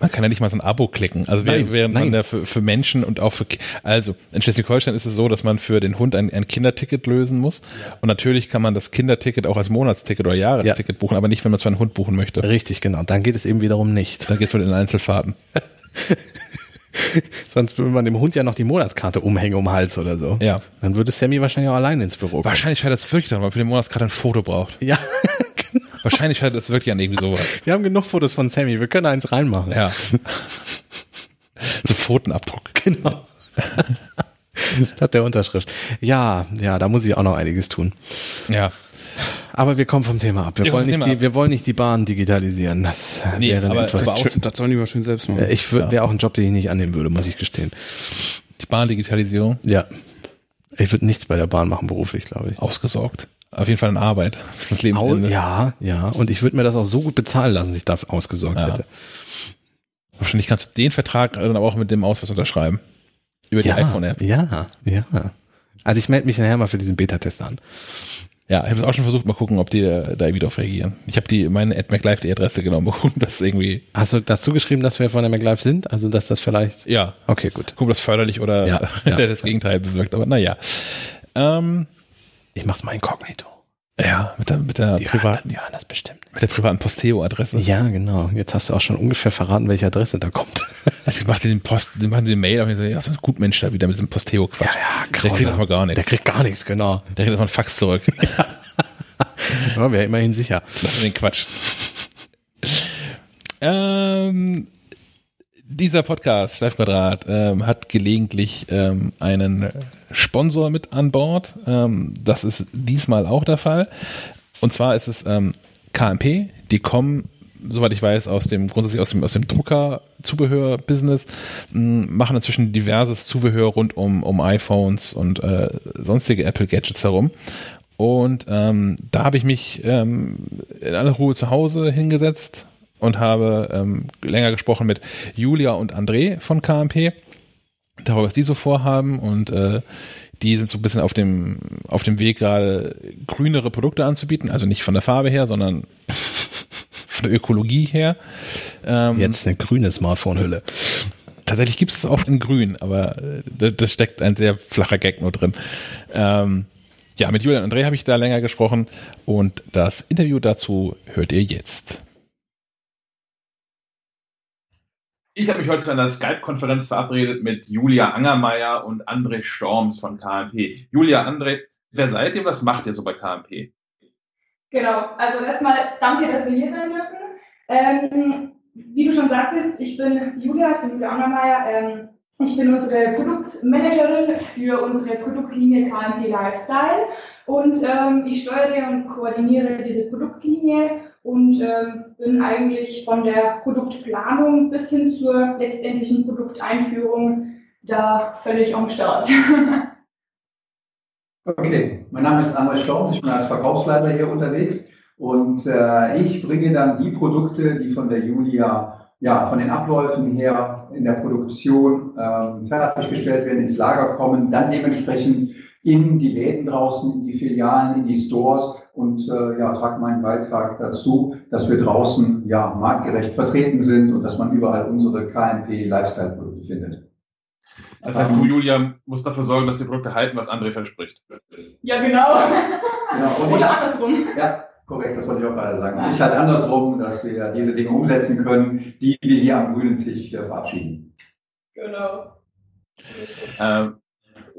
[SPEAKER 1] Man kann ja nicht mal so ein Abo klicken. Also
[SPEAKER 3] Nein,
[SPEAKER 1] während,
[SPEAKER 3] nein.
[SPEAKER 1] man da für, für Menschen und auch für, also in Schleswig-Holstein ist es so, dass man für den Hund ein, ein Kinderticket lösen muss. Und natürlich kann man das Kinderticket auch als Monatsticket oder Jahresticket buchen, aber nicht, wenn man es für einen Hund buchen möchte.
[SPEAKER 3] Richtig, genau. Dann geht es eben wiederum nicht.
[SPEAKER 1] Dann geht's mit den Einzelfahrten. (laughs)
[SPEAKER 3] Sonst würde man dem Hund ja noch die Monatskarte umhängen um den Hals oder so.
[SPEAKER 1] Ja.
[SPEAKER 3] Dann würde Sammy wahrscheinlich auch alleine ins Büro kommen.
[SPEAKER 1] Wahrscheinlich scheitert es wirklich daran, weil man für den Monat gerade ein Foto braucht.
[SPEAKER 3] Ja,
[SPEAKER 1] Wahrscheinlich scheitert es wirklich an irgendwie sowas.
[SPEAKER 3] wir haben genug Fotos von Sammy, wir können eins reinmachen.
[SPEAKER 1] Ja. so Pfotenabdruck.
[SPEAKER 3] Genau. Statt der Unterschrift. Ja, ja, da muss ich auch noch einiges tun.
[SPEAKER 1] Ja.
[SPEAKER 3] Aber wir kommen vom Thema ab. Wir,
[SPEAKER 1] Wir
[SPEAKER 3] wollen, nicht die,
[SPEAKER 1] Thema
[SPEAKER 3] wir wollen nicht die Bahn digitalisieren. Das
[SPEAKER 1] Nee,
[SPEAKER 3] wäre
[SPEAKER 1] aber-
[SPEAKER 3] etwas.
[SPEAKER 1] aber auch-
[SPEAKER 2] Das, das sollen die mal schön selbst machen.
[SPEAKER 3] Äh, ich wäre auch ein Job, den ich nicht annehmen würde, muss ich gestehen.
[SPEAKER 1] Die Bahndigitalisierung
[SPEAKER 3] Ja. Ich würde nichts bei der Bahn machen, beruflich, glaube ich.
[SPEAKER 1] ausgesorgt. Auf jeden Fall in Arbeit. (laughs) Das Lebensende.
[SPEAKER 3] ja, ja. Und ich würde mir das auch so gut bezahlen lassen, dass ich da ausgesorgt
[SPEAKER 1] Ja.
[SPEAKER 3] hätte.
[SPEAKER 1] Wahrscheinlich kannst du den Vertrag dann aber auch mit dem Ausweis unterschreiben. Über die
[SPEAKER 3] Ja,
[SPEAKER 1] iPhone-App.
[SPEAKER 3] ja, ja. Also ich melde mich nachher mal für diesen Beta-Test an.
[SPEAKER 1] Ja, ich habe es auch schon versucht, mal gucken, ob die äh, da irgendwie drauf reagieren. Ich habe die meine AdMacLive die Adresse genommen, (laughs) um das irgendwie,
[SPEAKER 3] Hast du dazu geschrieben, dass wir von der MacLive sind? Also dass das vielleicht.
[SPEAKER 1] ja,
[SPEAKER 3] Okay, gut.
[SPEAKER 1] gucken, ob das förderlich oder
[SPEAKER 3] Ja, (laughs) ja.
[SPEAKER 1] das Gegenteil bewirkt. Aber naja. Ähm,
[SPEAKER 3] Ich mach's mal inkognito.
[SPEAKER 1] ja, mit der, mit der
[SPEAKER 3] Die
[SPEAKER 1] privaten,
[SPEAKER 3] hören das bestimmt.
[SPEAKER 1] mit der privaten Posteo-Adresse.
[SPEAKER 3] Ja, genau. Jetzt hast du auch schon ungefähr verraten, welche Adresse da kommt. (laughs)
[SPEAKER 1] Also ich mache den Post, die machen den Mail und ich so, ja, so ein gut Mensch da wieder mit diesem Posteo-Quatsch. Der kriegt erstmal gar nichts.
[SPEAKER 3] Der kriegt gar nichts, genau.
[SPEAKER 1] Der kriegt erstmal einen Fax zurück.
[SPEAKER 3] Ja, wäre immerhin sicher.
[SPEAKER 1] Lass mir den Quatsch. ähm, dieser Podcast, Schleifquadrat, ähm, hat gelegentlich ähm, einen Sponsor mit an Bord. Ähm, das ist diesmal auch der Fall. Und zwar ist es ähm, KMP. Die kommen, soweit ich weiß, aus dem grundsätzlich aus dem aus dem Drucker-Zubehör-Business, machen inzwischen diverses Zubehör rund um um iPhones und äh, sonstige Apple-Gadgets herum. Und ähm, da habe ich mich ähm, in aller Ruhe zu Hause hingesetzt und habe ähm, länger gesprochen mit Julia und André von KMP darüber, was die so vorhaben und äh, die sind so ein bisschen auf dem auf dem Weg gerade grünere Produkte anzubieten, also nicht von der Farbe her, sondern (laughs) von der Ökologie her. Ähm,
[SPEAKER 3] Jetzt eine grüne Smartphone-Hülle.
[SPEAKER 1] Tatsächlich gibt es auch in Grün, aber äh, da, da steckt ein sehr flacher Gag nur drin. Ähm, ja, mit Julian und André habe ich da länger gesprochen und das Interview dazu hört ihr jetzt. Ich habe mich heute zu einer Skype-Konferenz verabredet mit Julia Angermeier und André Storms von KMP. Julia, André, wer seid ihr? Was macht ihr so bei KMP?
[SPEAKER 6] Genau, also erstmal danke, dass wir hier sein dürfen. Ähm, wie du schon sagtest, ich bin Julia, ich bin Julia Angermeier ähm, Ich bin unsere Produktmanagerin für unsere Produktlinie KMP Lifestyle und ähm, ich steuere und koordiniere diese Produktlinie und ähm, bin eigentlich von der Produktplanung bis hin zur letztendlichen Produkteinführung da völlig am Start. (laughs)
[SPEAKER 7] okay, mein Name ist André Storm, ich bin als Verkaufsleiter hier unterwegs und äh, ich bringe dann die Produkte, die von der Julia ja, von den Abläufen her in der Produktion ähm, fertiggestellt werden, ins Lager kommen, dann dementsprechend in die Läden draußen, in die Filialen, in die Stores und äh, ja, trage meinen Beitrag dazu, dass wir draußen ja marktgerecht vertreten sind und dass man überall unsere KMP Lifestyle Produkte findet.
[SPEAKER 1] Das heißt, du, Julia, musst dafür sorgen, dass die Produkte halten, was André verspricht.
[SPEAKER 6] Ja, genau.
[SPEAKER 7] genau. Und
[SPEAKER 6] Oder
[SPEAKER 7] ich,
[SPEAKER 6] andersrum.
[SPEAKER 7] ja, korrekt, das wollte ich auch gerade sagen. Und ich halt andersrum, dass wir diese Dinge umsetzen können, die wir hier am grünen Tisch äh, verabschieden.
[SPEAKER 6] Genau.
[SPEAKER 1] Ähm,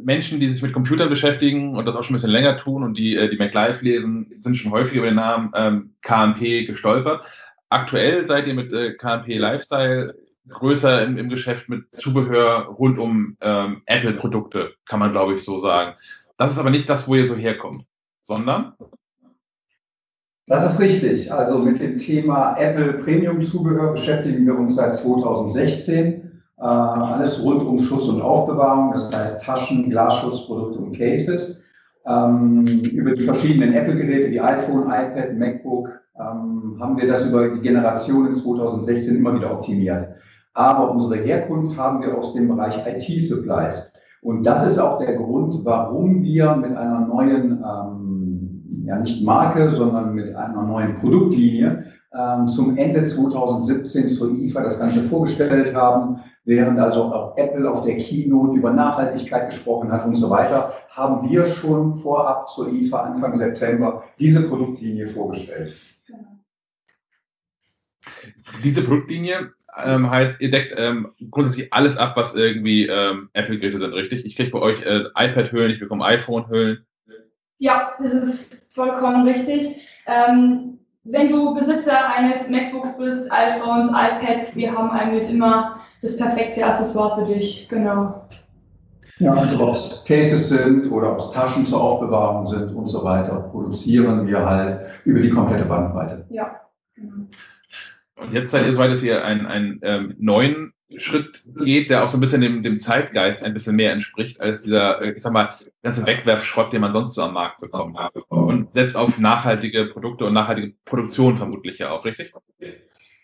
[SPEAKER 1] Menschen, die sich mit Computern beschäftigen und das auch schon ein bisschen länger tun und die, äh, die MacLive lesen, sind schon häufig über den Namen ähm, KMP gestolpert. Aktuell seid ihr mit äh, KMP Lifestyle größer im, im Geschäft mit Zubehör rund um ähm, Apple-Produkte, kann man glaube ich so sagen. Das ist aber nicht das, wo ihr so herkommt, sondern
[SPEAKER 7] Das ist richtig. Also mit dem Thema Apple Premium Zubehör beschäftigen wir uns seit 2016. Äh, alles rund um Schutz und Aufbewahrung, das heißt Taschen, Glasschutzprodukte und Cases. Ähm, über die verschiedenen Apple-Geräte wie iPhone, iPad, MacBook ähm, haben wir das über die Generationen 2016 immer wieder optimiert. Aber unsere Herkunft haben wir aus dem Bereich IT-Supplies. Und das ist auch der Grund, warum wir mit einer neuen, ähm, ja nicht Marke, sondern mit einer neuen Produktlinie ähm, zum Ende 2017 zur IFA das Ganze vorgestellt haben. Während also auch Apple auf der Keynote über Nachhaltigkeit gesprochen hat und so weiter, haben wir schon vorab zur IFA Anfang September diese Produktlinie vorgestellt.
[SPEAKER 1] diese Produktlinie ähm, heißt, ihr deckt ähm, grundsätzlich alles ab, was irgendwie ähm, Apple-Geräte sind, richtig? Ich kriege bei euch äh, iPad-Hüllen, ich bekomme iPhone-Hüllen.
[SPEAKER 6] Ja, das ist vollkommen richtig. Ähm, wenn du Besitzer eines MacBooks bist, iPhones, iPads, wir haben eigentlich immer das perfekte Accessoire für dich. Genau.
[SPEAKER 7] Ja, also ob es Cases sind oder ob es Taschen zur Aufbewahrung sind und so weiter, produzieren wir halt über die komplette Bandbreite.
[SPEAKER 6] Ja, genau.
[SPEAKER 1] Und jetzt seid ihr so weit, dass ihr einen, einen ähm, neuen Schritt geht, der auch so ein bisschen dem, dem Zeitgeist ein bisschen mehr entspricht, als dieser, äh, ich sag mal, ganze Wegwerfschrott, den man sonst so am Markt bekommt. Und setzt auf nachhaltige Produkte und nachhaltige Produktion vermutlich ja auch, richtig?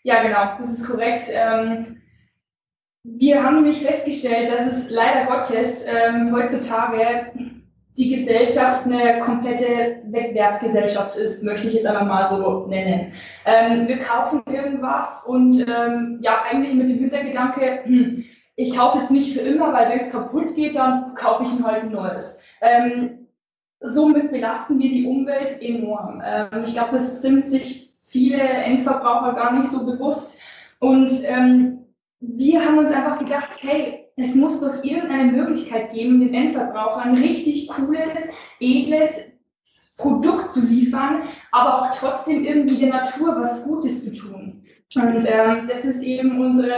[SPEAKER 6] Ja, genau, das ist korrekt. Ähm, wir haben nämlich festgestellt, dass es leider Gottes ähm, heutzutage die Gesellschaft eine komplette Wegwerfgesellschaft ist, möchte ich jetzt einfach mal so nennen. Ähm, wir kaufen irgendwas und ähm, ja, eigentlich mit dem Hintergedanke, hm, ich kaufe jetzt nicht für immer, weil wenn es kaputt geht, dann kaufe ich ein halt ein neues. Ähm, somit belasten wir die Umwelt enorm. Ähm, ich glaube, das sind sich viele Endverbraucher gar nicht so bewusst. Und ähm, wir haben uns einfach gedacht, hey, es muss doch irgendeine Möglichkeit geben, den Endverbrauchern richtig cooles, edles Produkt zu liefern, aber auch trotzdem irgendwie der Natur was Gutes zu tun. Und ähm, das ist eben unsere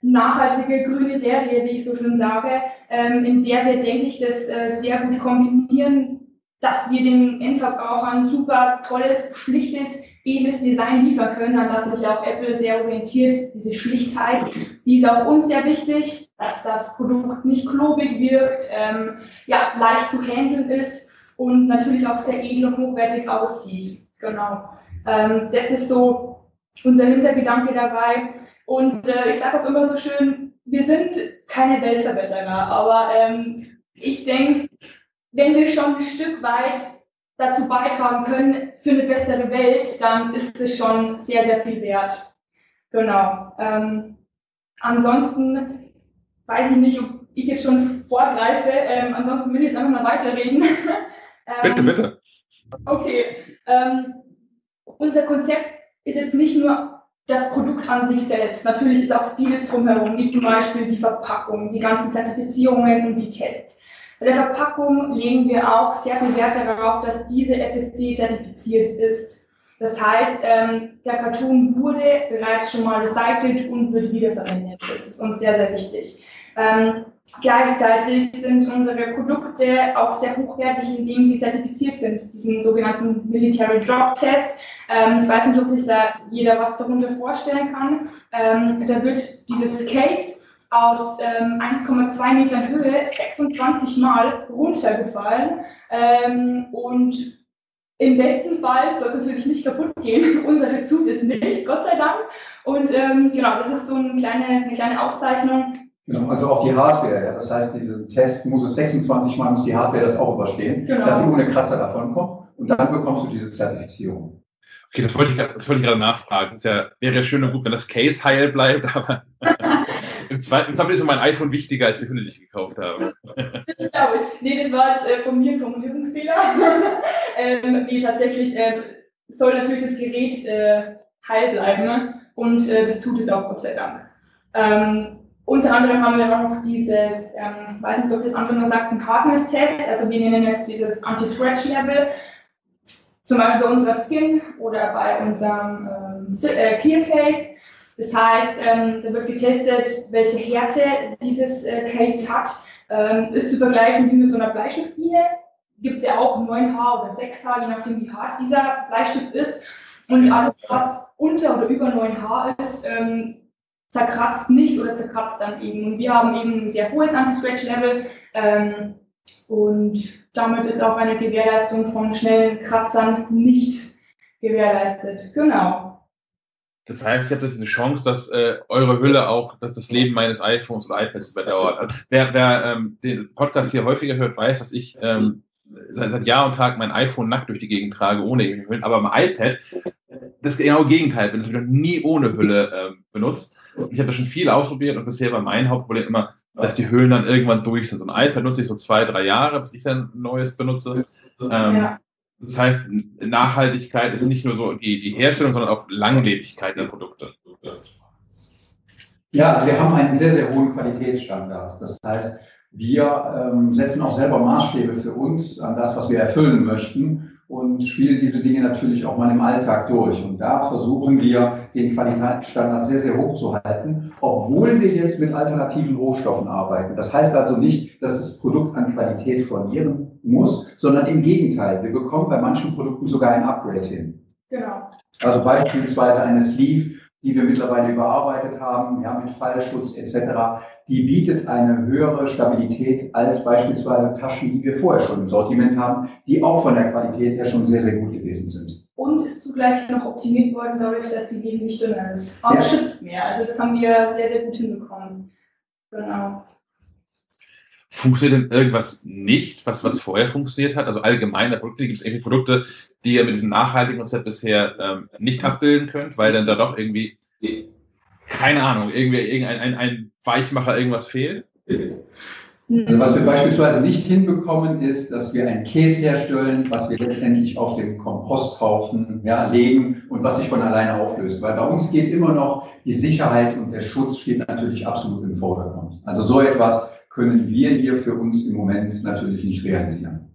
[SPEAKER 6] nachhaltige grüne Serie, wie ich so schön sage, ähm, in der wir, denke ich, das äh, sehr gut kombinieren, dass wir den Endverbrauchern super tolles, schlichtes, edles Design liefern können, an das sich auch Apple sehr orientiert, diese Schlichtheit, die ist auch uns sehr wichtig, dass das Produkt nicht klobig wirkt, ähm, ja, leicht zu handeln ist und natürlich auch sehr edel und hochwertig aussieht. Genau. Ähm, das ist so unser Hintergedanke dabei. Und äh, ich sage auch immer so schön, wir sind keine Weltverbesserer, aber ähm, ich denke, wenn wir schon ein Stück weit dazu beitragen können für eine bessere Welt, dann ist es schon sehr, sehr viel wert. Genau. Ähm, ansonsten weiß ich nicht, ob ich jetzt schon vorgreife. Ähm, ansonsten will ich jetzt einfach mal weiterreden. (laughs) ähm,
[SPEAKER 1] Bitte, bitte.
[SPEAKER 6] Okay. Ähm, unser Konzept ist jetzt nicht nur das Produkt an sich selbst. Natürlich ist auch vieles drumherum, wie zum Beispiel die Verpackung, die ganzen Zertifizierungen und die Tests. Bei der Verpackung legen wir auch sehr viel Wert darauf, dass diese FSC zertifiziert ist. Das heißt, ähm, der Cartoon wurde bereits schon mal recycelt und wird wiederverwendet. Das ist uns sehr, sehr wichtig. Ähm, gleichzeitig sind unsere Produkte auch sehr hochwertig, indem sie zertifiziert sind, diesen sogenannten Military Drop Test. Ähm, ich weiß nicht, ob sich da jeder was darunter vorstellen kann. Ähm, da wird dieses Case aus ähm, 1,2 Metern Höhe 26 Mal runtergefallen ähm, und im besten Fall soll es natürlich nicht kaputt gehen. (laughs) Unseres tut es nicht, Gott sei Dank. Und ähm, genau, das ist so eine kleine, eine kleine Aufzeichnung.
[SPEAKER 7] Genau, also auch die Hardware. Ja. Das heißt, diesen Test muss es 26 Mal, muss die Hardware das auch überstehen, genau. dass sie ohne Kratzer davon kommt. Und dann bekommst du diese Zertifizierung.
[SPEAKER 1] Okay, das wollte ich, das wollte ich gerade nachfragen. Es ja, wäre ja schön und gut, wenn das Case heil bleibt, aber (laughs) im zweiten Zweifel ist mein iPhone wichtiger als die Hülle, die ich gekauft habe.
[SPEAKER 6] Das glaube ich. Nee, das war jetzt äh, von mir ein Formulierungsfehler. (laughs) ähm, nee, tatsächlich äh, soll natürlich das Gerät äh, heil bleiben ne? und äh, das tut es auch, Gott sei Dank. Ähm, unter anderem haben wir noch dieses, ähm, weiß nicht, ob das andere nur sagt, ein Hardness-Test, also wir nennen es dieses Anti-Scratch-Level zum Beispiel bei unserer Skin oder bei unserem ähm, äh, Clear Case. Das heißt, ähm, da wird getestet, welche Härte dieses äh, Case hat. Ähm, ist zu vergleichen wie mit so einer Bleistiftlinie. Gibt es ja auch 9H oder 6H, je nachdem wie hart dieser Bleistift ist. Und alles, was unter oder über 9H ist, ähm, zerkratzt nicht oder zerkratzt dann eben. Und wir haben eben ein sehr hohes Anti-Scratch-Level. Ähm, und damit ist auch eine Gewährleistung von schnellen Kratzern nicht gewährleistet. Genau.
[SPEAKER 1] Das heißt, ich habe eine Chance, dass äh, eure Hülle auch, dass das Leben meines iPhones oder iPads überdauert. Also, wer wer ähm, den Podcast hier häufiger hört, weiß, dass ich ähm, seit, seit, Jahr und Tag mein iPhone nackt durch die Gegend trage, ohne Hülle. Aber mein iPad, das genaue Gegenteil, bin das wieder nie ohne Hülle ähm, benutzt. Ich habe das schon viel ausprobiert und bisher war mein Hauptproblem immer, dass die Hüllen dann irgendwann durch sind. So ein iPad nutze ich so zwei, drei Jahre, bis ich dann ein neues benutze. Ähm, ja. Das heißt, Nachhaltigkeit ist nicht nur so die, die Herstellung, sondern auch Langlebigkeit der Produkte.
[SPEAKER 7] Ja, also wir haben einen sehr, sehr hohen Qualitätsstandard. Das heißt, wir ähm, setzen auch selber Maßstäbe für uns an das, was wir erfüllen möchten und spielen diese Dinge natürlich auch mal im Alltag durch. Und da versuchen wir, den Qualitätsstandard sehr, sehr hoch zu halten, obwohl wir jetzt mit alternativen Rohstoffen arbeiten. Das heißt also nicht, dass das Produkt an Qualität verlieren muss, sondern im Gegenteil. Wir bekommen bei manchen Produkten sogar ein Upgrade hin. Genau. Also beispielsweise eine Sleeve, die wir mittlerweile überarbeitet haben, ja, mit Fallschutz etc., die bietet eine höhere Stabilität als beispielsweise Taschen, die wir vorher schon im Sortiment haben, die auch von der Qualität her schon sehr, sehr gut gewesen sind.
[SPEAKER 6] Und ist zugleich noch optimiert worden dadurch, dass sie wesentlich dünner ist. Aber ja. schützt mehr. Also das haben wir sehr, sehr gut hinbekommen. Genau.
[SPEAKER 1] Funktioniert denn irgendwas nicht, was, was vorher funktioniert hat? Also allgemein, Produkte, gibt es irgendwie Produkte, die ihr mit diesem nachhaltigen Konzept bisher ähm, nicht abbilden könnt, weil dann da doch irgendwie, keine Ahnung, irgendwie irgendein ein, ein Weichmacher irgendwas fehlt?
[SPEAKER 7] Also was wir beispielsweise nicht hinbekommen, ist, dass wir ein Käse herstellen, was wir letztendlich auf dem Komposthaufen ja, legen und was sich von alleine auflöst. Weil bei uns geht immer noch die Sicherheit und der Schutz steht natürlich absolut im Vordergrund. Also so etwas können wir hier für uns im Moment natürlich nicht realisieren.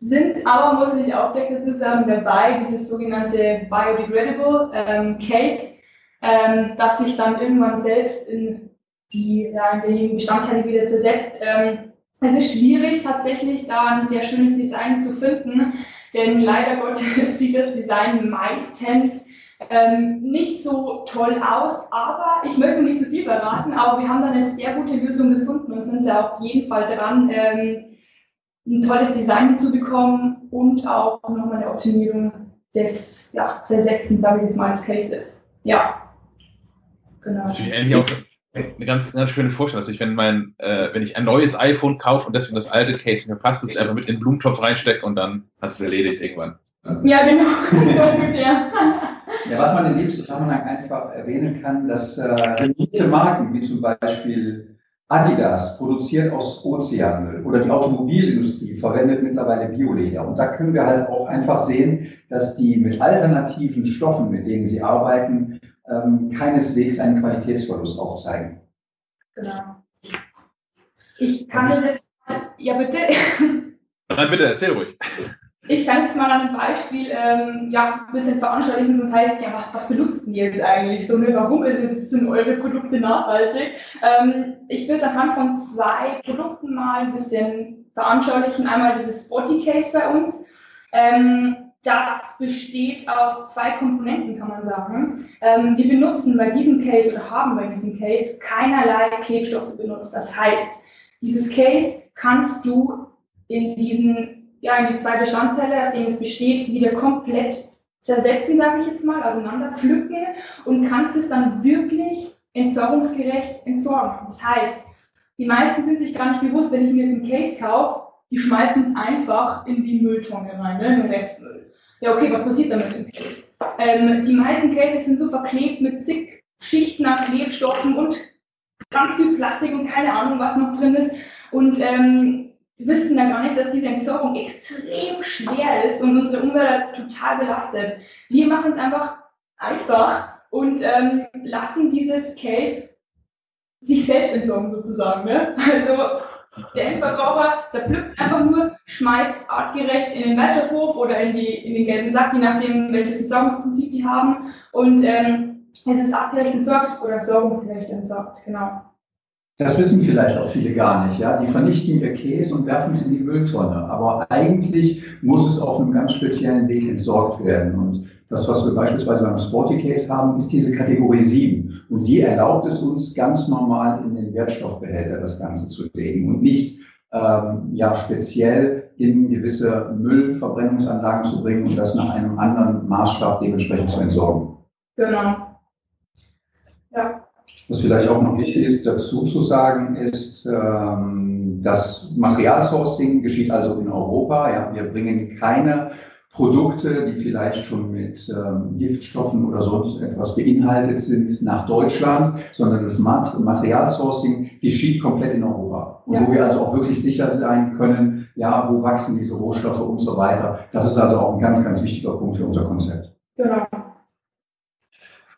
[SPEAKER 6] Sind aber, muss ich auch dazu sagen, dabei, dieses sogenannte Biodegradable ähm, Case, ähm, das sich dann irgendwann selbst in die, ja, Bestandteile wieder zersetzt. Ähm, es ist schwierig, tatsächlich da ein sehr schönes Design zu finden, denn leider Gottes (laughs) sieht das Design meistens ähm, nicht so toll aus, aber ich möchte nicht zu viel verraten, aber wir haben da eine sehr gute Lösung gefunden und sind da auf jeden Fall dran, ähm, ein tolles Design zu bekommen und auch nochmal eine Optimierung des ja, Zersetzen, sage ich jetzt mal, als Cases. Ja,
[SPEAKER 1] genau. Natürlich auch eine ganz, ganz schöne Vorstellung. Also ich, wenn, mein, äh, wenn ich ein neues iPhone kaufe und deswegen das alte Case mir passt, das einfach mit in den Blumentopf reinstecke und dann hast du es erledigt irgendwann.
[SPEAKER 6] Ja, genau. (laughs) ja.
[SPEAKER 7] Was man in dem Zusammenhang einfach erwähnen kann, dass äh, renommierte Marken wie zum Beispiel Adidas produziert aus Ozeanmüll oder die Automobilindustrie verwendet mittlerweile Bioleder. Und da können wir halt auch einfach sehen, dass die mit alternativen Stoffen, mit denen sie arbeiten, ähm, keineswegs einen Qualitätsverlust aufzeigen.
[SPEAKER 6] Genau. Ich kann das jetzt. Ja, bitte.
[SPEAKER 1] Nein, bitte, erzähl ruhig. (laughs)
[SPEAKER 6] Ich kann jetzt mal an einem Beispiel ähm, ja, ein bisschen veranschaulichen, sonst heißt ja, was, was benutzt ihr jetzt eigentlich so? Ne? Warum sind eure Produkte nachhaltig? Ähm, ich würde anhand von zwei Produkten mal ein bisschen veranschaulichen. Einmal dieses Spotty Case bei uns. Ähm, das besteht aus zwei Komponenten, kann man sagen. Ähm, wir benutzen bei diesem Case oder haben bei diesem Case keinerlei Klebstoffe benutzt. Das heißt, dieses Case kannst du in diesen, ja, in die zwei Bestandteile, aus denen es besteht, wieder komplett zersetzen, sage ich jetzt mal, auseinander pflücken und kannst es dann wirklich entsorgungsgerecht entsorgen. Das heißt, die meisten sind sich gar nicht bewusst, wenn ich mir jetzt einen Case kaufe, die schmeißen es einfach in die Mülltonne rein, ne, in den Restmüll. Ja, okay, was passiert dann mit dem Case? Ähm, die meisten Cases sind so verklebt mit zig Schichten an Klebstoffen und ganz viel Plastik und keine Ahnung, was noch drin ist. Und ähm, wir wissen dann gar nicht, dass diese Entsorgung extrem schwer ist und unsere Umwelt total belastet. Wir machen es einfach einfach und ähm, lassen dieses Case sich selbst entsorgen sozusagen. Ne? Also der Endverbraucher zerpflückt einfach nur, schmeißt artgerecht in den Wertstoffhof oder in, die, in den gelben Sack, je nachdem, welches Entsorgungsprinzip die haben. Und ähm, es ist artgerecht entsorgt oder entsorgungsgerecht entsorgt, genau.
[SPEAKER 7] Das wissen vielleicht auch viele gar nicht. Ja? Die vernichten ihr Käse und werfen es in die Mülltonne. Aber eigentlich muss es auf einem ganz speziellen Weg entsorgt werden. Und das, was wir beispielsweise beim Sporty Case haben, ist diese Kategorie 7. Und die erlaubt es uns ganz normal in den Wertstoffbehälter das Ganze zu legen und nicht ähm, ja, speziell in gewisse Müllverbrennungsanlagen zu bringen und das nach einem anderen Maßstab dementsprechend zu entsorgen.
[SPEAKER 6] Genau. Ja.
[SPEAKER 7] Was vielleicht auch noch wichtig ist dazu zu sagen, ist, ähm, das Materialsourcing geschieht also in Europa. Ja, wir bringen keine Produkte, die vielleicht schon mit ähm, Giftstoffen oder sonst etwas beinhaltet sind, nach Deutschland, sondern das Materialsourcing geschieht komplett in Europa. Und ja. wo wir also auch wirklich sicher sein können, ja, wo wachsen diese Rohstoffe und so weiter. Das ist also auch ein ganz, ganz wichtiger Punkt für unser Konzept. Genau.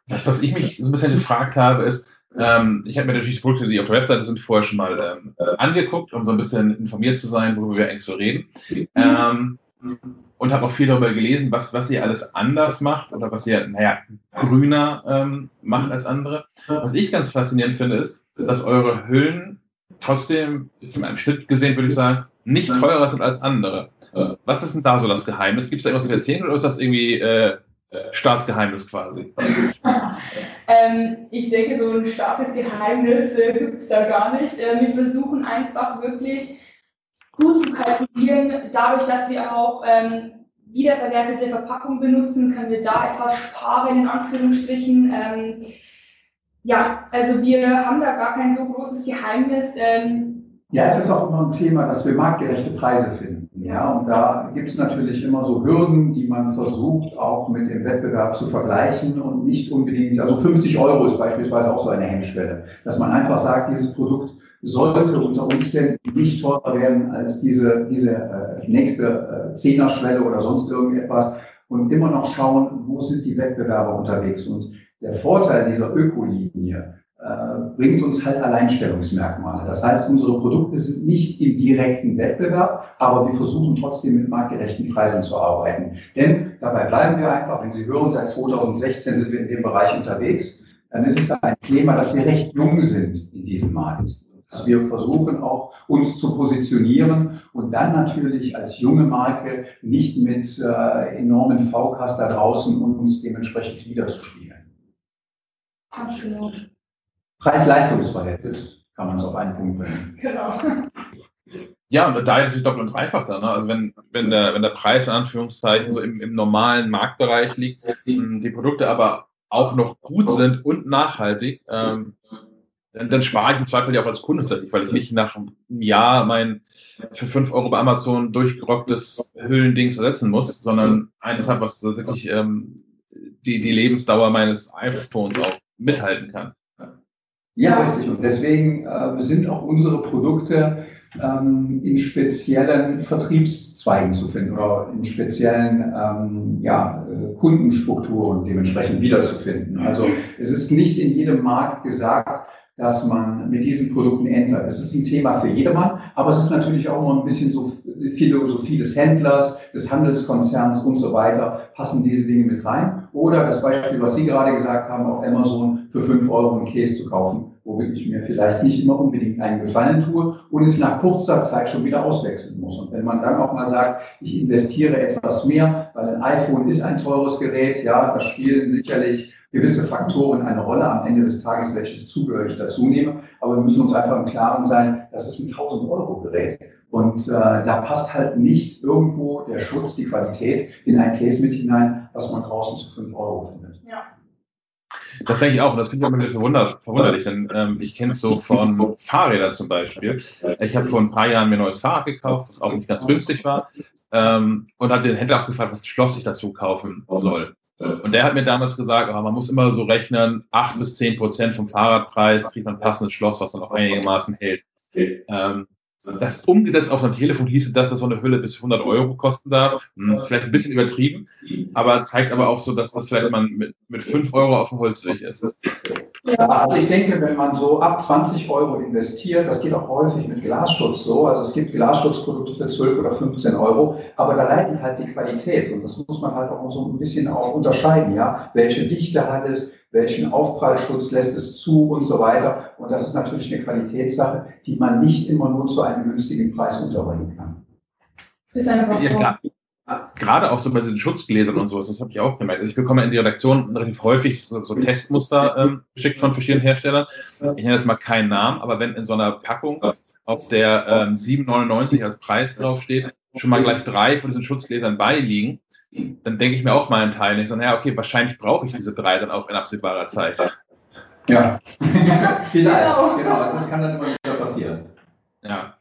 [SPEAKER 1] Das, was ich mich so ein bisschen gefragt habe, ist, ähm, ich habe mir natürlich die Produkte, die auf der Webseite sind, vorher schon mal ähm, äh, angeguckt, um so ein bisschen informiert zu sein, worüber wir eigentlich so reden. Ähm, und habe auch viel darüber gelesen, was, was ihr alles anders macht oder was ihr, naja, grüner ähm, macht als andere. Was ich ganz faszinierend finde, ist, dass eure Hüllen trotzdem, bis zu einem Schnitt gesehen, würde ich sagen, nicht teurer sind als andere. Äh, was ist denn da so das Geheimnis? Gibt es da irgendwas zu erzählen oder ist das irgendwie äh, Staatsgeheimnis quasi? (laughs)
[SPEAKER 6] ähm, ich denke, so ein starkes Geheimnis äh, gibt es da gar nicht. Äh, wir versuchen einfach wirklich gut zu kalkulieren. Dadurch, dass wir auch ähm, wiederverwertete Verpackungen benutzen, können wir da etwas sparen, in Anführungsstrichen. Ähm, ja, also wir haben da gar kein so großes Geheimnis. Ähm,
[SPEAKER 7] ja, es ist auch immer ein Thema, dass wir marktgerechte Preise finden. Ja, und da gibt es natürlich immer so Hürden, die man versucht auch mit dem Wettbewerb zu vergleichen und nicht unbedingt, also 50 Euro ist beispielsweise auch so eine Hemmschwelle, dass man einfach sagt, dieses Produkt sollte unter Umständen nicht teurer werden als diese, diese äh, nächste äh, Zehnerschwelle oder sonst irgendetwas und immer noch schauen, wo sind die Wettbewerber unterwegs. Und der Vorteil dieser Ökolinie bringt uns halt Alleinstellungsmerkmale. Das heißt, unsere Produkte sind nicht im direkten Wettbewerb, aber wir versuchen trotzdem mit marktgerechten Preisen zu arbeiten. Denn dabei bleiben wir einfach, wenn Sie hören, seit 2016 sind wir in dem Bereich unterwegs, dann ist es ein Thema, dass wir recht jung sind in diesem Markt dass wir versuchen auch uns zu positionieren und dann natürlich als junge Marke nicht mit äh, enormen VKs da draußen uns dementsprechend wiederzuspielen. Absolut. Preis-Leistungsverhältnis kann man es auf einen Punkt bringen. Genau.
[SPEAKER 1] Ja, und da ist es doppelt und dreifach dann. Ne? Also wenn, wenn, der, wenn der Preis in Anführungszeichen so im, im normalen Marktbereich liegt, die Produkte aber auch noch gut sind und nachhaltig, ähm, dann, dann spare ich im Zweifel ja auch als Kunde tatsächlich, weil ich nicht nach einem Jahr mein für 5 Euro bei Amazon durchgerocktes Hüllendings ersetzen muss, sondern eines habe, was tatsächlich ähm, die, die Lebensdauer meines iPhones auch mithalten kann.
[SPEAKER 7] Ja, richtig. Und deswegen äh, sind auch unsere Produkte ähm, in speziellen Vertriebszweigen zu finden oder in speziellen ähm, ja, äh, Kundenstrukturen dementsprechend wiederzufinden. Also es ist nicht in jedem Markt gesagt, dass man mit diesen Produkten entert. Es ist ein Thema für jedermann, aber es ist natürlich auch immer ein bisschen so Philosophie des Händlers, des Handelskonzerns und so weiter, passen diese Dinge mit rein. Oder das Beispiel, was Sie gerade gesagt haben, auf Amazon für fünf Euro einen Käse zu kaufen, womit ich mir vielleicht nicht immer unbedingt einen Gefallen tue und es nach kurzer Zeit schon wieder auswechseln muss. Und wenn man dann auch mal sagt, ich investiere etwas mehr, weil ein iPhone ist ein teures Gerät, ja, da spielen sicherlich gewisse Faktoren eine Rolle am Ende des Tages, welches Zubehör ich dazu nehme. Aber wir müssen uns einfach im Klaren sein, das ist ein 1000 Euro Gerät. Und äh, da passt halt nicht irgendwo der Schutz, die Qualität in ein Case mit hinein, was man draußen zu 5 Euro findet.
[SPEAKER 6] Ja.
[SPEAKER 1] Das denke ich auch. Und das finde ich auch ein bisschen verwunder verwunderlich, denn ähm, ich kenne es so von Fahrrädern zum Beispiel. Ich habe vor ein paar Jahren mir ein neues Fahrrad gekauft, das auch nicht ganz günstig war. Ähm, und habe den Händler auch gefragt, was Schloss ich dazu kaufen soll. Und der hat mir damals gesagt, oh, man muss immer so rechnen, 8 bis 10 Prozent vom Fahrradpreis kriegt man ein passendes Schloss, was dann auch einigermaßen hält. Ähm, das umgesetzt auf so ein Telefon hieße, dass das so eine Hülle bis 100 Euro kosten darf. Das ist vielleicht ein bisschen übertrieben, aber zeigt aber auch so, dass das vielleicht man mit, mit 5 Euro auf dem Holzweg ist.
[SPEAKER 7] Ja, also ich denke, wenn man so ab 20 Euro investiert, das geht auch häufig mit Glasschutz so, also es gibt Glasschutzprodukte für 12 oder 15 Euro, aber da leidet halt die Qualität und das muss man halt auch so ein bisschen auch unterscheiden, ja. Welche Dichte hat es, welchen Aufprallschutz lässt es zu und so weiter. Und das ist natürlich eine Qualitätssache, die man nicht immer nur zu einem günstigen Preis unterbringen kann.
[SPEAKER 6] Ist einfach so.
[SPEAKER 1] Ja, gerade auch so bei den Schutzgläsern und sowas, das habe ich auch gemerkt. Also ich bekomme in die Redaktion relativ häufig so, so Testmuster ähm, geschickt von verschiedenen Herstellern. Ich nenne jetzt mal keinen Namen, aber wenn in so einer Packung auf der ähm, 7,99 als Preis draufsteht, schon mal gleich drei von diesen Schutzgläsern beiliegen, dann denke ich mir auch mal einen Teil nicht so, naja, okay, wahrscheinlich brauche ich diese drei dann auch in absehbarer Zeit.
[SPEAKER 7] Ja, (laughs) vielleicht, genau, das kann dann immer wieder passieren.
[SPEAKER 1] Ja.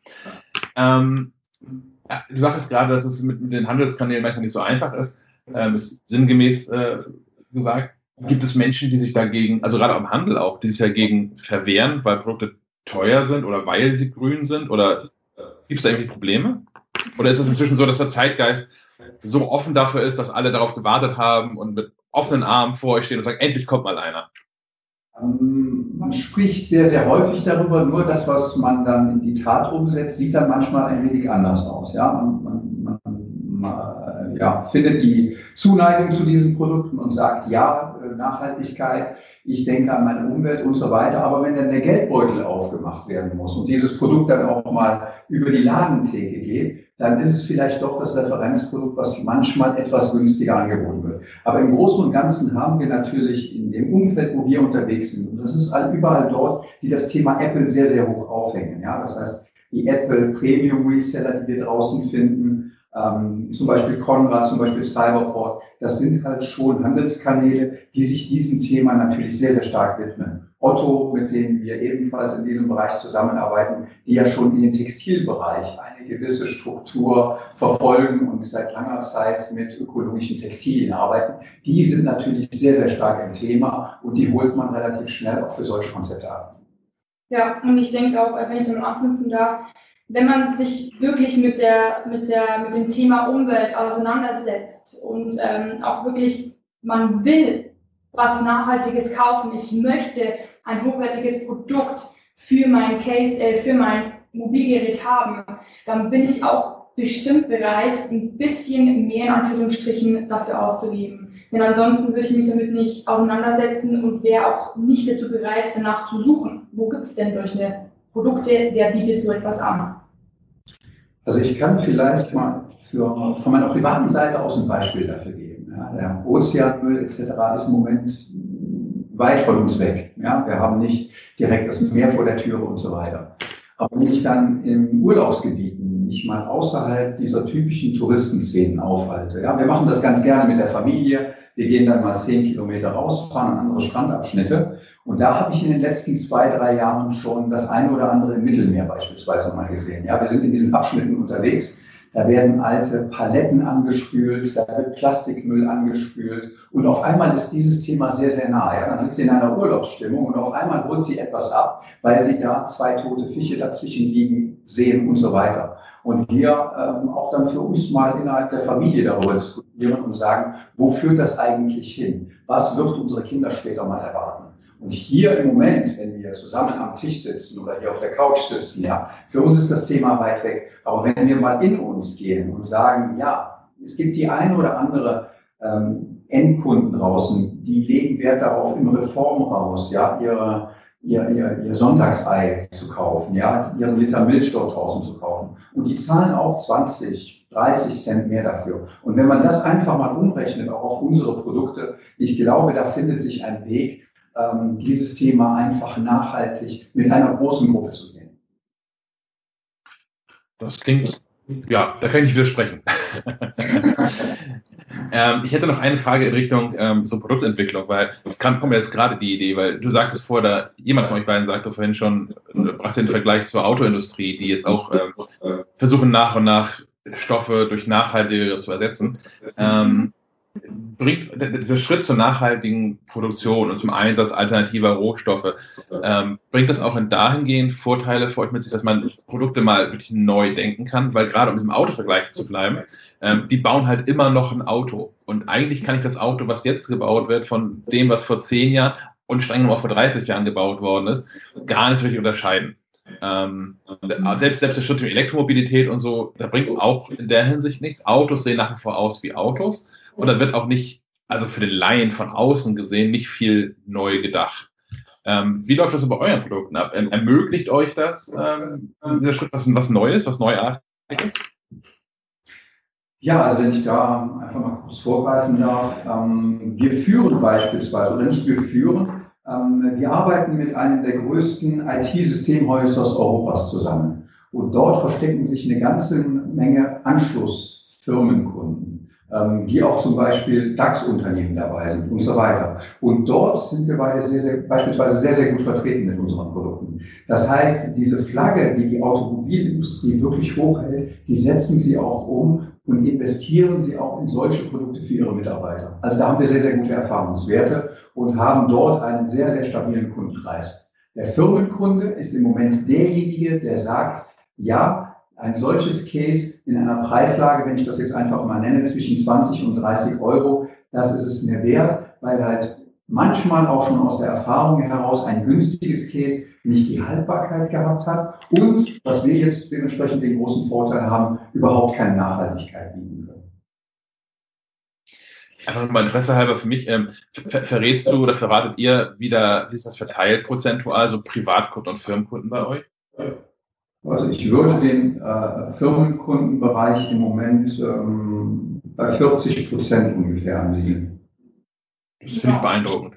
[SPEAKER 1] Ähm, ja, du sagtest gerade, dass es mit, mit, den Handelskanälen manchmal nicht so einfach ist. Ähm, ist sinngemäß äh, gesagt, gibt es Menschen, die sich dagegen, also gerade am Handel auch, die sich dagegen verwehren, weil Produkte teuer sind oder weil sie grün sind? Oder gibt es da irgendwie Probleme? Oder ist es inzwischen so, dass der Zeitgeist so offen dafür ist, dass alle darauf gewartet haben und mit offenen Armen vor euch stehen und sagen, endlich kommt mal einer?
[SPEAKER 7] Ähm, man spricht sehr, sehr häufig darüber, nur das, was man dann in die Tat umsetzt, sieht dann manchmal ein wenig anders aus. Ja, man, man, man ja, findet die Zuneigung zu diesen Produkten und sagt, ja, äh, Nachhaltigkeit, ich denke an meine Umwelt und so weiter. Aber wenn dann der Geldbeutel aufgemacht werden muss und dieses Produkt dann auch mal über die Ladentheke geht, dann ist es vielleicht doch das Referenzprodukt, was manchmal etwas günstiger angeboten wird. Aber im Großen und Ganzen haben wir natürlich in dem Umfeld, wo wir unterwegs sind, und das ist überall dort, die das Thema Apple sehr, sehr hoch aufhängen. Ja, das heißt, die Apple Premium Reseller, die wir draußen finden, ähm, zum Beispiel Conrad, zum Beispiel Cyberport, das sind halt schon Handelskanäle, die sich diesem Thema natürlich sehr, sehr stark widmen. Otto, mit denen wir ebenfalls in diesem Bereich zusammenarbeiten, die ja schon in den Textilbereich eine gewisse Struktur verfolgen und seit langer Zeit mit ökologischen Textilien arbeiten, die sind natürlich sehr, sehr stark im Thema und die holt man relativ schnell auch für solche Konzepte ab.
[SPEAKER 6] Ja, und ich denke auch, wenn ich dann anknüpfen darf, wenn man sich wirklich mit, der, mit, der, mit dem Thema Umwelt auseinandersetzt und ähm, auch wirklich, man will was Nachhaltiges kaufen, ich möchte ein hochwertiges Produkt für mein Case, äh, für mein Mobilgerät haben, dann bin ich auch bestimmt bereit, ein bisschen mehr in Anführungsstrichen dafür auszugeben. Denn ansonsten würde ich mich damit nicht auseinandersetzen und wäre auch nicht dazu bereit, danach zu suchen. Wo gibt es denn solche Produkte, wer bietet so etwas an?
[SPEAKER 7] Also ich kann vielleicht mal für, von meiner privaten Seite aus ein Beispiel dafür geben. Ja, der Ozeanmüll etc. ist im Moment weit von uns weg. Ja, wir haben nicht direkt das Meer vor der Tür und so weiter. Aber wenn ich dann in Urlaubsgebieten mich mal außerhalb dieser typischen Touristenszenen aufhalte, ja, wir machen das ganz gerne mit der Familie. Wir gehen dann mal zehn Kilometer raus, fahren an andere Strandabschnitte. Und da habe ich in den letzten zwei, drei Jahren schon das eine oder andere im Mittelmeer beispielsweise mal gesehen. Ja, wir sind in diesen Abschnitten unterwegs. Da werden alte Paletten angespült, da wird Plastikmüll angespült. Und auf einmal ist dieses Thema sehr, sehr nah. Ja, dann sind Sie in einer Urlaubsstimmung und auf einmal holt Sie etwas ab, weil Sie da zwei tote Fische dazwischen liegen sehen und so weiter und hier ähm, auch dann für uns mal innerhalb der Familie darüber diskutieren und sagen, wo führt das eigentlich hin? Was wird unsere Kinder später mal erwarten? Und hier im Moment, wenn wir zusammen am Tisch sitzen oder hier auf der Couch sitzen, ja, für uns ist das Thema weit weg. Aber wenn wir mal in uns gehen und sagen, ja, es gibt die eine oder andere ähm, Endkunden draußen, die legen Wert darauf im Reformhaus, ja, ihre, ihr, ihr, ihr Sonntagsei zu kaufen, ja, ihren Liter Milch dort draußen zu kaufen. Und die zahlen auch 20, 30 Cent mehr dafür. Und wenn man das einfach mal umrechnet, auch auf unsere Produkte, ich glaube, da findet sich ein Weg, ähm, dieses Thema einfach nachhaltig mit einer großen Gruppe zu gehen.
[SPEAKER 1] Das klingt, ja, da kann ich widersprechen. (laughs) ähm, ich hätte noch eine Frage in Richtung ähm, so Produktentwicklung, weil es kommt mir jetzt gerade die Idee, weil du sagtest vorher, jemand von euch beiden sagte vorhin schon, äh, brachte den Vergleich zur Autoindustrie, die jetzt auch ähm, versuchen nach und nach Stoffe durch nachhaltigere zu ersetzen. Ähm, bringt der Schritt zur nachhaltigen Produktion und zum Einsatz alternativer Rohstoffe, ähm, bringt das auch in dahingehend Vorteile für euch mit sich, dass man Produkte mal wirklich neu denken kann, weil gerade um diesem Autovergleich zu bleiben, ähm, die bauen halt immer noch ein Auto. Und eigentlich kann ich das Auto, was jetzt gebaut wird, von dem, was vor zehn Jahren und streng genommen auch vor 30 Jahren gebaut worden ist, gar nicht wirklich unterscheiden. Ähm, selbst, selbst der Schritt in Elektromobilität und so, da bringt auch in der Hinsicht nichts. Autos sehen nach wie vor aus wie Autos und da wird auch nicht, also für den Laien von außen gesehen, nicht viel neu gedacht. Ähm, wie läuft das bei euren Produkten ab? Erm ermöglicht euch das, ähm, dieser Schritt, was, was Neues, was Neuartiges?
[SPEAKER 7] Ja, also wenn ich da einfach mal kurz vorgreifen darf. Ähm, wir führen beispielsweise, oder nicht wir führen, ähm, wir arbeiten mit einem der größten IT-Systemhäuser Europas zusammen. Und dort verstecken sich eine ganze Menge Anschlussfirmenkunden die auch zum Beispiel DAX-Unternehmen dabei sind und so weiter. Und dort sind wir beide sehr, sehr, beispielsweise sehr, sehr gut vertreten mit unseren Produkten. Das heißt, diese Flagge, die die Automobilindustrie wirklich hochhält, die setzen sie auch um und investieren sie auch in solche Produkte für ihre Mitarbeiter. Also da haben wir sehr, sehr gute Erfahrungswerte und haben dort einen sehr, sehr stabilen Kundenkreis. Der Firmenkunde ist im Moment derjenige, der sagt, ja, ein solches Case in einer Preislage, wenn ich das jetzt einfach mal nenne, zwischen 20 und 30 Euro, das ist es mir wert, weil halt manchmal auch schon aus der Erfahrung heraus ein günstiges Case nicht die Haltbarkeit gehabt hat und, was wir jetzt dementsprechend den großen Vorteil haben, überhaupt keine Nachhaltigkeit bieten können.
[SPEAKER 1] Einfach mal Interesse halber für mich, ähm, ver verrätst du oder verratet ihr wieder, wie ist das verteilt prozentual, so Privatkunden und Firmenkunden bei euch?
[SPEAKER 7] Also ich würde den äh, Firmenkundenbereich im Moment ähm, bei 40 Prozent ungefähr ansiedeln.
[SPEAKER 1] Das finde ich beeindruckend.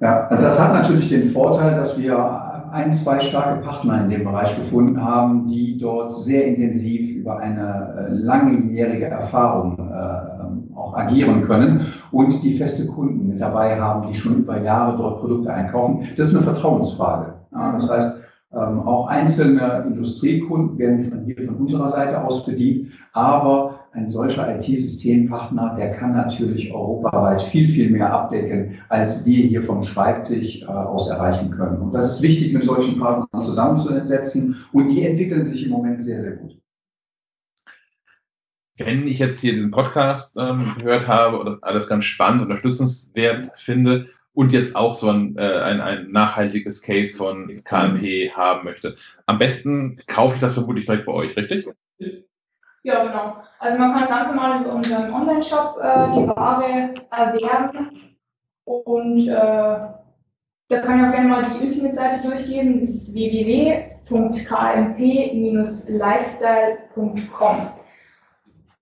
[SPEAKER 7] Ja, das hat natürlich den Vorteil, dass wir ein, zwei starke Partner in dem Bereich gefunden haben, die dort sehr intensiv über eine äh, langjährige Erfahrung äh, auch agieren können und die feste Kunden mit dabei haben, die schon über Jahre dort Produkte einkaufen. Das ist eine Vertrauensfrage. Ja, das heißt, ähm, auch einzelne Industriekunden werden von hier von unserer Seite aus bedient, aber ein solcher IT-Systempartner, der kann natürlich europaweit viel, viel mehr abdecken, als wir hier vom Schreibtisch äh, aus erreichen können. Und das ist wichtig, mit solchen Partnern zusammenzusetzen und die entwickeln sich im Moment sehr, sehr gut.
[SPEAKER 1] Wenn ich jetzt hier diesen Podcast ähm, gehört habe und das alles ganz spannend, unterstützenswert finde, und jetzt auch so ein, äh, ein, ein nachhaltiges Case von KMP haben möchte. Am besten kaufe ich das vermutlich direkt bei euch, richtig?
[SPEAKER 6] Ja, genau. Also man kann ganz normal über unseren Online-Shop äh, die Ware erwerben und äh, da kann ich auch gerne mal die Internetseite durchgeben. Das ist www.kmp-lifestyle.com.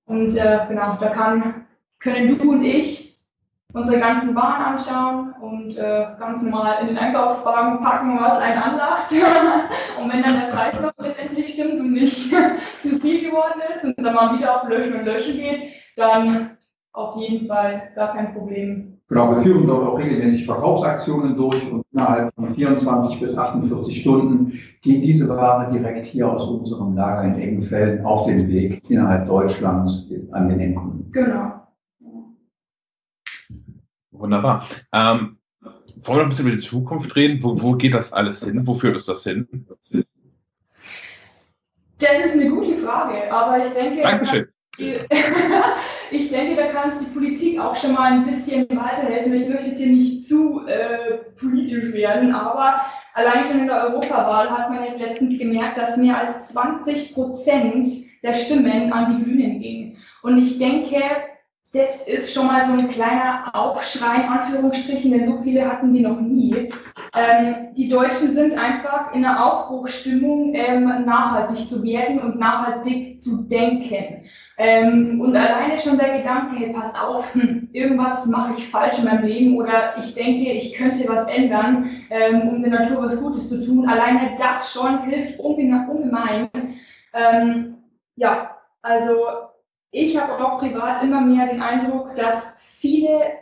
[SPEAKER 6] Und äh, genau, da kann, können du und ich unsere ganzen Waren anschauen und äh, ganz normal in den Einkaufswagen packen, was einen anlacht. (laughs) und wenn dann der Preis noch letztendlich stimmt und nicht (laughs) zu viel geworden ist und dann mal wieder auf Löschen und Löschen geht, dann auf jeden Fall gar kein Problem.
[SPEAKER 7] Genau, wir führen dort auch regelmäßig Verkaufsaktionen durch und innerhalb von 24 bis 48 Stunden geht diese Ware direkt hier aus unserem Lager in Engenfelden auf den Weg innerhalb Deutschlands an den Endkunden.
[SPEAKER 6] Genau.
[SPEAKER 1] Wunderbar. Ähm, wollen wir noch ein bisschen über die Zukunft reden? Wo, wo geht das alles hin? Wo führt uns das hin?
[SPEAKER 6] Das ist eine gute Frage, aber ich denke,
[SPEAKER 1] Dankeschön. (laughs)
[SPEAKER 6] Ich denke, da kann uns die Politik auch schon mal ein bisschen weiterhelfen. Ich möchte jetzt hier nicht zu äh, politisch werden, aber allein schon in der Europawahl hat man jetzt letztens gemerkt, dass mehr als 20 Prozent der Stimmen an die Grünen gingen. Und ich denke, das ist schon mal so ein kleiner Aufschrei, in Anführungsstrichen, denn so viele hatten wir noch nie. Ähm, die Deutschen sind einfach in einer Aufbruchsstimmung, ähm, nachhaltig zu werden und nachhaltig zu denken. Ähm, und alleine schon der Gedanke, hey, pass auf, hm, irgendwas mache ich falsch in meinem Leben oder ich denke, ich könnte was ändern, ähm, um der Natur was Gutes zu tun. Alleine das schon hilft ungemein. Ähm, ja, also ich habe auch privat immer mehr den Eindruck, dass viele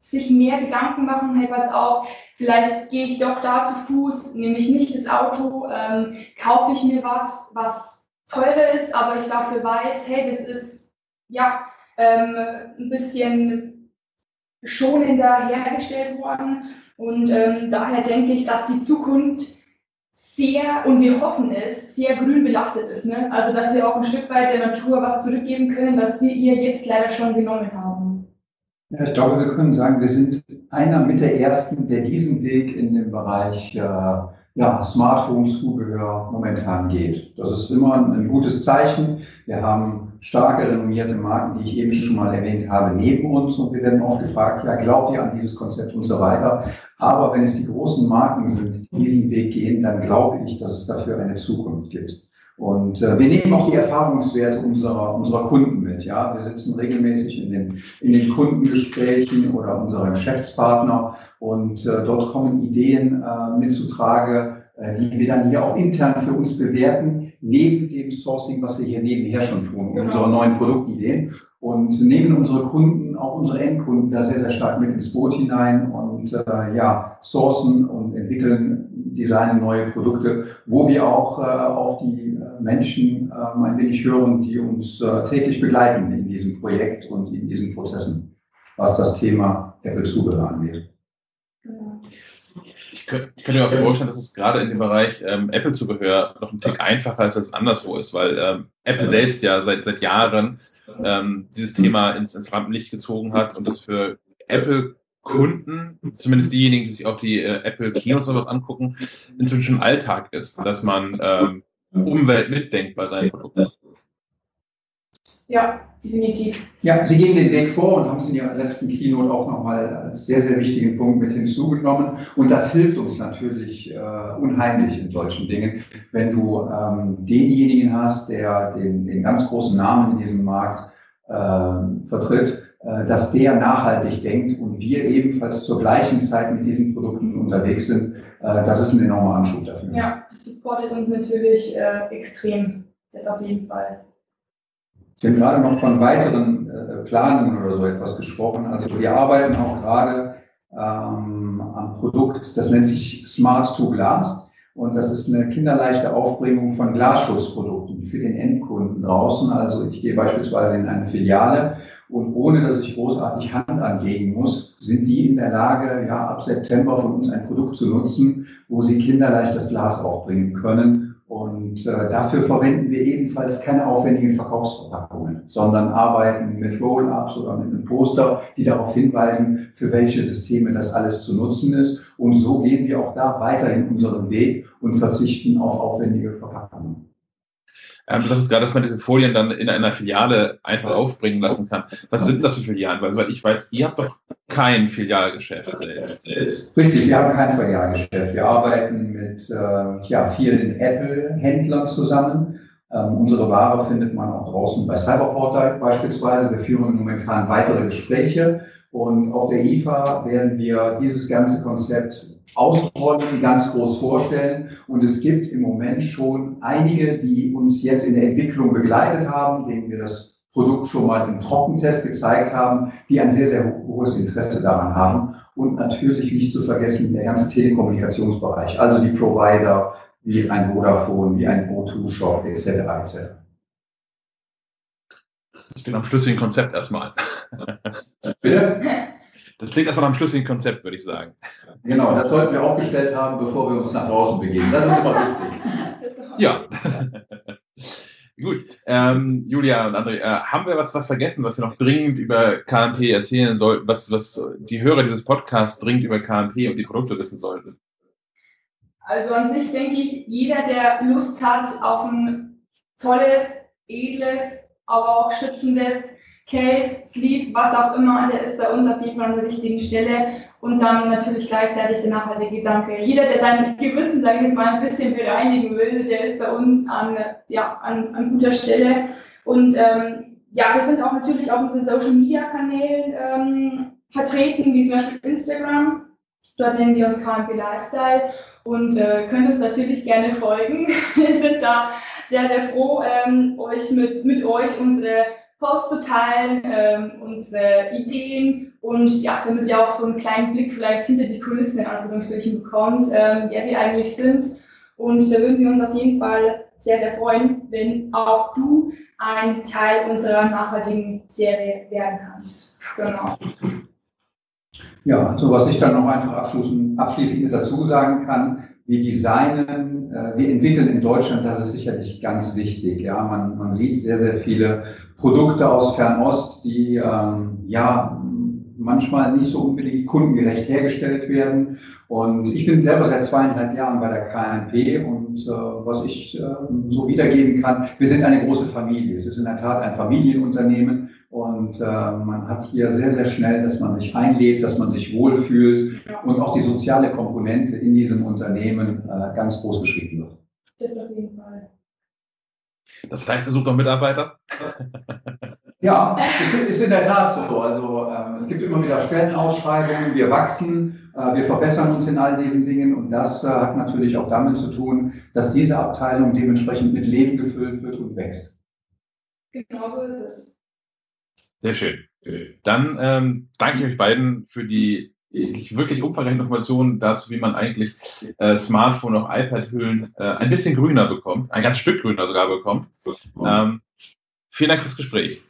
[SPEAKER 6] sich mehr Gedanken machen, hey, pass auf, vielleicht gehe ich doch da zu Fuß, nehme ich nicht das Auto, ähm, kaufe ich mir was, was teurer ist, aber ich dafür weiß, hey, das ist ja ähm, ein bisschen schonender hergestellt worden. Und ähm, daher denke ich, dass die Zukunft sehr, und wir hoffen es, sehr grün belastet ist. Ne? Also, dass wir auch ein Stück weit der Natur was zurückgeben können, was wir ihr jetzt leider schon genommen haben.
[SPEAKER 7] Ja, ich glaube, wir können sagen, wir sind einer mit der Ersten, der diesen Weg in dem Bereich äh, ja, Smartphone-Zubehör momentan geht. Das ist immer ein gutes Zeichen. Wir haben starke, renommierte Marken, die ich eben schon mal erwähnt habe, neben uns. Und wir werden oft gefragt, ja, glaubt ihr an dieses Konzept und so weiter. Aber wenn es die großen Marken sind, die diesen Weg gehen, dann glaube ich, dass es dafür eine Zukunft gibt. Und äh, wir nehmen auch die Erfahrungswerte unserer, unserer Kunden mit. Ja, wir sitzen regelmäßig in den, in den Kundengesprächen oder unserer Geschäftspartner und äh, dort kommen Ideen äh, mit zutrage, äh, die wir dann hier auch intern für uns bewerten, neben dem Sourcing, was wir hier nebenher schon tun, genau. unsere neuen Produktideen. Und nehmen unsere Kunden, auch unsere Endkunden, da sehr, sehr stark mit ins Boot hinein und äh, ja, sourcen und entwickeln, designen neue Produkte, wo wir auch äh, auf die äh, Menschen äh, ein wenig hören, die uns äh, täglich begleiten in diesem Projekt und in diesen Prozessen, was das Thema Apple-Zubehör angeht.
[SPEAKER 1] Ich könnte, ich könnte mir auch vorstellen, dass es gerade in dem Bereich ähm, Apple-Zubehör noch ein Tick einfacher ist als es anderswo ist, weil ähm, Apple selbst ja seit, seit Jahren ähm, dieses Thema ins, ins Rampenlicht gezogen hat und das für Apple-Kunden, zumindest diejenigen, die sich auch die äh, Apple-Kinos oder was angucken, inzwischen Alltag ist, dass man ähm, Umwelt mitdenkt bei seinen Produkten.
[SPEAKER 6] Ja, definitiv.
[SPEAKER 7] Ja, Sie gehen den Weg vor und haben es in Ihrer letzten Keynote auch nochmal als sehr, sehr wichtigen Punkt mit hinzugenommen. Und das hilft uns natürlich äh, unheimlich in solchen Dingen, wenn du ähm, denjenigen hast, der den, den ganz großen Namen in diesem Markt äh, vertritt, äh, dass der nachhaltig denkt und wir ebenfalls zur gleichen Zeit mit diesen Produkten unterwegs sind. Äh, das ist ein enormer Anschub dafür.
[SPEAKER 6] Ja, das supportet uns natürlich äh, extrem. Das auf jeden Fall.
[SPEAKER 7] Haben gerade noch von weiteren äh, Planungen oder so etwas gesprochen. Also wir arbeiten auch gerade ähm, am Produkt, das nennt sich Smart to Glass. Und das ist eine kinderleichte Aufbringung von Glasschutzprodukten für den Endkunden draußen. Also ich gehe beispielsweise in eine Filiale und ohne dass ich großartig Hand anlegen muss, sind die in der Lage, ja, ab September von uns ein Produkt zu nutzen, wo sie kinderleicht das Glas aufbringen können und äh, dafür verwenden wir ebenfalls keine aufwendigen Verkaufsverpackungen, sondern arbeiten mit Roll-ups oder mit einem Poster, die darauf hinweisen, für welche Systeme das alles zu nutzen ist. Und so gehen wir auch da weiterhin unseren Weg und verzichten auf aufwendige Verpackungen.
[SPEAKER 1] Ähm, du sagst gerade, dass man diese Folien dann in einer Filiale einfach aufbringen lassen kann. Was sind das für Filialen? Weil, soweit ich weiß, ihr habt doch kein Filialgeschäft selbst.
[SPEAKER 7] Richtig, wir haben kein Filialgeschäft. Wir arbeiten mit äh, ja, vielen Apple-Händlern zusammen. Ähm, unsere Ware findet man auch draußen bei Cyberport beispielsweise. Wir führen momentan weitere Gespräche und auf der IFA werden wir dieses ganze Konzept ausrollen, ganz groß vorstellen. Und es gibt im Moment schon einige, die uns jetzt in der Entwicklung begleitet haben, denen wir das Produkt schon mal im Trockentest gezeigt haben, die ein sehr, sehr hohes Interesse daran haben. Und natürlich nicht zu vergessen der ganze Telekommunikationsbereich, also die Provider wie ein Vodafone, wie ein O2-Shop etc. etc.
[SPEAKER 1] Ich bin am schlüssigen Konzept erstmal.
[SPEAKER 7] Bitte? (laughs)
[SPEAKER 1] Das klingt erstmal einem schlüssigen Konzept, würde ich sagen.
[SPEAKER 7] Genau, das sollten wir aufgestellt haben, bevor wir uns nach draußen begeben. Das ist immer (laughs) wichtig.
[SPEAKER 1] Ja. (laughs) Gut, ähm, Julia und André, äh, haben wir was, was vergessen, was wir noch dringend über KMP erzählen sollten, was, was die Hörer dieses Podcasts dringend über KMP und die Produkte wissen sollten?
[SPEAKER 6] Also an sich denke ich, jeder, der Lust hat auf ein tolles, edles, aber auch schützendes Case, Sleeve, was auch immer, der ist bei uns auf jeden Fall an der richtigen Stelle. Und dann natürlich gleichzeitig der nachhaltige Gedanke. Jeder, der sein Gewissen, sage ich jetzt mal, ein bisschen bereinigen will, der ist bei uns an, ja, an, an guter Stelle. Und ähm, ja, wir sind auch natürlich auf unseren Social Media Kanälen ähm, vertreten, wie zum Beispiel Instagram. Dort nennen wir uns KMP Lifestyle und äh, könnt uns natürlich gerne folgen. (laughs) Wir sind da sehr, sehr froh, ähm, euch mit, mit euch unsere Posts zu teilen, ähm, unsere Ideen und ja, damit ihr auch so einen kleinen Blick vielleicht hinter die Kulissen in Anführungsstrichen bekommt, ähm, wer wir eigentlich sind. Und da würden wir uns auf jeden Fall sehr, sehr freuen, wenn auch du ein Teil unserer nachhaltigen Serie werden kannst. Genau.
[SPEAKER 7] Ja, so was ich dann noch einfach abschließend, abschließend dazu sagen kann, wir designen, äh, wir entwickeln in Deutschland, das ist sicherlich ganz wichtig. Ja, man, man sieht sehr, sehr viele Produkte aus Fernost, die ähm, ja manchmal nicht so unbedingt kundengerecht hergestellt werden. Und ich bin selber seit zweieinhalb Jahren bei der KNP und äh, was ich äh, so wiedergeben kann, wir sind eine große Familie. Es ist in der Tat ein Familienunternehmen und äh, man hat hier sehr, sehr schnell, dass man sich einlebt, dass man sich wohlfühlt und auch die soziale Komponente in diesem Unternehmen äh, ganz groß geschrieben wird.
[SPEAKER 6] Das auf jeden Fall.
[SPEAKER 1] Das heißt, ihr sucht noch Mitarbeiter? (laughs)
[SPEAKER 7] Ja, es ist in der Tat so. Also ähm, es gibt immer wieder Stellenausschreibungen, wir wachsen, äh, wir verbessern uns in all diesen Dingen und das äh, hat natürlich auch damit zu tun, dass diese Abteilung dementsprechend mit Leben gefüllt wird und wächst.
[SPEAKER 6] Genau so ist es.
[SPEAKER 1] Sehr schön. Dann ähm, danke ich euch beiden für die wirklich umfangreichen Informationen dazu, wie man eigentlich äh, Smartphone, auch iPad-Hüllen äh, ein bisschen grüner bekommt, ein ganzes Stück grüner sogar bekommt. Ähm, vielen Dank fürs Gespräch.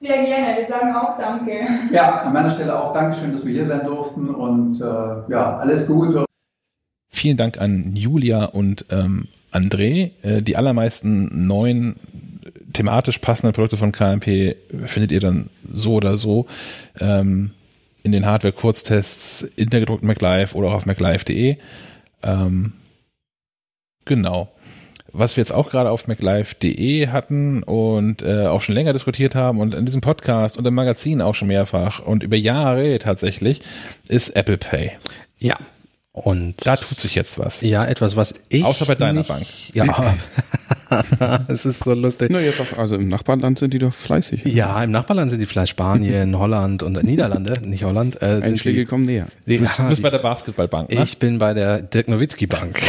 [SPEAKER 6] Sehr gerne, wir sagen auch Danke.
[SPEAKER 7] Ja, an meiner Stelle auch Dankeschön, dass wir hier sein durften und äh, ja, alles Gute.
[SPEAKER 1] Vielen Dank an Julia und ähm, André. Äh, die allermeisten neuen thematisch passenden Produkte von KMP findet ihr dann so oder so ähm, in den Hardware-Kurztests in der gedruckten MacLive oder auch auf maclive.de. Ähm, genau was wir jetzt auch gerade auf maclife.de hatten und äh, auch schon länger diskutiert haben und in diesem Podcast und im Magazin auch schon mehrfach und über Jahre tatsächlich, ist Apple Pay.
[SPEAKER 3] Ja, und
[SPEAKER 1] da tut sich jetzt was.
[SPEAKER 3] Ja, etwas, was ich.
[SPEAKER 1] Außer bei deiner nicht, Bank.
[SPEAKER 3] Ja. (laughs) (laughs) es ist so lustig.
[SPEAKER 2] Na, jetzt auch, also im Nachbarland sind die doch fleißig.
[SPEAKER 3] Ja, im Nachbarland sind die fleißig. Spanien, (laughs) Holland und Niederlande, nicht Holland.
[SPEAKER 2] Äh, Einschläge die, kommen näher.
[SPEAKER 1] Die, du, bist, bist bei der Basketballbank,
[SPEAKER 3] ne? Ich bin bei der Dirk Nowitzki Bank.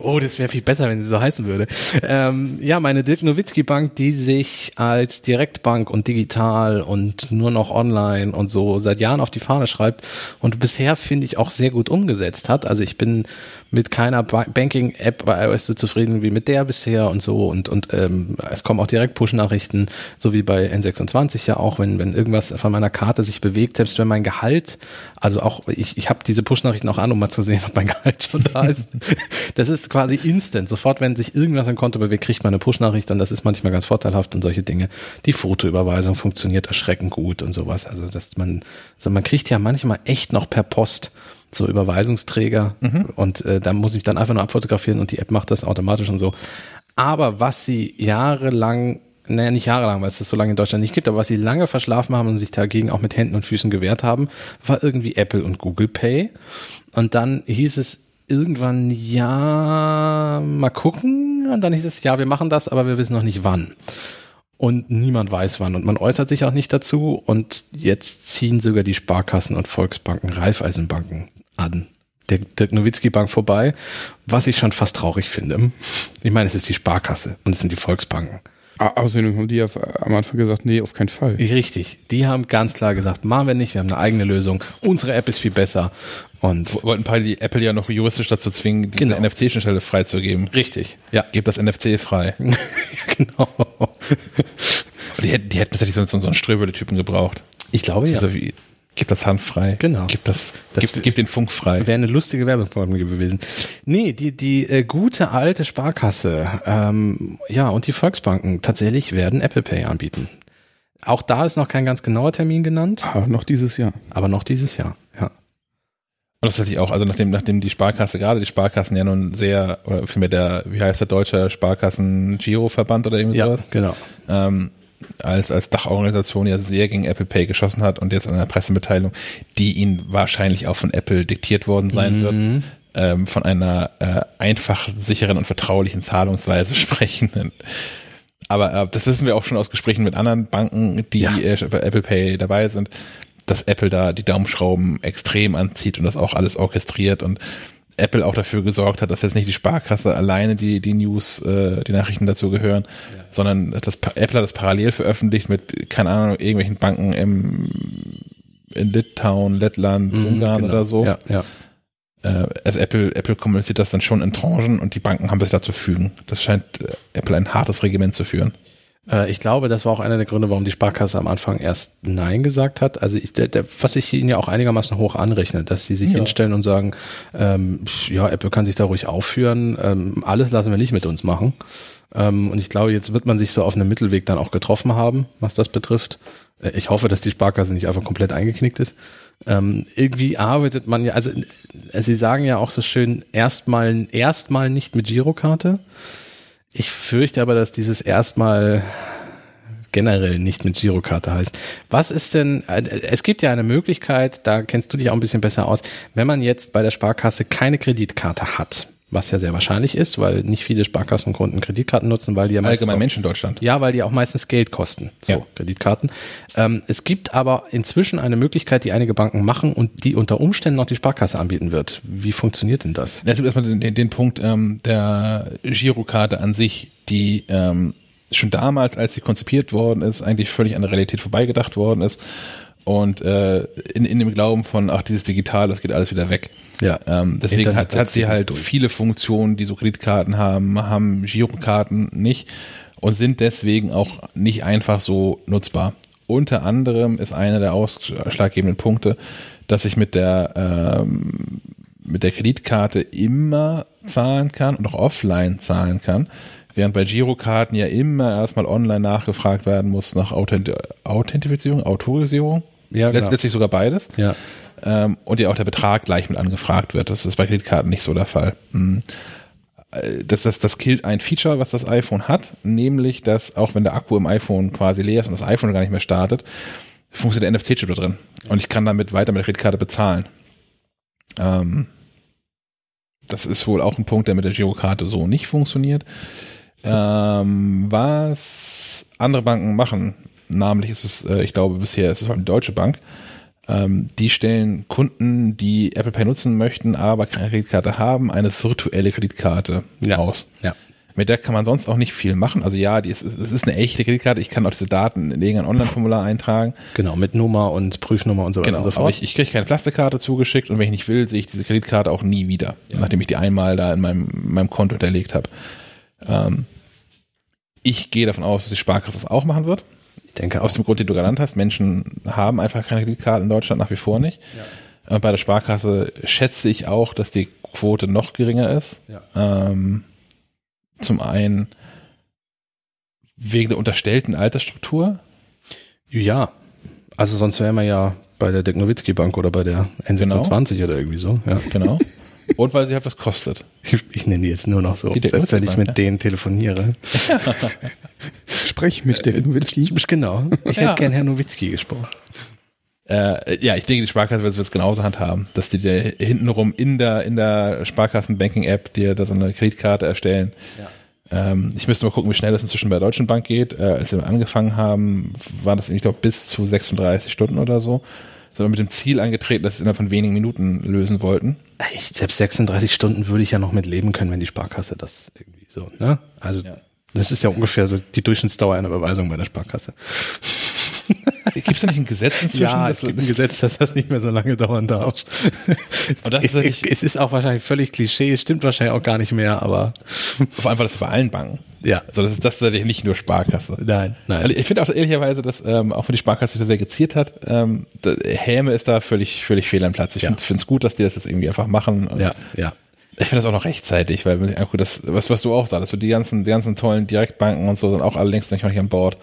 [SPEAKER 3] oh, das wäre viel besser, wenn sie so heißen würde. Ähm, ja, meine Dirk Nowitzki Bank, die sich als Direktbank und digital und nur noch online und so seit Jahren auf die Fahne schreibt und bisher finde ich auch sehr gut umgesetzt hat. Also ich bin mit keiner Banking-App bei iOS so zufrieden wie mit der bisher und so und und ähm, es kommen auch direkt Push-Nachrichten, so wie bei N26 ja auch, wenn wenn irgendwas von meiner Karte sich bewegt, selbst wenn mein Gehalt, also auch ich ich habe diese Push-Nachrichten auch an, um mal zu sehen, (laughs) ob mein Gehalt schon da ist. das ist quasi instant. Sofort, wenn sich irgendwas im Konto bewegt, kriegt man eine Push-Nachricht und das ist manchmal ganz vorteilhaft und solche Dinge. Die Fotoüberweisung funktioniert erschreckend gut und sowas. Also dass man also man kriegt ja manchmal echt noch per Post so Überweisungsträger mhm. und äh, da muss ich dann einfach nur abfotografieren und die App macht das automatisch und so. Aber was sie jahrelang naja, nicht jahrelang, weil es das so lange in Deutschland nicht gibt, aber was sie lange verschlafen haben und sich dagegen auch mit Händen und Füßen gewehrt haben, war irgendwie Apple und Google Pay. Und dann hieß es irgendwann, ja, mal gucken. Und dann hieß es, ja, wir machen das, aber wir wissen noch nicht wann und niemand weiß wann und man äußert sich auch nicht dazu und jetzt ziehen sogar die Sparkassen und Volksbanken, Raiffeisenbanken an der, der Nowitzki Bank vorbei, was ich schon fast traurig finde. Ich meine, es ist die Sparkasse und es sind die Volksbanken.
[SPEAKER 2] Außerdem haben die ja am Anfang gesagt, nee, auf keinen Fall.
[SPEAKER 3] Richtig. Die haben ganz klar gesagt, machen wir nicht, wir haben eine eigene Lösung. Unsere App ist viel besser. Und
[SPEAKER 1] wollten ein paar die Apple ja noch juristisch dazu zwingen, die genau. NFC-Schnittstelle freizugeben.
[SPEAKER 3] Richtig.
[SPEAKER 1] Ja. Gebt das NFC frei. (laughs) genau. Die, die hätten tatsächlich so, so einen Ströbele-Typen gebraucht.
[SPEAKER 3] Ich glaube ja.
[SPEAKER 1] Also wie, Gib das Hand frei.
[SPEAKER 3] Genau.
[SPEAKER 1] Gib das,
[SPEAKER 3] Das
[SPEAKER 1] gib, gib den Funk frei.
[SPEAKER 3] Wäre eine lustige Werbefolge gewesen. Nee, die, die äh, gute alte Sparkasse, ähm, ja, und die Volksbanken tatsächlich werden Apple Pay anbieten. Auch da ist noch kein ganz genauer Termin genannt,
[SPEAKER 2] Ah, noch dieses Jahr.
[SPEAKER 3] aber noch dieses Jahr. Ja.
[SPEAKER 1] Und das hatte ich auch, also nachdem, nachdem die Sparkasse, gerade die Sparkassen ja nun sehr, oder vielmehr der, wie heißt der deutsche Sparkassen-Giro-Verband oder irgendwie sowas,
[SPEAKER 3] genau.
[SPEAKER 1] ähm, als, als Dachorganisation ja sehr gegen Apple Pay geschossen hat und jetzt in einer Pressemitteilung, die ihnen wahrscheinlich auch von Apple diktiert worden sein wird, ähm, von einer äh, einfach, sicheren und vertraulichen Zahlungsweise (laughs) sprechen. Aber äh, das wissen wir auch schon aus Gesprächen mit anderen Banken, die
[SPEAKER 3] Ja.
[SPEAKER 1] äh, bei Apple Pay dabei sind, dass Apple da die Daumenschrauben extrem anzieht und das auch alles orchestriert und Apple auch dafür gesorgt hat, dass jetzt nicht die Sparkasse alleine die, die News, äh, die Nachrichten dazu gehören, sondern das, Apple hat das parallel veröffentlicht mit, keine Ahnung, irgendwelchen Banken im, in Litauen, Lettland, Ungarn
[SPEAKER 3] genau.
[SPEAKER 1] oder so.
[SPEAKER 3] Ja, ja.
[SPEAKER 1] Äh, also Apple, Apple kommuniziert das dann schon in Tranchen und die Banken haben sich da zu fügen. Das scheint äh, Apple ein hartes Regiment zu führen.
[SPEAKER 3] Äh, ich glaube, das war auch einer der Gründe, warum die Sparkasse am Anfang erst Nein gesagt hat. Also ich, der, der, was ich ihnen ja auch einigermaßen hoch anrechne, dass sie sich
[SPEAKER 1] Ja.
[SPEAKER 3] hinstellen und sagen, ähm, ja, Apple kann sich da ruhig aufführen, ähm, alles lassen wir nicht mit uns machen. Ähm, und ich glaube, jetzt wird man sich so auf einem Mittelweg dann auch getroffen haben, was das betrifft. Äh, Ich hoffe, dass die Sparkasse nicht einfach komplett eingeknickt ist. Ähm, irgendwie arbeitet man ja, also äh, sie sagen ja auch so schön, erstmal erstmal nicht mit Girokarte. Ich fürchte aber, dass dieses erstmal generell nicht mit Girokarte heißt. Was ist denn, äh, es gibt ja eine Möglichkeit, da kennst du dich auch ein bisschen besser aus, wenn man jetzt bei der Sparkasse keine Kreditkarte hat, was ja sehr wahrscheinlich ist, weil nicht viele Sparkassenkunden Kreditkarten nutzen, weil die ja meistens
[SPEAKER 1] Allgemein
[SPEAKER 3] auch-
[SPEAKER 1] Menschen in Deutschland.
[SPEAKER 3] ja, weil die auch meistens Geld kosten, so
[SPEAKER 1] Ja.
[SPEAKER 3] Kreditkarten. Ähm, es gibt aber inzwischen eine Möglichkeit, die einige Banken machen und die unter Umständen noch die Sparkasse anbieten wird. Wie funktioniert denn das?
[SPEAKER 1] Es gibt erstmal den, den, Punkt ähm, der Girokarte an sich, die ähm, schon damals, als sie konzipiert worden ist, eigentlich völlig an der Realität vorbeigedacht worden ist. Und äh, in, in dem Glauben von, ach, dieses Digital, das geht alles wieder weg.
[SPEAKER 3] Ja.
[SPEAKER 1] Ähm, deswegen hat, hat sie halt
[SPEAKER 3] durch.
[SPEAKER 1] viele Funktionen, die so Kreditkarten haben, haben Girokarten nicht und sind deswegen auch nicht einfach so nutzbar. Unter anderem ist einer der ausschlaggebenden Punkte, dass ich mit der ähm, mit der Kreditkarte immer zahlen kann und auch offline zahlen kann, während bei Girokarten ja immer erstmal online nachgefragt werden muss nach Authent Authentifizierung, Autorisierung.
[SPEAKER 3] Ja, genau.
[SPEAKER 1] letztlich sogar beides
[SPEAKER 3] Ja.
[SPEAKER 1] Ähm, und ja auch der Betrag gleich mit angefragt wird. Das ist bei Kreditkarten nicht so der Fall. Hm. Äh, Das, das, das killt ein Feature, was das iPhone hat, nämlich, dass auch wenn der Akku im iPhone quasi leer ist und das iPhone gar nicht mehr startet, funktioniert der NFC-Chip da drin. Und ich kann damit weiter mit der Kreditkarte bezahlen. Ähm, das ist wohl auch ein Punkt, der mit der Girokarte so nicht funktioniert. Ähm, was andere Banken machen, namentlich ist es, äh, ich glaube bisher ist es die Deutsche Bank, ähm, die stellen Kunden, die Apple Pay nutzen möchten, aber keine Kreditkarte haben, eine virtuelle Kreditkarte
[SPEAKER 3] Ja.
[SPEAKER 1] aus.
[SPEAKER 3] Ja.
[SPEAKER 1] Mit der kann man sonst auch nicht viel machen. Also ja, die ist, es ist eine echte Kreditkarte. Ich kann auch diese Daten in irgendein Online-Formular eintragen.
[SPEAKER 3] Genau, mit Nummer und Prüfnummer und so weiter
[SPEAKER 1] Genau,
[SPEAKER 3] und so
[SPEAKER 1] aber
[SPEAKER 3] fort.
[SPEAKER 1] ich, ich kriege keine Plastikkarte zugeschickt und wenn ich nicht will, sehe ich diese Kreditkarte auch nie wieder, nachdem ich die einmal da in meinem, meinem Konto hinterlegt habe. Ähm, ich gehe davon aus, dass die Sparkasse das auch machen wird.
[SPEAKER 3] Denke
[SPEAKER 1] Aus
[SPEAKER 3] auch.
[SPEAKER 1] dem Grund, den du genannt hast, Menschen haben einfach keine Kreditkarten in Deutschland nach wie vor nicht. Und bei der Sparkasse schätze ich auch, dass die Quote noch geringer ist.
[SPEAKER 3] Ja.
[SPEAKER 1] Ähm, zum einen wegen der unterstellten Altersstruktur.
[SPEAKER 3] Ja, also sonst wären wir ja bei der Dirk Nowitzki Bank oder bei der N26 oder irgendwie so. Ja.
[SPEAKER 1] Genau. (laughs) Und weil sie halt was kostet.
[SPEAKER 3] Ich, ich nenne die jetzt nur noch so, selbst wenn ich mit
[SPEAKER 1] Bank,
[SPEAKER 3] denen telefoniere. (laughs)
[SPEAKER 2] Sprech mit der Nowitzki.
[SPEAKER 3] Genau, ich
[SPEAKER 1] Ja.
[SPEAKER 3] hätte gern Herrn Nowitzki gesprochen.
[SPEAKER 1] Äh, ja, ich denke, die Sparkasse wird es genauso handhaben, dass die dir hintenrum in der, in der Sparkassen-Banking-App dir da so eine Kreditkarte erstellen. Ähm, ich müsste mal gucken, wie schnell das inzwischen bei der Deutschen Bank geht. Äh, als wir angefangen haben, war das, ich glaube, bis zu 36 Stunden oder so. Sondern mit dem Ziel angetreten, dass sie es innerhalb von wenigen Minuten lösen wollten.
[SPEAKER 3] Ich, selbst 36 Stunden würde ich ja noch mit leben können, wenn die Sparkasse das irgendwie so, ne? Also,
[SPEAKER 1] Ja.
[SPEAKER 3] das ist ja ungefähr so die Durchschnittsdauer einer Überweisung bei der Sparkasse.
[SPEAKER 1] Gibt es da nicht ein Gesetz inzwischen?
[SPEAKER 3] Ja,
[SPEAKER 1] dass
[SPEAKER 3] es gibt ein Gesetz, dass das nicht mehr so lange dauern darf.
[SPEAKER 1] Das ist
[SPEAKER 3] es ist auch wahrscheinlich völlig Klischee, es stimmt wahrscheinlich auch gar nicht mehr, aber
[SPEAKER 1] Vor allem war das bei allen Banken.
[SPEAKER 3] Ja.
[SPEAKER 1] So, das ist das ist nicht nur Sparkasse.
[SPEAKER 3] Nein, nein.
[SPEAKER 1] Also ich finde auch ehrlicherweise, dass ähm, auch wenn die Sparkasse sich da sehr geziert hat, ähm, Häme ist da völlig, völlig fehl am Platz. Ich
[SPEAKER 3] Ja.
[SPEAKER 1] finde es gut, dass die das jetzt irgendwie einfach machen.
[SPEAKER 3] Ja, ja.
[SPEAKER 1] Ich finde das auch noch rechtzeitig, weil wenn ich angucke, das, was, was du auch sagst, so die ganzen, die ganzen tollen Direktbanken und so sind auch alle längst noch nicht an Bord.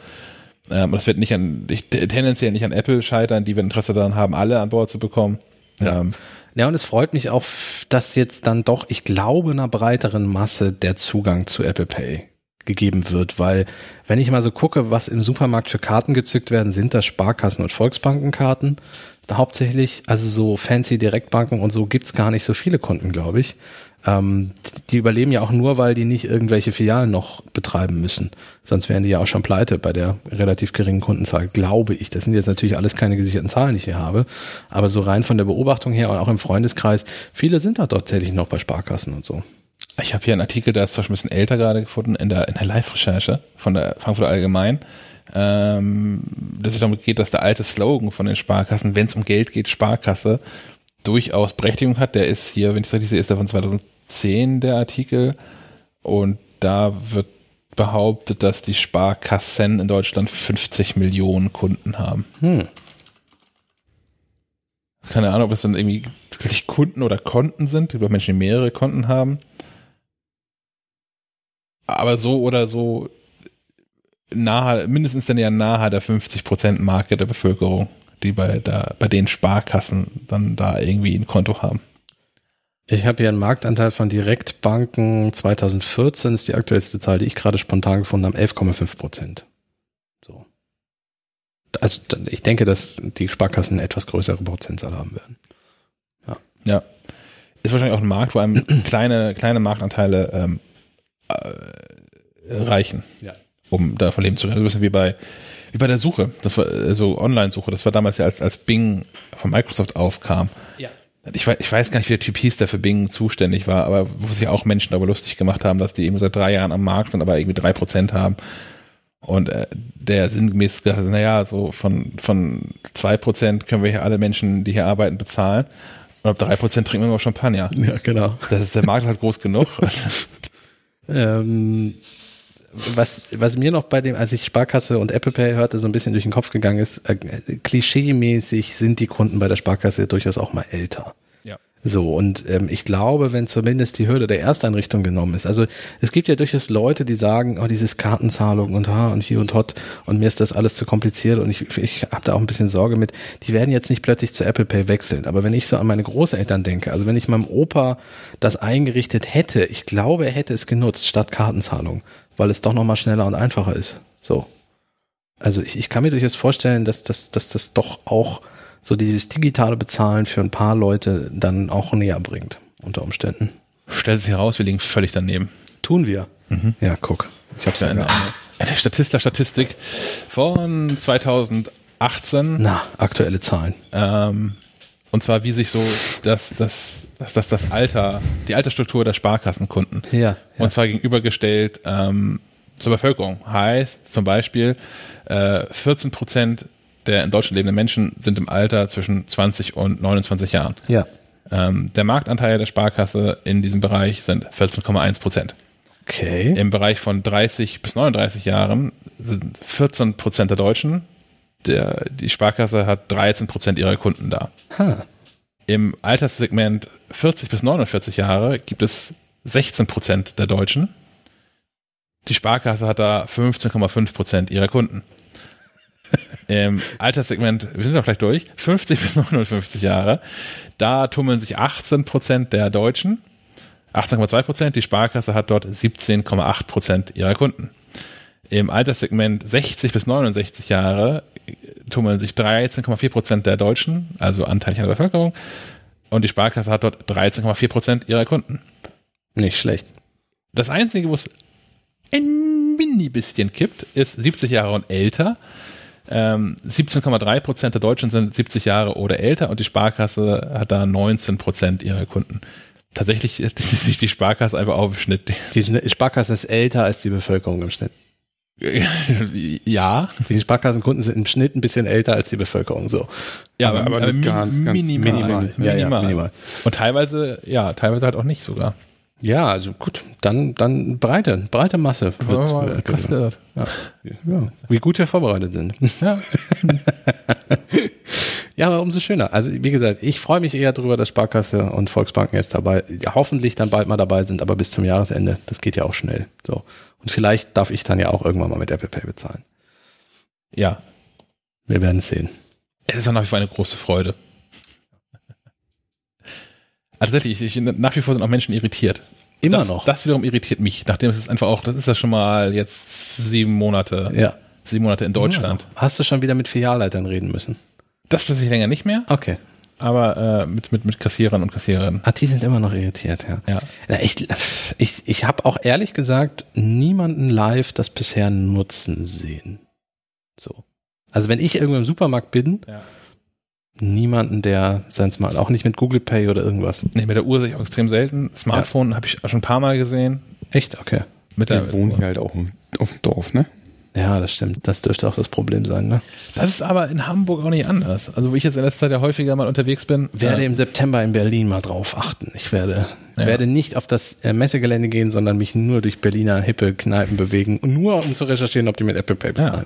[SPEAKER 1] Ähm, und das wird nicht an, ich, tendenziell nicht an Apple scheitern, die wir Interesse daran haben, alle an Bord zu bekommen.
[SPEAKER 3] Ja.
[SPEAKER 1] Ähm,
[SPEAKER 3] Ja, und es freut mich auch, dass jetzt dann doch, ich glaube, einer breiteren Masse der Zugang zu Apple Pay gegeben wird, weil wenn ich mal so gucke, was im Supermarkt für Karten gezückt werden, sind das Sparkassen- und Volksbankenkarten hauptsächlich, also so fancy Direktbanken und so gibt's gar nicht so viele Kunden, glaube ich. Ähm, die überleben ja auch nur, weil die nicht irgendwelche Filialen noch betreiben müssen. Sonst wären die ja auch schon pleite bei der relativ geringen Kundenzahl, glaube ich. Das sind jetzt natürlich alles keine gesicherten Zahlen, die ich hier habe. Aber so rein von der Beobachtung her und auch im Freundeskreis, viele sind da tatsächlich noch bei Sparkassen und so.
[SPEAKER 1] Ich habe hier einen Artikel, der ist zwar schon ein bisschen älter gerade gefunden, in der, in der Live-Recherche von der Frankfurter Allgemein, ähm, dass es darum geht, dass der alte Slogan von den Sparkassen, wenn es um Geld geht, Sparkasse, durchaus Berechtigung hat. Der ist hier, wenn ich es richtig sehe, ist der von 2010, der Artikel. Und da wird behauptet, dass die Sparkassen in Deutschland 50 Millionen Kunden haben.
[SPEAKER 3] Hm.
[SPEAKER 1] Keine Ahnung, ob es dann irgendwie Kunden oder Konten sind, über Menschen, die mehrere Konten haben. Aber so oder so nahe, mindestens dann ja nahe der 50% Marke der Bevölkerung, die bei, da, bei den Sparkassen dann da irgendwie ein Konto haben.
[SPEAKER 3] Ich habe hier einen Marktanteil von Direktbanken 2014, ist die aktuellste Zahl, die ich gerade spontan gefunden habe, 11,5 Prozent. So. Also ich denke, dass die Sparkassen eine etwas größere Prozentzahl haben werden.
[SPEAKER 1] Ja. Ist wahrscheinlich auch ein Markt, wo einem (clears throat) kleine, kleine Marktanteile ähm, äh, reichen,
[SPEAKER 3] Ja.
[SPEAKER 1] um davon leben zu können. So ein bisschen wie bei, wie bei der Suche, das war äh, so Online-Suche, das war damals ja, als, als Bing von Microsoft aufkam.
[SPEAKER 3] Ja.
[SPEAKER 1] Ich weiß, ich weiß gar nicht, wie der Typ hieß, der für Bing zuständig war, aber wo sich auch Menschen darüber lustig gemacht haben, dass die eben seit drei Jahren am Markt sind, aber irgendwie drei Prozent haben. Und äh, der sinngemäß gesagt hat, naja, so von, von zwei Prozent können wir hier alle Menschen, die hier arbeiten, bezahlen. Und ab drei Prozent trinken wir nur Champagner.
[SPEAKER 3] Ja, genau.
[SPEAKER 1] Das ist der Markt halt groß genug. (laughs)
[SPEAKER 3] Ähm, was, was mir noch bei dem, als ich Sparkasse und Apple Pay hörte, so ein bisschen durch den Kopf gegangen ist, äh, klischeemäßig sind die Kunden bei der Sparkasse durchaus auch mal älter. So, und ähm, ich glaube, wenn zumindest die Hürde der Ersteinrichtung genommen ist, also es gibt ja durchaus Leute, die sagen, oh, dieses Kartenzahlung und ha und hier und hot und mir ist das alles zu kompliziert und ich, ich habe da auch ein bisschen Sorge mit, die werden jetzt nicht plötzlich zu Apple Pay wechseln. Aber wenn ich so an meine Großeltern denke, also wenn ich meinem Opa das eingerichtet hätte, ich glaube, er hätte es genutzt statt Kartenzahlung, weil es doch nochmal schneller und einfacher ist. So. Also ich, ich kann mir durchaus vorstellen, dass, dass, dass das doch auch so dieses digitale Bezahlen für ein paar Leute dann auch näher bringt, unter Umständen.
[SPEAKER 1] Stellt sich heraus, wir liegen völlig daneben.
[SPEAKER 3] Tun wir. Ja, guck. Ich hab's ja
[SPEAKER 1] Eine, eine, eine Statista-Statistik von 2018.
[SPEAKER 3] Na, aktuelle Zahlen.
[SPEAKER 1] Ähm, und zwar, wie sich so das, das, das, das, das Alter, die Altersstruktur der Sparkassenkunden.
[SPEAKER 3] Ja, ja.
[SPEAKER 1] Und zwar gegenübergestellt ähm, zur Bevölkerung. Heißt zum Beispiel, äh, 14 Prozent der in Deutschland lebenden Menschen sind im Alter zwischen 20 und 29 Jahren.
[SPEAKER 3] Ja.
[SPEAKER 1] Ähm, der Marktanteil der Sparkasse in diesem Bereich sind 14,1 Prozent.
[SPEAKER 3] Okay.
[SPEAKER 1] Im Bereich von 30 bis 39 Jahren sind 14 Prozent der Deutschen. Der, die Sparkasse hat 13 Prozent ihrer Kunden da.
[SPEAKER 3] Ha.
[SPEAKER 1] Im Alterssegment 40 bis 49 Jahre gibt es 16 Prozent der Deutschen. Die Sparkasse hat da 15,5 Prozent ihrer Kunden. Im Alterssegment, wir sind doch gleich durch, 50 bis 59 Jahre, da tummeln sich 18 Prozent der Deutschen, 18,2 Prozent, die Sparkasse hat dort 17,8 Prozent ihrer Kunden. Im Alterssegment 60 bis 69 Jahre tummeln sich 13,4 Prozent der Deutschen, also anteilig an der Bevölkerung, und die Sparkasse hat dort 13,4 Prozent ihrer Kunden.
[SPEAKER 3] Nicht schlecht.
[SPEAKER 1] Das Einzige, wo es ein mini bisschen kippt, ist 70 Jahre und älter. Ähm, 17,3 Prozent der Deutschen sind 70 Jahre oder älter und die Sparkasse hat da 19 Prozent ihrer Kunden. Tatsächlich ist sich die Sparkasse einfach auf dem Schnitt.
[SPEAKER 3] Die Sparkasse ist älter als die Bevölkerung im Schnitt. (laughs)
[SPEAKER 1] ja,
[SPEAKER 3] Die Sparkassenkunden sind im Schnitt ein bisschen älter als die Bevölkerung. So.
[SPEAKER 1] ja, aber,
[SPEAKER 2] aber
[SPEAKER 1] aber,
[SPEAKER 2] ganz, ganz
[SPEAKER 1] minimal,
[SPEAKER 3] minimal. Ja, ja,
[SPEAKER 1] minimal.
[SPEAKER 3] minimal.
[SPEAKER 1] Und teilweise, ja, teilweise halt auch nicht sogar.
[SPEAKER 3] Ja, also gut. dann, dann breite, breite Masse. Wird,
[SPEAKER 1] Oh,
[SPEAKER 3] wird-
[SPEAKER 1] krass gehört.
[SPEAKER 3] ja. Ja. Wie gut wir vorbereitet sind.
[SPEAKER 1] Ja. (laughs)
[SPEAKER 3] Ja, aber umso schöner. Also wie gesagt, ich freue mich eher darüber, dass Sparkasse und Volksbanken jetzt dabei, hoffentlich dann bald mal dabei sind, aber bis zum Jahresende, das geht ja auch schnell. So. Und vielleicht darf ich dann ja auch irgendwann mal mit Apple Pay bezahlen.
[SPEAKER 1] ja.
[SPEAKER 3] Wir werden es sehen.
[SPEAKER 1] Es ist auch nach wie vor eine große Freude. Also tatsächlich, ich, nach wie vor sind auch Menschen irritiert.
[SPEAKER 3] Immer
[SPEAKER 1] das,
[SPEAKER 3] noch.
[SPEAKER 1] Das wiederum irritiert mich, nachdem es einfach auch, das ist ja schon mal jetzt sieben Monate,
[SPEAKER 3] ja.
[SPEAKER 1] sieben Monate in Deutschland.
[SPEAKER 3] Hast du schon wieder mit Filialleitern reden müssen?
[SPEAKER 1] Das tatsächlich länger nicht mehr,
[SPEAKER 3] Okay.
[SPEAKER 1] aber äh, mit, mit, mit Kassierern und Kassiererinnen.
[SPEAKER 3] Ah, die sind immer noch irritiert, ja.
[SPEAKER 1] Ja.
[SPEAKER 3] Na, ich ich, ich habe auch ehrlich gesagt niemanden live das bisher nutzen sehen. So. Also wenn ich irgendwo im Supermarkt bin,
[SPEAKER 1] Ja.
[SPEAKER 3] Niemanden, der sein Smart, auch nicht mit Google Pay oder irgendwas.
[SPEAKER 1] Nee, mit der Uhr sehe ich auch extrem selten. Smartphone habe ich schon ein paar Mal gesehen.
[SPEAKER 3] Echt? Okay.
[SPEAKER 1] Mit der
[SPEAKER 2] Wir wohnen hier halt auch auf dem Dorf, ne?
[SPEAKER 3] Ja, das stimmt. Das dürfte auch das Problem sein, ne?
[SPEAKER 1] Das ist aber in Hamburg auch nicht anders. Also wo ich jetzt in letzter Zeit ja häufiger mal unterwegs bin.
[SPEAKER 3] Werde
[SPEAKER 1] äh,
[SPEAKER 3] im September in Berlin mal drauf achten. Ich werde,
[SPEAKER 1] Ja.
[SPEAKER 3] werde nicht auf das äh, Messegelände gehen, sondern mich nur durch Berliner hippe Kneipen bewegen, nur um zu recherchieren, ob die mit Apple Pay bezahlen.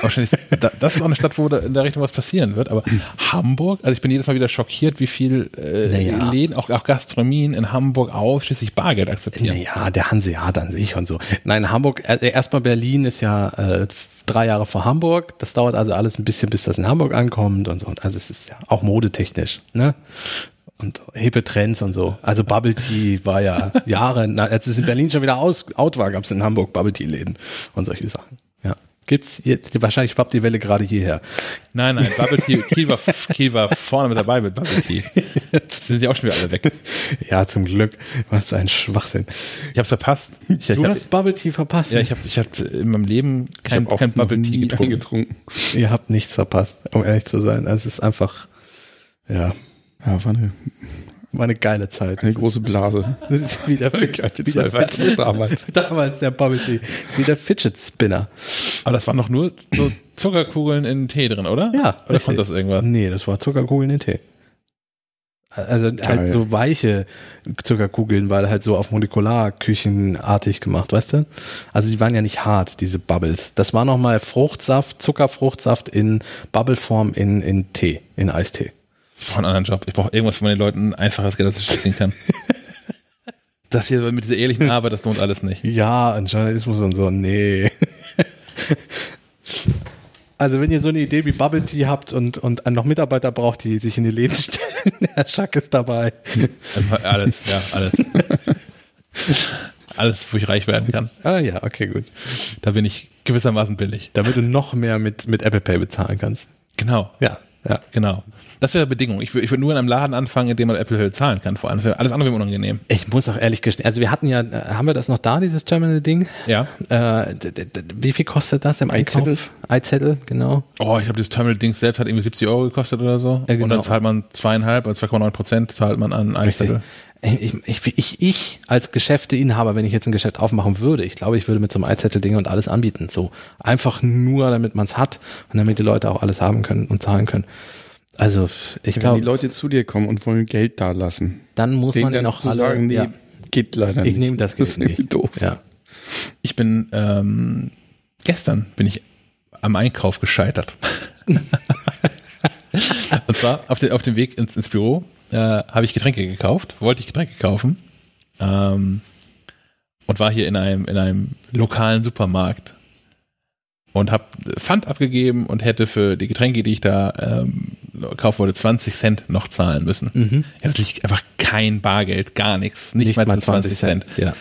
[SPEAKER 1] Wahrscheinlich, da, das ist auch eine Stadt, wo in der Richtung was passieren wird. Aber Hamburg, also ich bin jedes Mal wieder schockiert, wie viel äh,
[SPEAKER 3] Naja.
[SPEAKER 1] Läden, auch, auch Gastronomien in Hamburg ausschließlich Bargeld akzeptieren.
[SPEAKER 3] Naja, der Hanseat an sich und so. Nein, Hamburg, äh, erstmal Berlin ist ja äh, drei Jahre vor Hamburg. Das dauert also alles ein bisschen, bis das in Hamburg ankommt und so. Also es ist ja auch modetechnisch, ne? Und hippe Trends und so. Also Bubble Tea war ja (laughs) Jahre, na, als es in Berlin schon wieder aus, out war, gab es in Hamburg Bubble Tea Läden und solche Sachen. Ja. Gibt's jetzt, wahrscheinlich schwappt die Welle gerade hierher.
[SPEAKER 1] Nein, nein, (laughs) Bubble Tea, Kiel war, Kiel war vorne mit dabei mit Bubble Tea. Jetzt (laughs) sind sie auch schon wieder alle weg.
[SPEAKER 3] Ja, zum Glück. Was für ein Schwachsinn.
[SPEAKER 1] Ich hab's verpasst. Ich, ich
[SPEAKER 3] Du
[SPEAKER 1] hab,
[SPEAKER 3] hast Bubble Tea verpasst.
[SPEAKER 1] ja, ich habe ich hab in meinem Leben kein,
[SPEAKER 2] Ich hab
[SPEAKER 1] kein Bubble Tea getrunken.
[SPEAKER 2] eingetrunken.
[SPEAKER 3] Ihr habt nichts verpasst, um ehrlich zu sein. Also Es ist einfach, ja,
[SPEAKER 2] Ja, war eine,
[SPEAKER 3] war eine geile Zeit.
[SPEAKER 2] eine große Blase. (laughs)
[SPEAKER 3] Das ist wie der, wie der
[SPEAKER 2] du, damals. (laughs)
[SPEAKER 3] damals der Bubble. Wie der Fidget Spinner.
[SPEAKER 1] Aber das waren doch nur so Zuckerkugeln in Tee drin, oder?
[SPEAKER 3] Ja.
[SPEAKER 1] Oder kommt das irgendwas?
[SPEAKER 3] Nee, das war Zuckerkugeln in Tee. Also halt so weiche Zuckerkugeln, weil halt so auf Molekularküchenartig gemacht, weißt du? Also die waren ja nicht hart, diese Bubbles. Das war nochmal Fruchtsaft, Zuckerfruchtsaft in Bubbleform in, in Tee, in Eistee.
[SPEAKER 1] Ich brauche einen anderen Job. Ich brauche irgendwas, wo man den Leuten einfaches Geld der Tasche ziehen kann. (laughs) Das hier mit dieser ehrlichen Arbeit, das lohnt alles nicht.
[SPEAKER 3] Ja, und Journalismus und so, nee. (laughs) Also wenn ihr so eine Idee wie Bubble Tea habt und, und noch Mitarbeiter braucht, die sich in die Läden (laughs) stellen, Herr Schack ist dabei.
[SPEAKER 1] Alles, ja, alles. Alles, wo ich reich werden kann.
[SPEAKER 3] Ah ja, okay, gut.
[SPEAKER 1] Da bin ich gewissermaßen billig.
[SPEAKER 3] Damit du noch mehr mit, mit Apple Pay bezahlen kannst.
[SPEAKER 1] Genau,
[SPEAKER 3] Ja, ja.
[SPEAKER 1] genau. Das wäre Bedingung. Ich würde ich würd nur in einem Laden anfangen, in dem man Apple Pay zahlen kann. Vor allem, Das alles andere wäre unangenehm.
[SPEAKER 3] Ich muss auch ehrlich gestehen, also wir hatten ja, äh, haben wir das noch da, dieses Terminal-Ding?
[SPEAKER 1] Ja.
[SPEAKER 3] Äh, wie viel kostet das im
[SPEAKER 2] iZettel?
[SPEAKER 3] Einkauf? iZettel, genau.
[SPEAKER 1] Oh, ich glaube, das Terminal-Dings selbst hat irgendwie 70 Euro gekostet oder so.
[SPEAKER 3] Ja, genau.
[SPEAKER 1] Und dann zahlt man zweieinhalb oder 2,9 Prozent zahlt man an iSettle.
[SPEAKER 3] Ich, ich, ich, ich als Geschäfteinhaber, wenn ich jetzt ein Geschäft aufmachen würde, ich glaube, ich würde mit so einem iZettel-Ding und alles anbieten. So einfach nur, damit man es hat und damit die Leute auch alles haben können und zahlen können. Also ich
[SPEAKER 2] Wenn die
[SPEAKER 3] glaube,
[SPEAKER 2] Leute zu dir kommen und wollen Geld da lassen,
[SPEAKER 3] dann muss
[SPEAKER 2] denen
[SPEAKER 3] man
[SPEAKER 2] dann
[SPEAKER 3] ihnen auch
[SPEAKER 2] zu
[SPEAKER 3] alle,
[SPEAKER 2] sagen, nee,
[SPEAKER 3] ja,
[SPEAKER 2] geht leider
[SPEAKER 3] ich
[SPEAKER 2] nicht.
[SPEAKER 3] nehme das Geld
[SPEAKER 2] ist irgendwie
[SPEAKER 3] nicht.
[SPEAKER 2] doof.
[SPEAKER 3] Ja.
[SPEAKER 1] Ich bin, ähm, gestern bin ich am Einkauf gescheitert. (laughs) Und zwar auf, den, auf dem Weg ins, ins Büro äh, habe ich Getränke gekauft, wollte ich Getränke kaufen ähm, und war hier in einem, in einem lokalen Supermarkt und habe Pfand abgegeben und hätte für die Getränke, die ich da ähm, kaufen wollte, 20 Cent noch zahlen müssen.
[SPEAKER 3] Mhm.
[SPEAKER 1] Ja, natürlich einfach kein Bargeld, gar nichts, nicht, mal 20 Cent
[SPEAKER 3] Ja.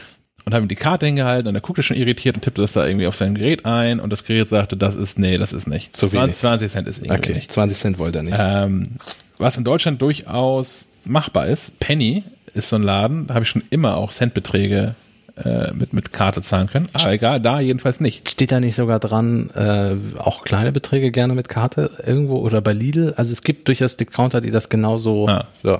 [SPEAKER 1] und habe ihm die Karte hingehalten und er guckte schon irritiert und tippte das da irgendwie auf sein Gerät ein und das Gerät sagte, das ist, nee, das ist nicht.
[SPEAKER 3] Zu
[SPEAKER 1] 20,
[SPEAKER 3] wenig.
[SPEAKER 1] 20 Cent ist irgendwie
[SPEAKER 3] Okay,
[SPEAKER 1] nicht.
[SPEAKER 3] 20 Cent wollte er nicht.
[SPEAKER 1] Ähm, was in Deutschland durchaus machbar ist, Penny ist so ein Laden, da habe ich schon immer auch Centbeträge äh, mit, mit Karte zahlen können. Aber egal, da jedenfalls nicht.
[SPEAKER 3] Steht da nicht sogar dran, äh, auch kleine Beträge gerne mit Karte irgendwo oder bei Lidl? Also es gibt durchaus Discounter, die das genauso.
[SPEAKER 1] Ah.
[SPEAKER 3] So.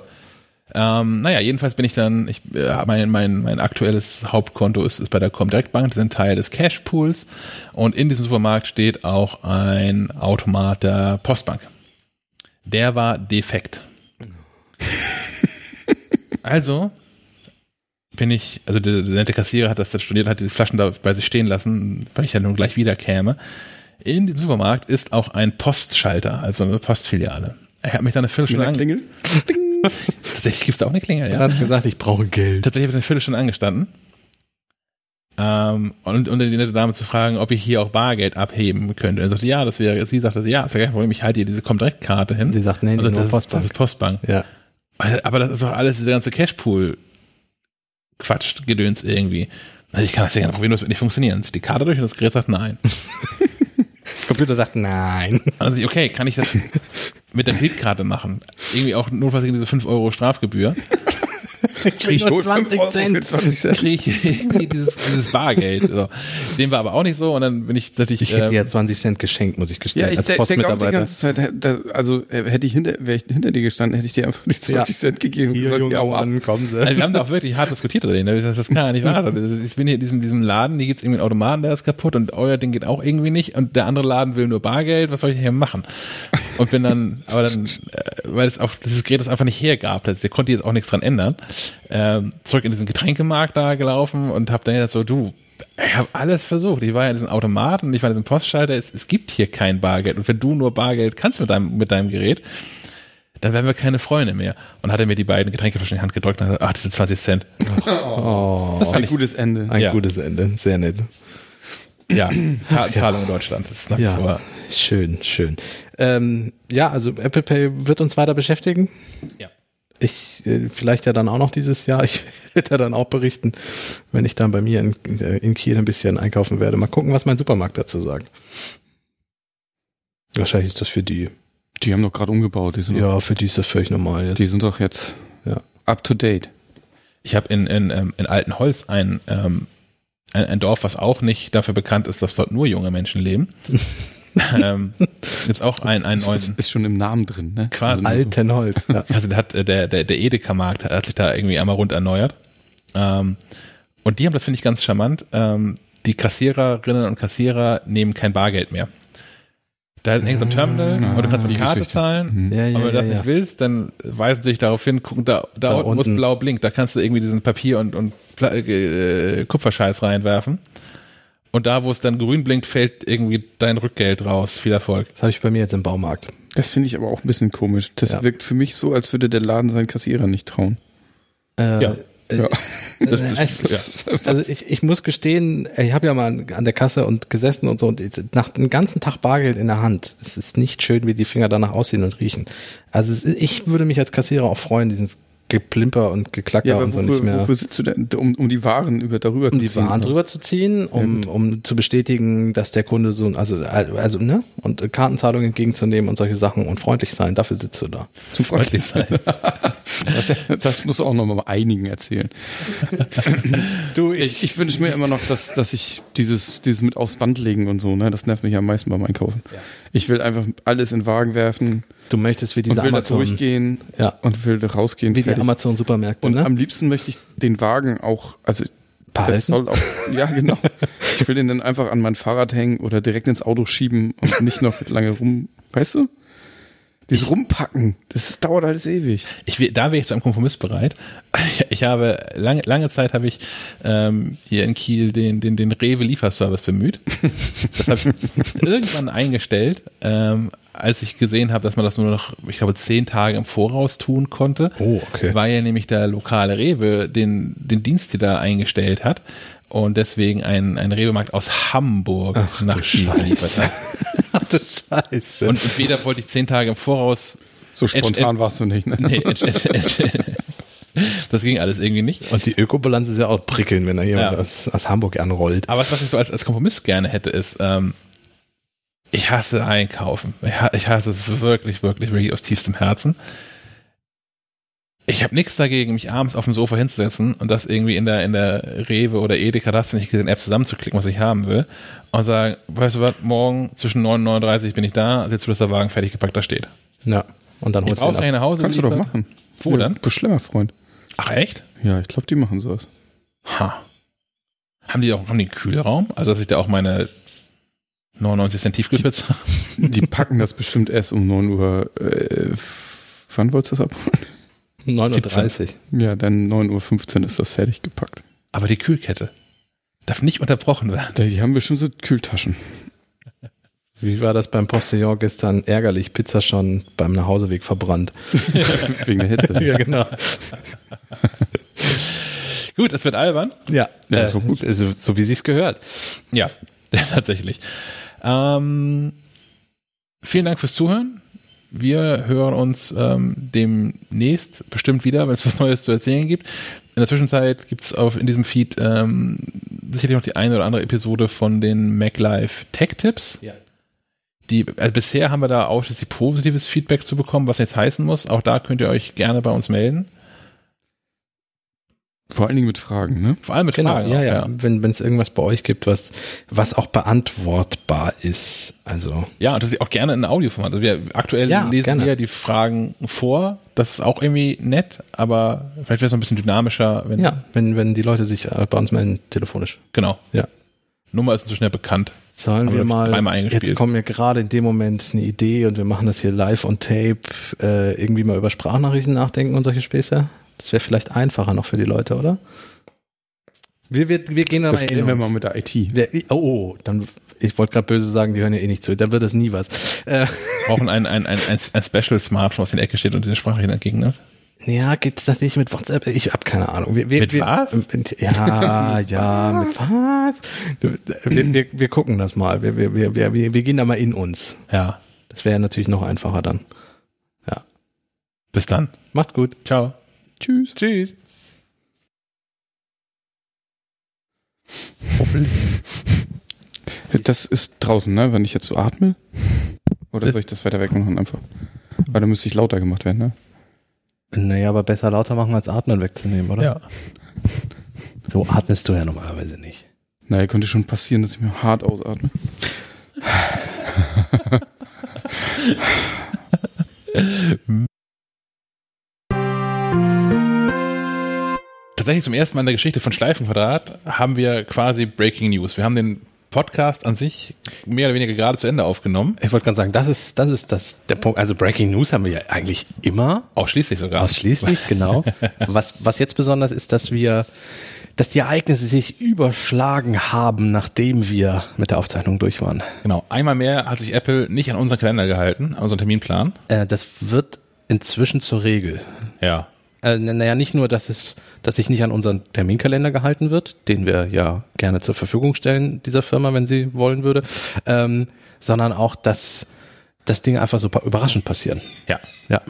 [SPEAKER 1] Ähm, naja, jedenfalls bin ich dann, ich, äh, mein, mein, mein aktuelles Hauptkonto ist, ist bei der Comdirect Bank, das ist ein Teil des Cashpools und in diesem Supermarkt steht auch ein Automat der Postbank. Der war defekt. (laughs) Also bin ich, also der, der nette Kassierer hat das dann studiert, hat die Flaschen da bei sich stehen lassen, weil ich ja nun gleich wieder käme. In dem Supermarkt ist auch ein Postschalter, also eine Postfiliale. Er hat mich dann eine Viertelstunde
[SPEAKER 2] Mit einer
[SPEAKER 1] ange-
[SPEAKER 2] Klingel? (laughs)
[SPEAKER 1] Tatsächlich gibt's da auch eine Klingel, ja.
[SPEAKER 3] Er hat gesagt, ich brauche Geld.
[SPEAKER 1] Tatsächlich habe ich eine Viertelstunde angestanden. Ähm, und, und die nette Dame zu fragen, ob ich hier auch Bargeld abheben könnte. Er sagte, ja, das wäre, sie sagte, ja, das wäre kein Problem, ich halte hier diese Comdirect-Karte hin.
[SPEAKER 3] Sie sagt, nee,
[SPEAKER 1] also das, ist-
[SPEAKER 3] Postbank.
[SPEAKER 1] das ist Postbank.
[SPEAKER 3] Ja.
[SPEAKER 1] Aber das ist doch alles, dieser ganze Cashpool Quatsch, Gedöns irgendwie. Also ich kann das ja problemlos nicht funktionieren. Zieht die Karte durch und das Gerät sagt nein. (laughs)
[SPEAKER 3] Computer sagt nein.
[SPEAKER 1] Also ich, okay, kann ich das mit der Kreditkarte machen? Irgendwie auch notfalls gegen diese 5 Euro Strafgebühr. Krieg ich,
[SPEAKER 3] Nur 20 Cent.
[SPEAKER 2] 20 Cent.
[SPEAKER 1] krieg ich (laughs) irgendwie dieses, dieses Bargeld. So. Dem war aber auch nicht so und dann bin ich natürlich.
[SPEAKER 3] Ich hätte
[SPEAKER 1] ähm,
[SPEAKER 3] dir 20 Cent geschenkt, muss ich gestehen,
[SPEAKER 2] Ja, ich
[SPEAKER 3] als
[SPEAKER 2] de- denke auch die
[SPEAKER 3] Postmitarbeiter.
[SPEAKER 2] ganze Zeit, da, also äh, hätte ich hinter, wäre ich hinter dir gestanden, hätte ich dir einfach die 20
[SPEAKER 3] Ja.
[SPEAKER 2] Cent gegeben
[SPEAKER 3] Hier,
[SPEAKER 2] gesagt,
[SPEAKER 3] junger
[SPEAKER 2] ja.
[SPEAKER 3] Mann, kommen Sie.
[SPEAKER 1] Also wir haben da auch wirklich hart diskutiert darüber. Das, das kann ja nicht wahr sein. Ich bin hier in diesem, diesem Laden, hier gibt's irgendwie einen Automaten, der ist kaputt und euer Ding geht auch irgendwie nicht und der andere Laden will nur Bargeld. Was soll ich hier machen? Und bin dann, aber dann, äh, weil es auf dieses Gerät das einfach nicht hergab, der konnte jetzt auch nichts dran ändern, ähm, zurück in diesen Getränkemarkt da gelaufen und habe dann gesagt so, du, ich habe alles versucht. Ich war ja in diesem Automaten und ich war in diesem Postschalter. Es, es gibt hier kein Bargeld. Und wenn du nur Bargeld kannst mit deinem, mit deinem Gerät, dann wären wir keine Freunde mehr. Und hat er mir die beiden Getränkeflaschen in die Hand gedrückt und hat gesagt, ach, das sind 20 Cent.
[SPEAKER 3] Oh,
[SPEAKER 2] Das war ein gutes Ende.
[SPEAKER 3] ein
[SPEAKER 1] Ja.
[SPEAKER 3] gutes Ende. Sehr nett. (clears throat)
[SPEAKER 1] Ja, Zahlung in Deutschland. Das ist nach
[SPEAKER 3] Ja,
[SPEAKER 1] vor.
[SPEAKER 3] schön, schön. Ähm, ja, also Apple Pay wird uns weiter beschäftigen.
[SPEAKER 1] Ja.
[SPEAKER 3] Ich äh, vielleicht ja dann auch noch dieses Jahr. Ich (laughs) werde ja dann auch berichten, wenn ich dann bei mir in, in Kiel ein bisschen einkaufen werde. Mal gucken, was mein Supermarkt dazu sagt. Wahrscheinlich ist das für die.
[SPEAKER 2] Die haben doch gerade umgebaut, die sind,
[SPEAKER 3] Ja, für die ist das völlig normal. Jetzt.
[SPEAKER 2] die sind doch jetzt
[SPEAKER 3] Ja.
[SPEAKER 2] up to date.
[SPEAKER 1] Ich habe in, in, ähm, in Altenholz ein, ähm, ein, ein Dorf, was auch nicht dafür bekannt ist, dass dort nur junge Menschen leben. (laughs) ähm, Gibt es auch einen, einen
[SPEAKER 2] Das
[SPEAKER 1] neuen.
[SPEAKER 2] ist, ist schon im Namen drin, ne?
[SPEAKER 1] Quasi.
[SPEAKER 3] Altenholz. Ja. (laughs)
[SPEAKER 1] Also der hat äh, der der der Edeka-Markt hat sich da irgendwie einmal rund erneuert. Ähm, und die haben das finde ich ganz charmant. Ähm, die Kassiererinnen und Kassierer nehmen kein Bargeld mehr. Da hängt so ein Terminal
[SPEAKER 2] Ah,
[SPEAKER 1] und du kannst mit Karte
[SPEAKER 2] Geschichte.
[SPEAKER 1] zahlen.
[SPEAKER 2] Mhm.
[SPEAKER 3] Ja, ja,
[SPEAKER 1] Aber wenn du das
[SPEAKER 3] ja.
[SPEAKER 1] nicht willst, dann weisen sie dich darauf hin, gucken, da, da,
[SPEAKER 3] Da
[SPEAKER 1] unten, wo es
[SPEAKER 3] unten.
[SPEAKER 1] blau blinkt, da kannst du irgendwie diesen Papier und, und Pla äh, Kupferscheiß reinwerfen. Und da, wo es dann grün blinkt, fällt irgendwie dein Rückgeld raus. Viel Erfolg.
[SPEAKER 3] Das habe ich bei mir jetzt im Baumarkt.
[SPEAKER 2] Das finde ich aber auch ein bisschen komisch. Das
[SPEAKER 3] Ja.
[SPEAKER 2] wirkt für mich so, als würde der Laden seinen Kassierer nicht trauen.
[SPEAKER 3] Äh,
[SPEAKER 1] Ja.
[SPEAKER 2] Ja.
[SPEAKER 3] Das,
[SPEAKER 2] das-
[SPEAKER 3] es, also ich, ich muss gestehen, ich habe ja mal an der Kasse und gesessen und so und nach einem ganzen Tag Bargeld in der Hand. Es ist nicht schön, wie die Finger danach aussehen und riechen. Also ist- ich würde mich als Kassierer auch freuen, dieses Geplimper und Geklacker
[SPEAKER 2] Ja,
[SPEAKER 3] und so
[SPEAKER 2] wofür,
[SPEAKER 3] nicht mehr.
[SPEAKER 2] wofür sitzt du denn? Um, um die Waren über darüber
[SPEAKER 3] um
[SPEAKER 2] zu
[SPEAKER 3] die
[SPEAKER 2] ziehen?
[SPEAKER 3] Waren drüber zu ziehen, um, um zu bestätigen, dass der Kunde so, also, also, ne, und Kartenzahlungen entgegenzunehmen und solche Sachen und freundlich sein, dafür sitzt du da.
[SPEAKER 2] Zum
[SPEAKER 1] Freundlich sein. (laughs)
[SPEAKER 2] Das, das musst du auch noch mal einigen erzählen. (laughs) du, ich, ich wünsche mir immer noch, dass, dass ich dieses, dieses mit aufs Band legen und so, ne, das nervt mich am meisten beim Einkaufen. Ich will einfach alles in den Wagen werfen
[SPEAKER 3] Du möchtest wie
[SPEAKER 2] und
[SPEAKER 3] diese
[SPEAKER 2] will da
[SPEAKER 3] Amazon,
[SPEAKER 2] durchgehen
[SPEAKER 3] Ja.
[SPEAKER 2] und will da rausgehen.
[SPEAKER 3] wie die
[SPEAKER 2] fertig.
[SPEAKER 3] Amazon-Supermärkte,
[SPEAKER 2] und
[SPEAKER 3] ne?
[SPEAKER 2] am liebsten möchte ich den Wagen auch, also
[SPEAKER 3] Behalten?
[SPEAKER 2] das soll auch, ja genau. Ich will den dann einfach an mein Fahrrad hängen oder direkt ins Auto schieben und nicht noch lange rum, weißt du? Dieses Rumpacken, das dauert alles ewig.
[SPEAKER 1] Ich, da wäre ich zu einem Kompromiss bereit. Ich, (laughs) ich habe lange, lange Zeit habe ich ähm, hier in Kiel den, den, den Rewe Lieferservice bemüht. (laughs) Das habe ich irgendwann eingestellt, ähm, als ich gesehen habe, dass man das nur noch, ich glaube, zehn Tage im Voraus tun konnte.
[SPEAKER 3] Oh, okay.
[SPEAKER 1] Weil ja nämlich der lokale Rewe den, den Dienst hier da eingestellt hat und deswegen ein, ein Rewe-Markt aus Hamburg nach Kiel geliefert hat. (laughs)
[SPEAKER 3] Ach du Scheiße.
[SPEAKER 1] Und entweder wollte ich zehn Tage im Voraus
[SPEAKER 2] So spontan warst du nicht, ne?
[SPEAKER 1] Nee, das ging alles irgendwie nicht.
[SPEAKER 3] Und die Ökobilanz ist ja auch prickeln, wenn da jemand
[SPEAKER 1] Ja.
[SPEAKER 3] aus, aus Hamburg anrollt.
[SPEAKER 1] Aber was ich so als, als Kompromiss gerne hätte, ist, ähm, ich hasse Einkaufen. Ich hasse es wirklich, wirklich, wirklich aus tiefstem Herzen. Ich habe nichts dagegen, mich abends auf dem Sofa hinzusetzen und das irgendwie in der, in der Rewe oder Edeka, das du nicht gesehen, App zusammenzuklicken, was ich haben will. Und sagen, weißt du was, morgen zwischen 9 und 9.30 Uhr bin ich da, jetzt wird der Wagen fertig gepackt, da steht.
[SPEAKER 3] Ja. Und dann
[SPEAKER 1] Ich
[SPEAKER 3] holst du ihn ab.
[SPEAKER 1] nach Hause
[SPEAKER 2] Kannst du doch machen.
[SPEAKER 1] Wo
[SPEAKER 2] ja,
[SPEAKER 1] dann?
[SPEAKER 2] Beschlemmerfreund.
[SPEAKER 1] Ach echt?
[SPEAKER 2] Ja, ich glaube, die machen sowas.
[SPEAKER 1] Ha. Haben die auch haben die einen Kühlraum? Also dass ich da auch meine 99 Cent Tiefkühlpizza.
[SPEAKER 2] Die packen das bestimmt erst um 9 Uhr. Äh, wann wolltest du das abholen?
[SPEAKER 3] 9.30
[SPEAKER 2] Uhr. Ja, dann 9.15 Uhr ist das fertig gepackt.
[SPEAKER 1] Aber die Kühlkette darf nicht unterbrochen werden.
[SPEAKER 2] Die haben bestimmt so Kühltaschen.
[SPEAKER 3] Wie war das beim Postillon gestern? Ärgerlich, Pizza schon beim Nachhauseweg verbrannt. (laughs)
[SPEAKER 2] Wegen der Hitze. (laughs)
[SPEAKER 3] ja, genau. (laughs)
[SPEAKER 1] gut, es wird albern.
[SPEAKER 3] Ja, ja äh, so, gut. So, so wie sich's gehört.
[SPEAKER 1] Ja, tatsächlich. Ähm, vielen Dank fürs Zuhören. Wir hören uns ähm, demnächst bestimmt wieder, wenn es was Neues zu erzählen gibt. In der Zwischenzeit gibt es in diesem Feed ähm, sicherlich noch die eine oder andere Episode von den MacLife Tech Tips. Ja. Die, also bisher haben wir da ausschließlich positives Feedback zu bekommen, was jetzt heißen muss. Auch da könnt ihr euch gerne bei uns melden.
[SPEAKER 2] Vor allen Dingen mit Fragen, ne?
[SPEAKER 1] Vor allem mit
[SPEAKER 3] genau,
[SPEAKER 1] Fragen.
[SPEAKER 3] Ja, ja, ja. Wenn es irgendwas bei euch gibt, was, was auch beantwortbar ist. Also.
[SPEAKER 1] Ja, und das ist auch gerne in Audioformat. Also wir aktuell ja, lesen gerne. wir die Fragen vor. Das ist auch irgendwie nett, aber vielleicht wäre es noch ein bisschen dynamischer,
[SPEAKER 3] wenn. Ja, wenn, wenn die Leute sich äh, bei uns melden, telefonisch.
[SPEAKER 1] Genau.
[SPEAKER 3] Ja.
[SPEAKER 1] Nummer ist so schnell bekannt.
[SPEAKER 3] Sollen wir mal, jetzt kommt mir gerade in dem Moment eine Idee und wir machen das hier live on tape, äh, irgendwie mal über Sprachnachrichten nachdenken und solche Späße? Das wäre vielleicht einfacher noch für die Leute, oder? Wir, wir, wir gehen
[SPEAKER 2] das mal gehen wir mal mit der IT.
[SPEAKER 3] Wir, oh, oh, dann ich wollte gerade böse sagen, die hören ja eh nicht zu. Dann wird das nie was.
[SPEAKER 1] Äh. Brauchen ein, ein, ein, ein, Special Smartphone, was in der Ecke steht und diese Sprache entgegennimmt.
[SPEAKER 3] Ja, geht's das nicht mit WhatsApp? Ich hab keine Ahnung.
[SPEAKER 1] Wir, wir, mit
[SPEAKER 3] wir,
[SPEAKER 1] was?
[SPEAKER 3] Ja, ja, (laughs) mit was? Wir, wir, wir gucken das mal. Wir, wir, wir, wir, wir gehen da mal in uns.
[SPEAKER 1] Ja.
[SPEAKER 3] Das wäre natürlich noch einfacher dann. Ja.
[SPEAKER 1] Bis dann.
[SPEAKER 3] Macht's gut.
[SPEAKER 1] Ciao.
[SPEAKER 3] Tschüss.
[SPEAKER 1] Tschüss.
[SPEAKER 2] Das ist draußen, ne? Wenn ich jetzt so atme? Oder soll ich das weiter weg machen einfach? Weil dann müsste ich lauter gemacht werden, ne?
[SPEAKER 3] Naja, aber besser lauter machen als atmen wegzunehmen, oder?
[SPEAKER 1] Ja.
[SPEAKER 3] So atmest du ja normalerweise nicht.
[SPEAKER 2] Naja, könnte schon passieren, dass ich mir hart ausatme. (laughs) (laughs)
[SPEAKER 1] Tatsächlich zum ersten Mal in der Geschichte von Schleifenquadrat haben wir quasi Breaking News. Wir haben den Podcast an sich mehr oder weniger gerade zu Ende aufgenommen.
[SPEAKER 3] Ich wollte gerade sagen, das ist, das ist das, der Punkt. Also Breaking News haben wir ja eigentlich immer.
[SPEAKER 1] Ausschließlich sogar.
[SPEAKER 3] Ausschließlich, genau. (laughs) was, was jetzt besonders ist, dass wir, dass die Ereignisse sich überschlagen haben, nachdem wir mit der Aufzeichnung durch waren.
[SPEAKER 1] Genau. Einmal mehr hat sich Apple nicht an unseren Kalender gehalten, an unseren Terminplan.
[SPEAKER 3] Äh, das wird inzwischen zur Regel.
[SPEAKER 1] Ja
[SPEAKER 3] äh, naja, nicht nur, dass es, dass sich nicht an unseren Terminkalender gehalten wird, den wir ja gerne zur Verfügung stellen, dieser Firma, wenn sie wollen würde, ähm, sondern auch, dass, dass Dinge einfach so überraschend passieren.
[SPEAKER 1] Ja. Ja.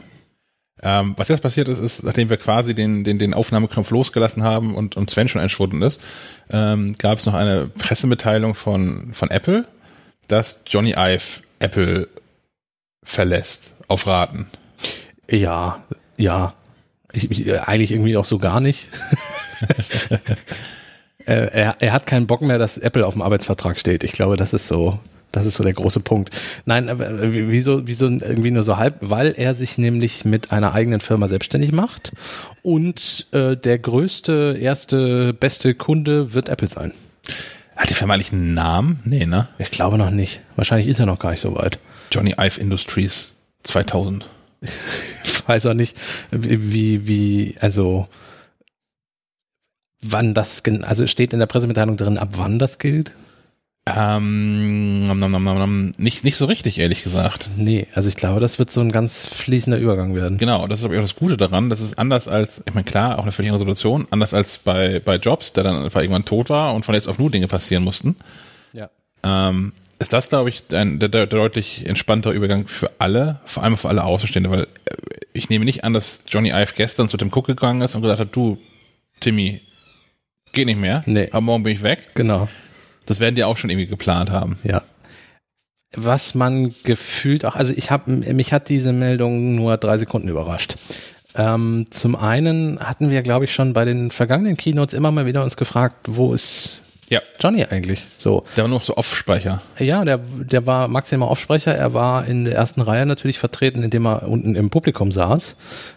[SPEAKER 1] Ähm, was jetzt passiert ist, ist, nachdem wir quasi den, den, den Aufnahmeknopf losgelassen haben und, und Sven schon entschwunden ist, ähm, gab es noch eine Pressemitteilung von, von Apple, dass Johnny Ive Apple verlässt auf Raten.
[SPEAKER 3] Ja, ja, ich, ich, äh, eigentlich irgendwie auch so gar nicht. (laughs) er, er hat keinen Bock mehr, dass Apple auf dem Arbeitsvertrag steht. Ich glaube, das ist so, das ist so der große Punkt. Nein, äh, wieso, wieso irgendwie nur so halb? Weil er sich nämlich mit einer eigenen Firma selbstständig macht und äh, der größte, erste, beste Kunde wird Apple sein.
[SPEAKER 1] Hat die Firma eigentlich einen Namen? Nee, ne?
[SPEAKER 3] Ich glaube noch nicht. Wahrscheinlich ist er noch gar nicht so weit.
[SPEAKER 1] Johnny Ive Industries 2000. (laughs)
[SPEAKER 3] weiß auch nicht, wie, wie, also wann das, also steht in der Pressemitteilung drin, ab wann das gilt?
[SPEAKER 1] Ähm, nom, nom, nom, nicht, nicht so richtig, ehrlich gesagt.
[SPEAKER 3] Nee, also ich glaube, das wird so ein ganz fließender Übergang werden.
[SPEAKER 1] Genau, das ist aber auch das Gute daran. Das ist anders als, ich meine, klar, auch eine völlig andere Situation, anders als bei, bei Jobs, der dann einfach irgendwann tot war und von jetzt auf nur Dinge passieren mussten.
[SPEAKER 3] Ja.
[SPEAKER 1] Ähm, ist das, glaube ich, ein, der, der, deutlich entspanntere Übergang für alle, vor allem für alle Außenstehende, weil äh, ich nehme nicht an, dass Johnny Ive gestern zu dem Cook gegangen ist und gesagt hat, du, Timmy, geht nicht mehr,
[SPEAKER 3] nee.
[SPEAKER 1] aber morgen bin ich weg.
[SPEAKER 3] Genau.
[SPEAKER 1] Das werden die auch schon irgendwie geplant haben.
[SPEAKER 3] Ja. Was man gefühlt auch, also ich habe, mich hat diese Meldung nur drei Sekunden überrascht. Ähm, zum einen hatten wir, glaube ich, schon bei den vergangenen Keynotes immer mal wieder uns gefragt, wo ist
[SPEAKER 1] Ja.
[SPEAKER 3] Johnny eigentlich. So.
[SPEAKER 1] Der war nur noch so Off-Sprecher.
[SPEAKER 3] Ja, der, der war maximal Aufsprecher. Er war in der ersten Reihe natürlich vertreten, indem er unten im Publikum saß.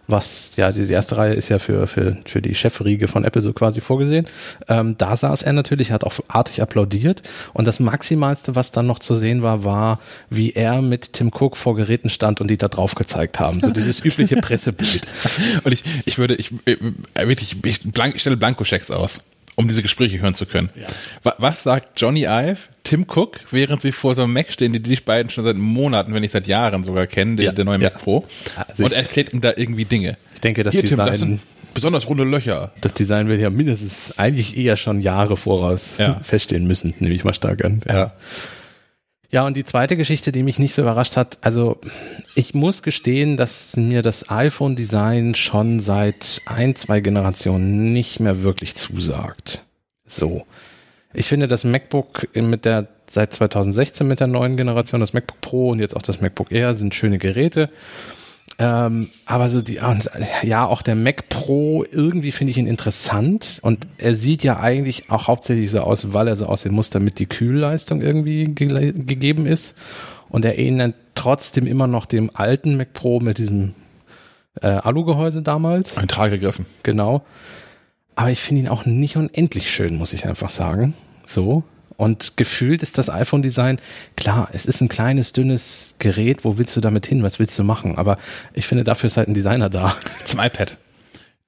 [SPEAKER 3] Was, ja, die, die erste Reihe ist ja für, für, für die Chefriege von Apple so quasi vorgesehen. Ähm, da saß er natürlich, hat auch artig applaudiert. Und das Maximalste, was dann noch zu sehen war, war, wie er mit Tim Cook vor Geräten stand und die da drauf gezeigt haben. So dieses übliche Pressebild. (laughs)
[SPEAKER 1] Und ich, ich würde, ich, äh, wirklich, ich, blank, ich stelle Blankoschecks aus um diese Gespräche hören zu können. Ja. Was sagt Johnny Ive, Tim Cook, während sie vor so einem Mac stehen, die die beiden schon seit Monaten, wenn nicht seit Jahren sogar kennen, der, ja. der neue Mac Pro, also und erklärt ihm da irgendwie Dinge.
[SPEAKER 3] Ich denke, das Hier, Design, Tim, das sind
[SPEAKER 1] besonders runde Löcher.
[SPEAKER 3] Das Design wird ja mindestens eigentlich eher schon Jahre voraus ja. feststehen müssen, nehme ich mal stark an. Ja. Ja, und die zweite Geschichte, die mich nicht so überrascht hat, also ich muss gestehen, dass mir das iPhone-Design schon seit ein, zwei Generationen nicht mehr wirklich zusagt. So. Ich finde, das MacBook mit der seit 2016 mit der neuen Generation, das MacBook Pro und jetzt auch das MacBook Air sind schöne Geräte. Ähm, aber so die, ja, auch der Mac Pro, irgendwie finde ich ihn interessant und er sieht ja eigentlich auch hauptsächlich so aus, weil er so aussehen muss, damit die Kühlleistung irgendwie ge gegeben ist. Und er ähnelt trotzdem immer noch dem alten Mac Pro mit diesem äh, Alugehäuse damals.
[SPEAKER 1] Ein Tragegriffen.
[SPEAKER 3] Genau. Aber ich finde ihn auch nicht unendlich schön, muss ich einfach sagen. So. Und gefühlt ist das iPhone-Design, klar, es ist ein kleines, dünnes Gerät, wo willst du damit hin, was willst du machen? Aber ich finde, dafür ist halt ein Designer da.
[SPEAKER 1] Zum iPad.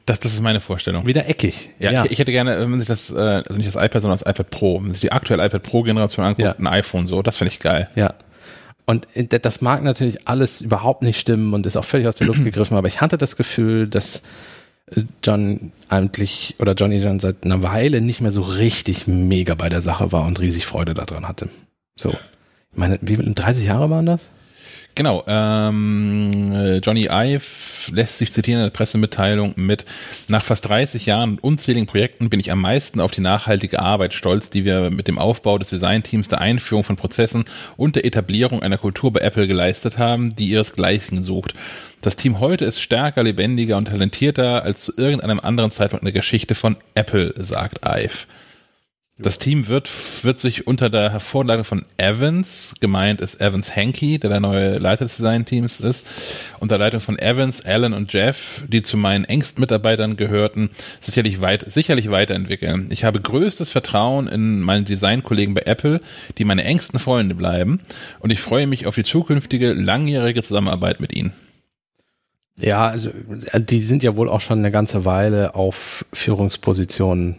[SPEAKER 1] Das, das ist meine Vorstellung.
[SPEAKER 3] Wieder eckig.
[SPEAKER 1] Ja, ja. Ich, ich, hätte gerne, wenn man sich das, äh, also nicht das iPad, sondern das iPad Pro, wenn man sich die aktuelle iPad Pro-Generation anguckt, ja. ein iPhone so, das finde ich geil.
[SPEAKER 3] Ja. Und das mag natürlich alles überhaupt nicht stimmen und ist auch völlig aus der Luft (clears throat) gegriffen, aber ich hatte das Gefühl, dass John eigentlich oder Johnny John seit einer Weile nicht mehr so richtig mega bei der Sache war und riesig Freude daran hatte. So. Ich meine, wie 30 Jahre waren das?
[SPEAKER 1] Genau, ähm, äh, Johnny Ive lässt sich zitieren in der Pressemitteilung mit, nach fast 30 Jahren und unzähligen Projekten bin ich am meisten auf die nachhaltige Arbeit stolz, die wir mit dem Aufbau des Designteams, der Einführung von Prozessen und der Etablierung einer Kultur bei Apple geleistet haben, die ihresgleichen sucht. Das Team heute ist stärker, lebendiger und talentierter als zu irgendeinem anderen Zeitpunkt in der Geschichte von Apple, sagt Ive. Das Team wird, wird sich unter der Hervorleitung von Evans, gemeint ist Evans Hankey, der der neue Leiter des Design-Teams ist, unter Leitung von Evans, Alan und Jeff, die zu meinen engsten Mitarbeitern gehörten, sicherlich, weit, sicherlich weiterentwickeln. Ich habe größtes Vertrauen in meine Designkollegen bei Apple, die meine engsten Freunde bleiben, und ich freue mich auf die zukünftige langjährige Zusammenarbeit mit ihnen.
[SPEAKER 3] Ja, also die sind ja wohl auch schon eine ganze Weile auf Führungspositionen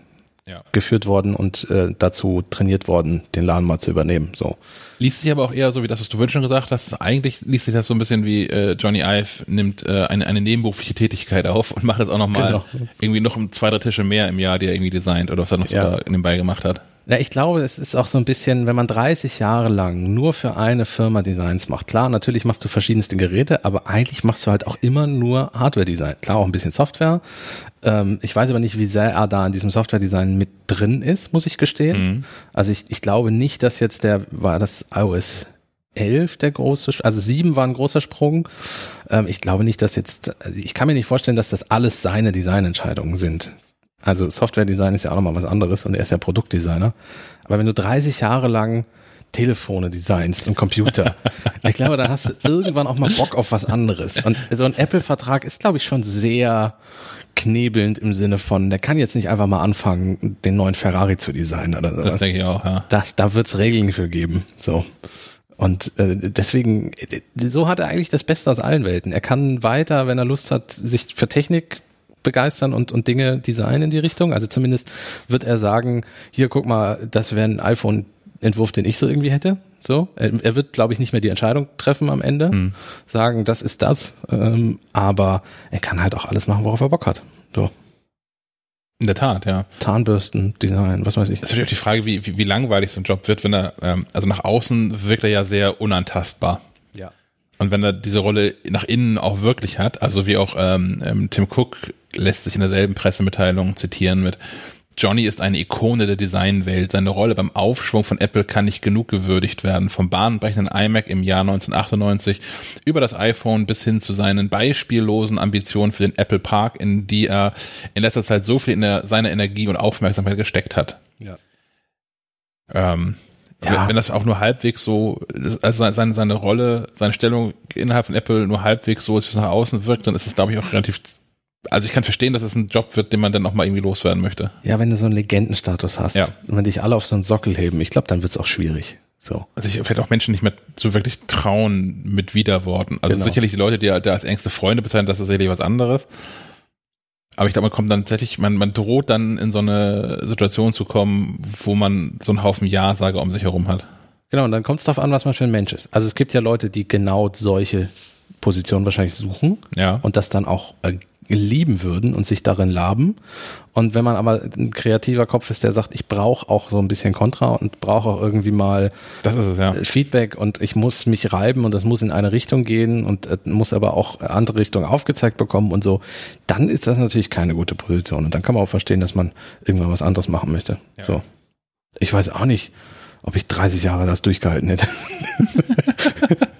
[SPEAKER 3] ja. geführt worden und äh, dazu trainiert worden, den Laden mal zu übernehmen. So.
[SPEAKER 1] Liest sich aber auch eher so wie das, was du vorhin schon gesagt hast. Eigentlich liest sich das so ein bisschen wie äh, Johnny Ive nimmt äh, eine, eine nebenberufliche Tätigkeit auf und macht das auch nochmal genau. irgendwie noch um zwei, drei Tische mehr im Jahr, die er irgendwie designt oder was er noch ja. so nebenbei gemacht hat.
[SPEAKER 3] Ja, ich glaube, es ist auch so ein bisschen, wenn man 30 Jahre lang nur für eine Firma Designs macht. Klar, natürlich machst du verschiedenste Geräte, aber eigentlich machst du halt auch immer nur Hardware-Design. Klar, auch ein bisschen Software. Ähm, ich weiß aber nicht, wie sehr er da in diesem Software-Design mit drin ist, muss ich gestehen. Mhm. Also ich, ich glaube nicht, dass jetzt der, war das iOS 11 der große, also 7 war ein großer Sprung. Ähm, ich glaube nicht, dass jetzt, also ich kann mir nicht vorstellen, dass das alles seine Designentscheidungen sind. Also Software-Design ist ja auch nochmal was anderes und er ist ja Produktdesigner. Aber wenn du 30 Jahre lang Telefone designst und Computer, (laughs) ich glaube, da hast du irgendwann auch mal Bock auf was anderes. Und so ein Apple-Vertrag ist, glaube ich, schon sehr knebelnd im Sinne von, der kann jetzt nicht einfach mal anfangen, den neuen Ferrari zu designen oder so.
[SPEAKER 1] Das denke ich auch, ja.
[SPEAKER 3] Das, da wird's Regeln für geben. So. Und äh, deswegen, so hat er eigentlich das Beste aus allen Welten. Er kann weiter, wenn er Lust hat, sich für Technik begeistern und, und Dinge designen in die Richtung. Also zumindest wird er sagen, hier guck mal, das wäre ein iPhone-Entwurf, den ich so irgendwie hätte. So, er, wird, glaube ich, nicht mehr die Entscheidung treffen am Ende, hm. sagen, das ist das. Ähm, aber er kann halt auch alles machen, worauf er Bock hat. So.
[SPEAKER 1] In der Tat, ja.
[SPEAKER 3] Zahnbürsten, Design, was weiß ich.
[SPEAKER 1] Es ist natürlich auch die Frage, wie, wie, wie langweilig so ein Job wird, wenn er, ähm, also nach außen wirkt er ja sehr unantastbar.
[SPEAKER 3] Ja.
[SPEAKER 1] Und wenn er diese Rolle nach innen auch wirklich hat, also wie auch ähm, ähm Tim Cook lässt sich in derselben Pressemitteilung zitieren mit Johnny ist eine Ikone der Designwelt. Seine Rolle beim Aufschwung von Apple kann nicht genug gewürdigt werden. Vom bahnbrechenden iMac im Jahr 1998 über das iPhone bis hin zu seinen beispiellosen Ambitionen für den Apple Park, in die er in letzter Zeit so viel in der, seiner Energie und Aufmerksamkeit gesteckt hat.
[SPEAKER 3] Ja.
[SPEAKER 1] Ähm, ja. Wenn das auch nur halbwegs so, also seine, seine Rolle, seine Stellung innerhalb von Apple nur halbwegs so ist, wie es nach außen wirkt, dann ist es, glaube ich, auch relativ also ich kann verstehen, dass es ein Job wird, den man dann auch mal irgendwie loswerden möchte.
[SPEAKER 3] Ja, wenn du so einen Legendenstatus hast
[SPEAKER 1] ja.
[SPEAKER 3] und wenn dich alle auf so einen Sockel heben, ich glaube, dann wird es auch schwierig. So.
[SPEAKER 1] Also ich vielleicht auch Menschen nicht mehr so wirklich trauen mit Widerworten. Also genau. sicherlich die Leute, die da als engste Freunde bezeichnen, das ist sicherlich was anderes. Aber ich glaube, man kommt dann tatsächlich, man, man droht dann in so eine Situation zu kommen, wo man so einen Haufen Ja-Sager um sich herum hat.
[SPEAKER 3] Genau, und dann kommt es darauf an, was man für ein Mensch ist. Also es gibt ja Leute, die genau solche Positionen wahrscheinlich suchen
[SPEAKER 1] ja.
[SPEAKER 3] und das dann auch äh, lieben würden und sich darin laben. Und wenn man aber ein kreativer Kopf ist, der sagt, ich brauche auch so ein bisschen Kontra und brauche auch irgendwie mal
[SPEAKER 1] das ist es, ja.
[SPEAKER 3] Feedback und ich muss mich reiben und das muss in eine Richtung gehen und äh, muss aber auch andere Richtungen aufgezeigt bekommen und so, dann ist das natürlich keine gute Position. Und dann kann man auch verstehen, dass man irgendwann was anderes machen möchte. Ja. So. Ich weiß auch nicht, ob ich 30 Jahre das durchgehalten hätte. (laughs) (laughs)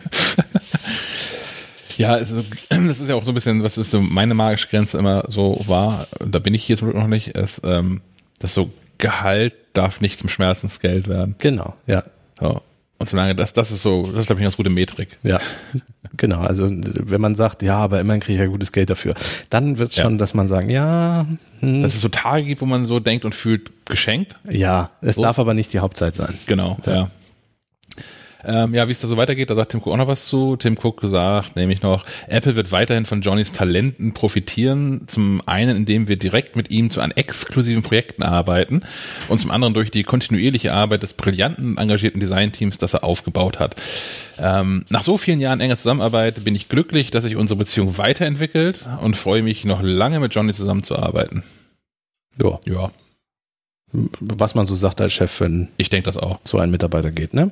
[SPEAKER 1] Ja, also, (clears throat) das ist ja auch so ein bisschen, was ist so meine magische Grenze immer so war, und da bin ich hier zum Glück noch nicht, ist, ähm, dass so Gehalt darf nicht zum Schmerzensgeld werden.
[SPEAKER 3] Genau, ja.
[SPEAKER 1] So. Und solange das, das ist so, das ist, glaube ich, eine ganz gute Metrik.
[SPEAKER 3] Ja, (laughs) genau. Also wenn man sagt, ja, aber immerhin kriege ich ja gutes Geld dafür, dann wird es schon, ja. dass man sagt, ja.
[SPEAKER 1] Hm. Dass es so Tage gibt, wo man so denkt und fühlt, geschenkt.
[SPEAKER 3] Ja, es so. darf aber nicht die Hauptzeit sein.
[SPEAKER 1] Genau, ja. ja. Ähm, ja, wie es da so weitergeht, da sagt Tim Cook auch noch was zu. Tim Cook sagt nämlich noch, Apple wird weiterhin von Johnnys Talenten profitieren. Zum einen, indem wir direkt mit ihm zu an exklusiven Projekten arbeiten und zum anderen durch die kontinuierliche Arbeit des brillanten, engagierten Designteams, das er aufgebaut hat. Ähm, nach so vielen Jahren enger Zusammenarbeit bin ich glücklich, dass sich unsere Beziehung weiterentwickelt und freue mich noch lange mit Johnny zusammenzuarbeiten.
[SPEAKER 3] Ja. Ja. Was man so sagt als Chef, wenn
[SPEAKER 1] ich denke das auch.
[SPEAKER 3] So ein Mitarbeiter geht, ne?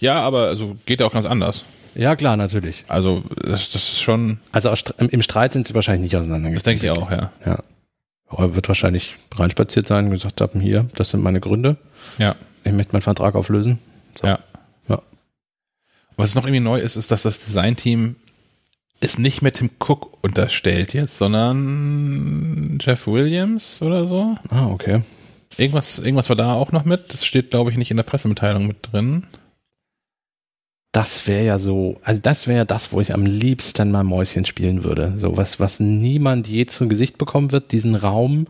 [SPEAKER 1] Ja, aber also geht ja auch ganz anders.
[SPEAKER 3] Ja, klar, natürlich.
[SPEAKER 1] Also das, das ist schon.
[SPEAKER 3] Also im Streit sind sie wahrscheinlich nicht auseinandergegangen.
[SPEAKER 1] Das denke ich auch, ja.
[SPEAKER 3] Ja. Er wird wahrscheinlich reinspaziert sein und gesagt haben, hier, das sind meine Gründe.
[SPEAKER 1] Ja.
[SPEAKER 3] Ich möchte meinen Vertrag auflösen.
[SPEAKER 1] So. Ja. ja. Was noch irgendwie neu ist, ist, dass das Designteam ist nicht mehr Tim Cook unterstellt jetzt, sondern Jeff Williams oder so.
[SPEAKER 3] Ah, okay.
[SPEAKER 1] Irgendwas, irgendwas war da auch noch mit. Das steht, glaube ich, nicht in der Pressemitteilung mit drin
[SPEAKER 3] das wäre ja so, also das wäre ja das, wo ich am liebsten mal Mäuschen spielen würde. So was, was niemand je zu Gesicht bekommen wird, diesen Raum,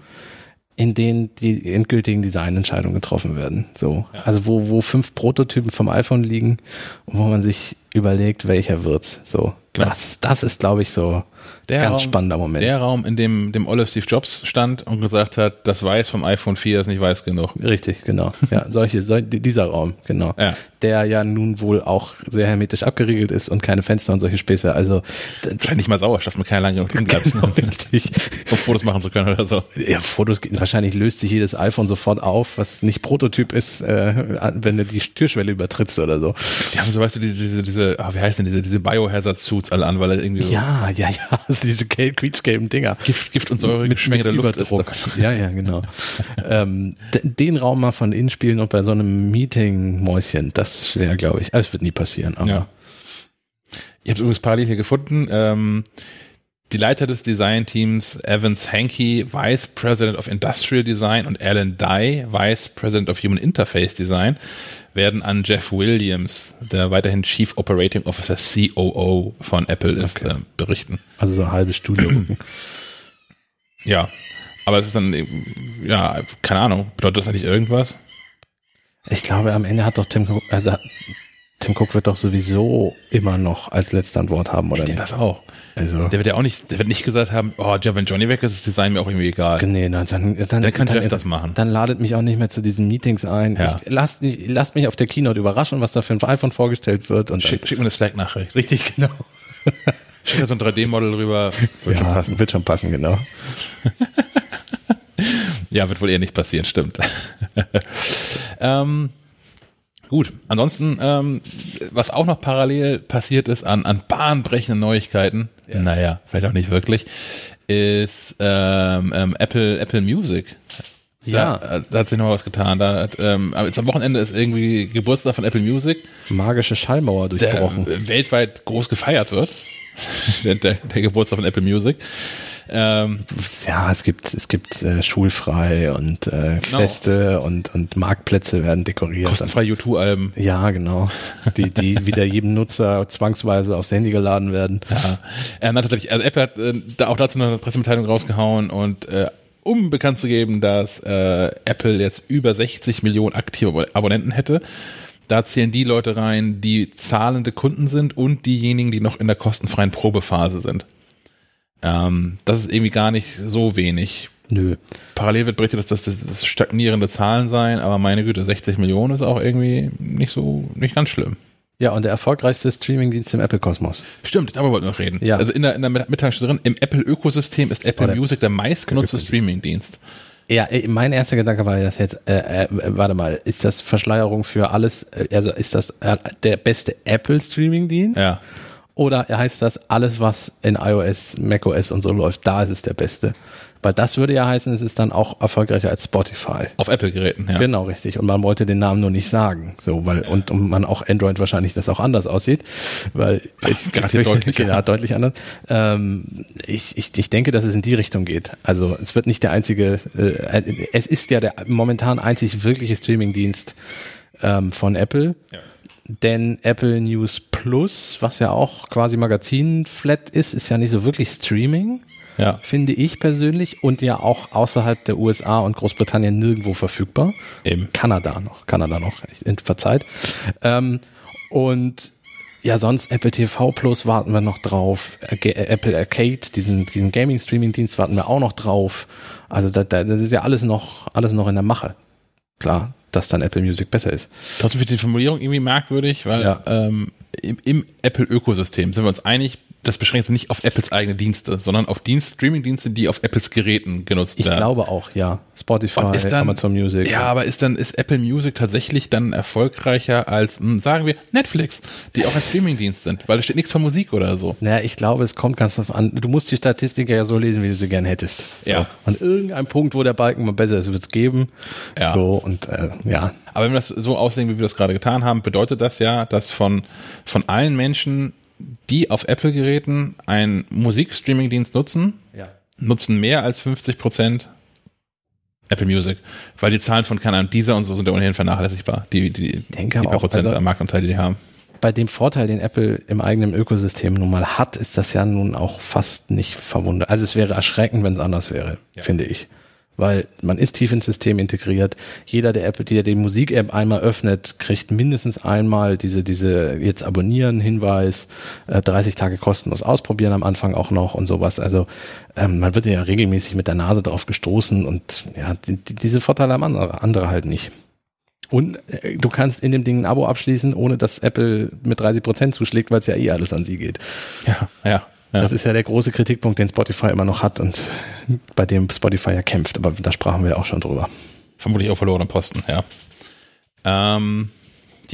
[SPEAKER 3] in den die endgültigen Designentscheidungen getroffen werden. So, ja. also wo, wo fünf Prototypen vom iPhone liegen und wo man sich überlegt, welcher wird's. So, das, das ist, glaube ich, so
[SPEAKER 1] der
[SPEAKER 3] Ganz
[SPEAKER 1] Raum,
[SPEAKER 3] spannender Moment.
[SPEAKER 1] Der Raum, in dem, dem Olive Steve Jobs stand und gesagt hat, das Weiß vom iPhone 4 ist nicht weiß genug.
[SPEAKER 3] Richtig, genau. Ja, (laughs) solche, so, dieser Raum, genau.
[SPEAKER 1] Ja.
[SPEAKER 3] Der ja nun wohl auch sehr hermetisch abgeriegelt ist und keine Fenster und solche Späße. Also
[SPEAKER 1] vielleicht nicht mal Sauerstoff mit keiner langen (laughs) drin bleibt. Genau, richtig. (laughs) Um Fotos machen zu können oder so.
[SPEAKER 3] Ja, Fotos, wahrscheinlich löst sich jedes iPhone sofort auf, was nicht Prototyp ist, äh, wenn du die Türschwelle übertrittst oder so.
[SPEAKER 1] Die haben so, weißt du, diese, diese, diese oh, wie heißt denn diese, diese Biohazard-Suits alle an, weil er irgendwie so.
[SPEAKER 3] Ja, ja, ja (laughs) diese quietschgelben Dinger.
[SPEAKER 1] Gift, Gift und Säure geschwängerte Luftdruck.
[SPEAKER 3] Ja, ja, genau. ähm, den Raum mal von innen spielen und bei so einem Meeting-Mäuschen, das wäre, glaube ich, das wird nie passieren. Aber ja.
[SPEAKER 1] Ich habe übrigens parallel hier gefunden. Ähm, die Leiter des Designteams Evans Hankey, Vice President of Industrial Design und Alan Dye, Vice President of Human Interface Design, werden an Jeff Williams, der weiterhin Chief Operating Officer COO von Apple ist, okay. äh, berichten.
[SPEAKER 3] Also so ein halbes Studio. (clears throat)
[SPEAKER 1] ja, aber es ist dann, ja, keine Ahnung, bedeutet das eigentlich irgendwas?
[SPEAKER 3] Ich glaube, am Ende hat doch Tim also Tim Cook wird doch sowieso immer noch als letzter ein Wort haben, oder ich
[SPEAKER 1] nicht? das auch. Also. Der wird ja auch nicht, der wird nicht gesagt haben, oh, ja, wenn Johnny weg ist, ist das Design mir auch irgendwie egal.
[SPEAKER 3] Nee, nein, dann, dann,
[SPEAKER 1] der kann
[SPEAKER 3] dann,
[SPEAKER 1] das machen.
[SPEAKER 3] Dann ladet mich auch nicht mehr zu diesen Meetings ein.
[SPEAKER 1] Ja.
[SPEAKER 3] Ich, lasst, lasst mich auf der Keynote überraschen, was da für ein iPhone vorgestellt wird. Und
[SPEAKER 1] schick, schick mir eine Slack-Nachricht.
[SPEAKER 3] Richtig, (laughs) genau.
[SPEAKER 1] Schick mir so ein 3D-Model rüber.
[SPEAKER 3] Wird ja, schon passen. Wird schon passen, genau. (laughs)
[SPEAKER 1] ja, wird wohl eher nicht passieren, stimmt. (laughs) ähm, Gut, ansonsten, ähm, was auch noch parallel passiert ist an, an bahnbrechenden Neuigkeiten, ja. naja, vielleicht auch nicht wirklich, ist ähm, ähm, Apple, Apple Music.
[SPEAKER 3] Ja.
[SPEAKER 1] Da, da hat sich noch was getan. Da hat, ähm, jetzt am Wochenende ist irgendwie Geburtstag von Apple Music.
[SPEAKER 3] Magische Schallmauer durchbrochen.
[SPEAKER 1] Der weltweit groß gefeiert wird. (laughs) der, der Geburtstag von Apple Music.
[SPEAKER 3] Ähm, ja, es gibt es gibt äh, schulfrei und äh, genau. Feste und und Marktplätze werden dekoriert.
[SPEAKER 1] Kostenfrei U2-Alben.
[SPEAKER 3] Ja, genau. Die die (laughs) wieder jedem Nutzer zwangsweise aufs Handy geladen werden.
[SPEAKER 1] Ja, äh, tatsächlich. Also Apple hat äh, da auch dazu eine Pressemitteilung rausgehauen und äh, um bekannt zu geben, dass äh, Apple jetzt über 60 Millionen aktive Abonnenten hätte. Da zählen die Leute rein, die zahlende Kunden sind und diejenigen, die noch in der kostenfreien Probephase sind. Ähm, das ist irgendwie gar nicht so wenig.
[SPEAKER 3] Nö.
[SPEAKER 1] Parallel wird berichtet, dass das, das stagnierende Zahlen seien, aber meine Güte, 60 Millionen ist auch irgendwie nicht so, nicht ganz schlimm.
[SPEAKER 3] Ja, und der erfolgreichste Streamingdienst im Apple-Kosmos.
[SPEAKER 1] Stimmt, darüber wollten wir noch reden. Ja. Also in der, in der Mitteilung drin, im Apple-Ökosystem ist Apple Oder Music der meistgenutzte Streamingdienst.
[SPEAKER 3] Ja, äh, mein erster Gedanke war das jetzt, äh, äh, warte mal, ist das Verschleierung für alles, äh, also ist das äh, der beste Apple-Streaming-Dienst?
[SPEAKER 1] Ja.
[SPEAKER 3] Oder heißt das, alles, was in iOS, macOS und so läuft, da ist es der beste? Weil das würde ja heißen, es ist dann auch erfolgreicher als Spotify.
[SPEAKER 1] Auf Apple-Geräten, ja.
[SPEAKER 3] Genau, richtig. Und man wollte den Namen nur nicht sagen. So, weil, ja. und, und man auch Android wahrscheinlich das auch anders aussieht. Weil ich (laughs)
[SPEAKER 1] deutlich, (laughs)
[SPEAKER 3] ja, deutlich anders. Ähm, ich, ich, ich denke, dass es in die Richtung geht. Also es wird nicht der einzige, äh, es ist ja der momentan einzig wirkliche Streamingdienst ähm, von Apple. Ja. Denn Apple News Plus, was ja auch quasi Magazin-Flat ist, ist ja nicht so wirklich Streaming
[SPEAKER 1] ja.
[SPEAKER 3] finde ich persönlich, und ja auch außerhalb der USA und Großbritannien nirgendwo verfügbar.
[SPEAKER 1] Eben.
[SPEAKER 3] Kanada noch, Kanada noch, verzeiht. Ähm, und ja, sonst Apple TV Plus warten wir noch drauf. Äh, Apple Arcade, diesen, diesen Gaming-Streaming-Dienst warten wir auch noch drauf. Also da, da, das ist ja alles noch, alles noch in der Mache. Klar, dass dann Apple Music besser ist.
[SPEAKER 1] Trotzdem finde ich die Formulierung irgendwie merkwürdig, weil ja. ähm, im, im Apple-Ökosystem sind wir uns einig, das beschränkt sich nicht auf Apples eigene Dienste, sondern auf Dienst, Streaming-Dienste, die auf Apples Geräten genutzt
[SPEAKER 3] ich
[SPEAKER 1] werden.
[SPEAKER 3] Ich glaube auch, ja. Spotify,
[SPEAKER 1] dann, Amazon Music. Ja, aber ist dann, ist Apple Music tatsächlich dann erfolgreicher als, hm, sagen wir, Netflix, die auch ein (laughs) Streaming-Dienst sind, weil da steht nichts von Musik oder so.
[SPEAKER 3] Naja, ich glaube, es kommt ganz drauf an. Du musst die Statistik ja so lesen, wie du sie gern hättest.
[SPEAKER 1] So. Ja.
[SPEAKER 3] An irgendeinem Punkt, wo der Balken mal besser ist, wird es geben.
[SPEAKER 1] Ja.
[SPEAKER 3] So, und, äh, ja.
[SPEAKER 1] Aber wenn wir das so auslegen, wie wir das gerade getan haben, bedeutet das ja, dass von, von allen Menschen, die auf Apple-Geräten einen Musikstreaming-Dienst nutzen,
[SPEAKER 3] ja.
[SPEAKER 1] nutzen mehr als 50 Prozent Apple Music, weil die Zahlen von keine Ahnung, dieser und so sind ja ohnehin vernachlässigbar, die, die,
[SPEAKER 3] Denke
[SPEAKER 1] die paar Prozent also, Marktanteil, die die haben.
[SPEAKER 3] Bei dem Vorteil, den Apple im eigenen Ökosystem nun mal hat, ist das ja nun auch fast nicht verwundert. Also es wäre erschreckend, wenn es anders wäre, ja. finde ich weil man ist tief ins System integriert. Jeder, der Apple, der die Musik-App einmal öffnet, kriegt mindestens einmal diese, diese jetzt abonnieren Hinweis, äh, 30 Tage kostenlos ausprobieren am Anfang auch noch und sowas. Also ähm, man wird ja regelmäßig mit der Nase drauf gestoßen und ja, die, diese Vorteile haben andere, andere halt nicht. Und äh, du kannst in dem Ding ein Abo abschließen, ohne dass Apple mit 30 Prozent zuschlägt, weil es ja eh alles an sie geht.
[SPEAKER 1] Ja, ja. Ja.
[SPEAKER 3] Das ist ja der große Kritikpunkt, den Spotify immer noch hat und bei dem Spotify ja kämpft. Aber da sprachen wir ja auch schon drüber.
[SPEAKER 1] Vermutlich auch verlorenen Posten, ja. Ähm,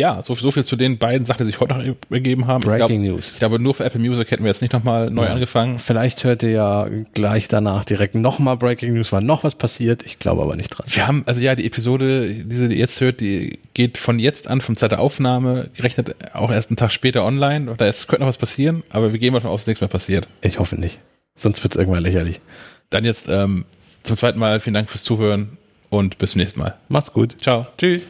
[SPEAKER 1] ja, so, so viel zu den beiden Sachen, die sich heute noch ergeben haben.
[SPEAKER 3] Breaking
[SPEAKER 1] ich glaub,
[SPEAKER 3] News.
[SPEAKER 1] Ich glaube, nur für Apple Music hätten wir jetzt nicht nochmal neu ja. angefangen.
[SPEAKER 3] Vielleicht hört ihr ja gleich danach direkt nochmal Breaking News, weil noch was passiert. Ich glaube aber nicht dran.
[SPEAKER 1] Wir haben, also ja, die Episode, diese, die ihr jetzt hört, die geht von jetzt an, vom Zeit der Aufnahme, gerechnet auch erst einen Tag später online. Da ist, könnte noch was passieren, aber wir gehen mal davon aus, dass nichts mehr passiert.
[SPEAKER 3] Ich hoffe nicht. Sonst wird es irgendwann lächerlich.
[SPEAKER 1] Dann jetzt ähm, zum zweiten Mal vielen Dank fürs Zuhören und bis zum nächsten Mal.
[SPEAKER 3] Macht's gut.
[SPEAKER 1] Ciao.
[SPEAKER 3] Tschüss.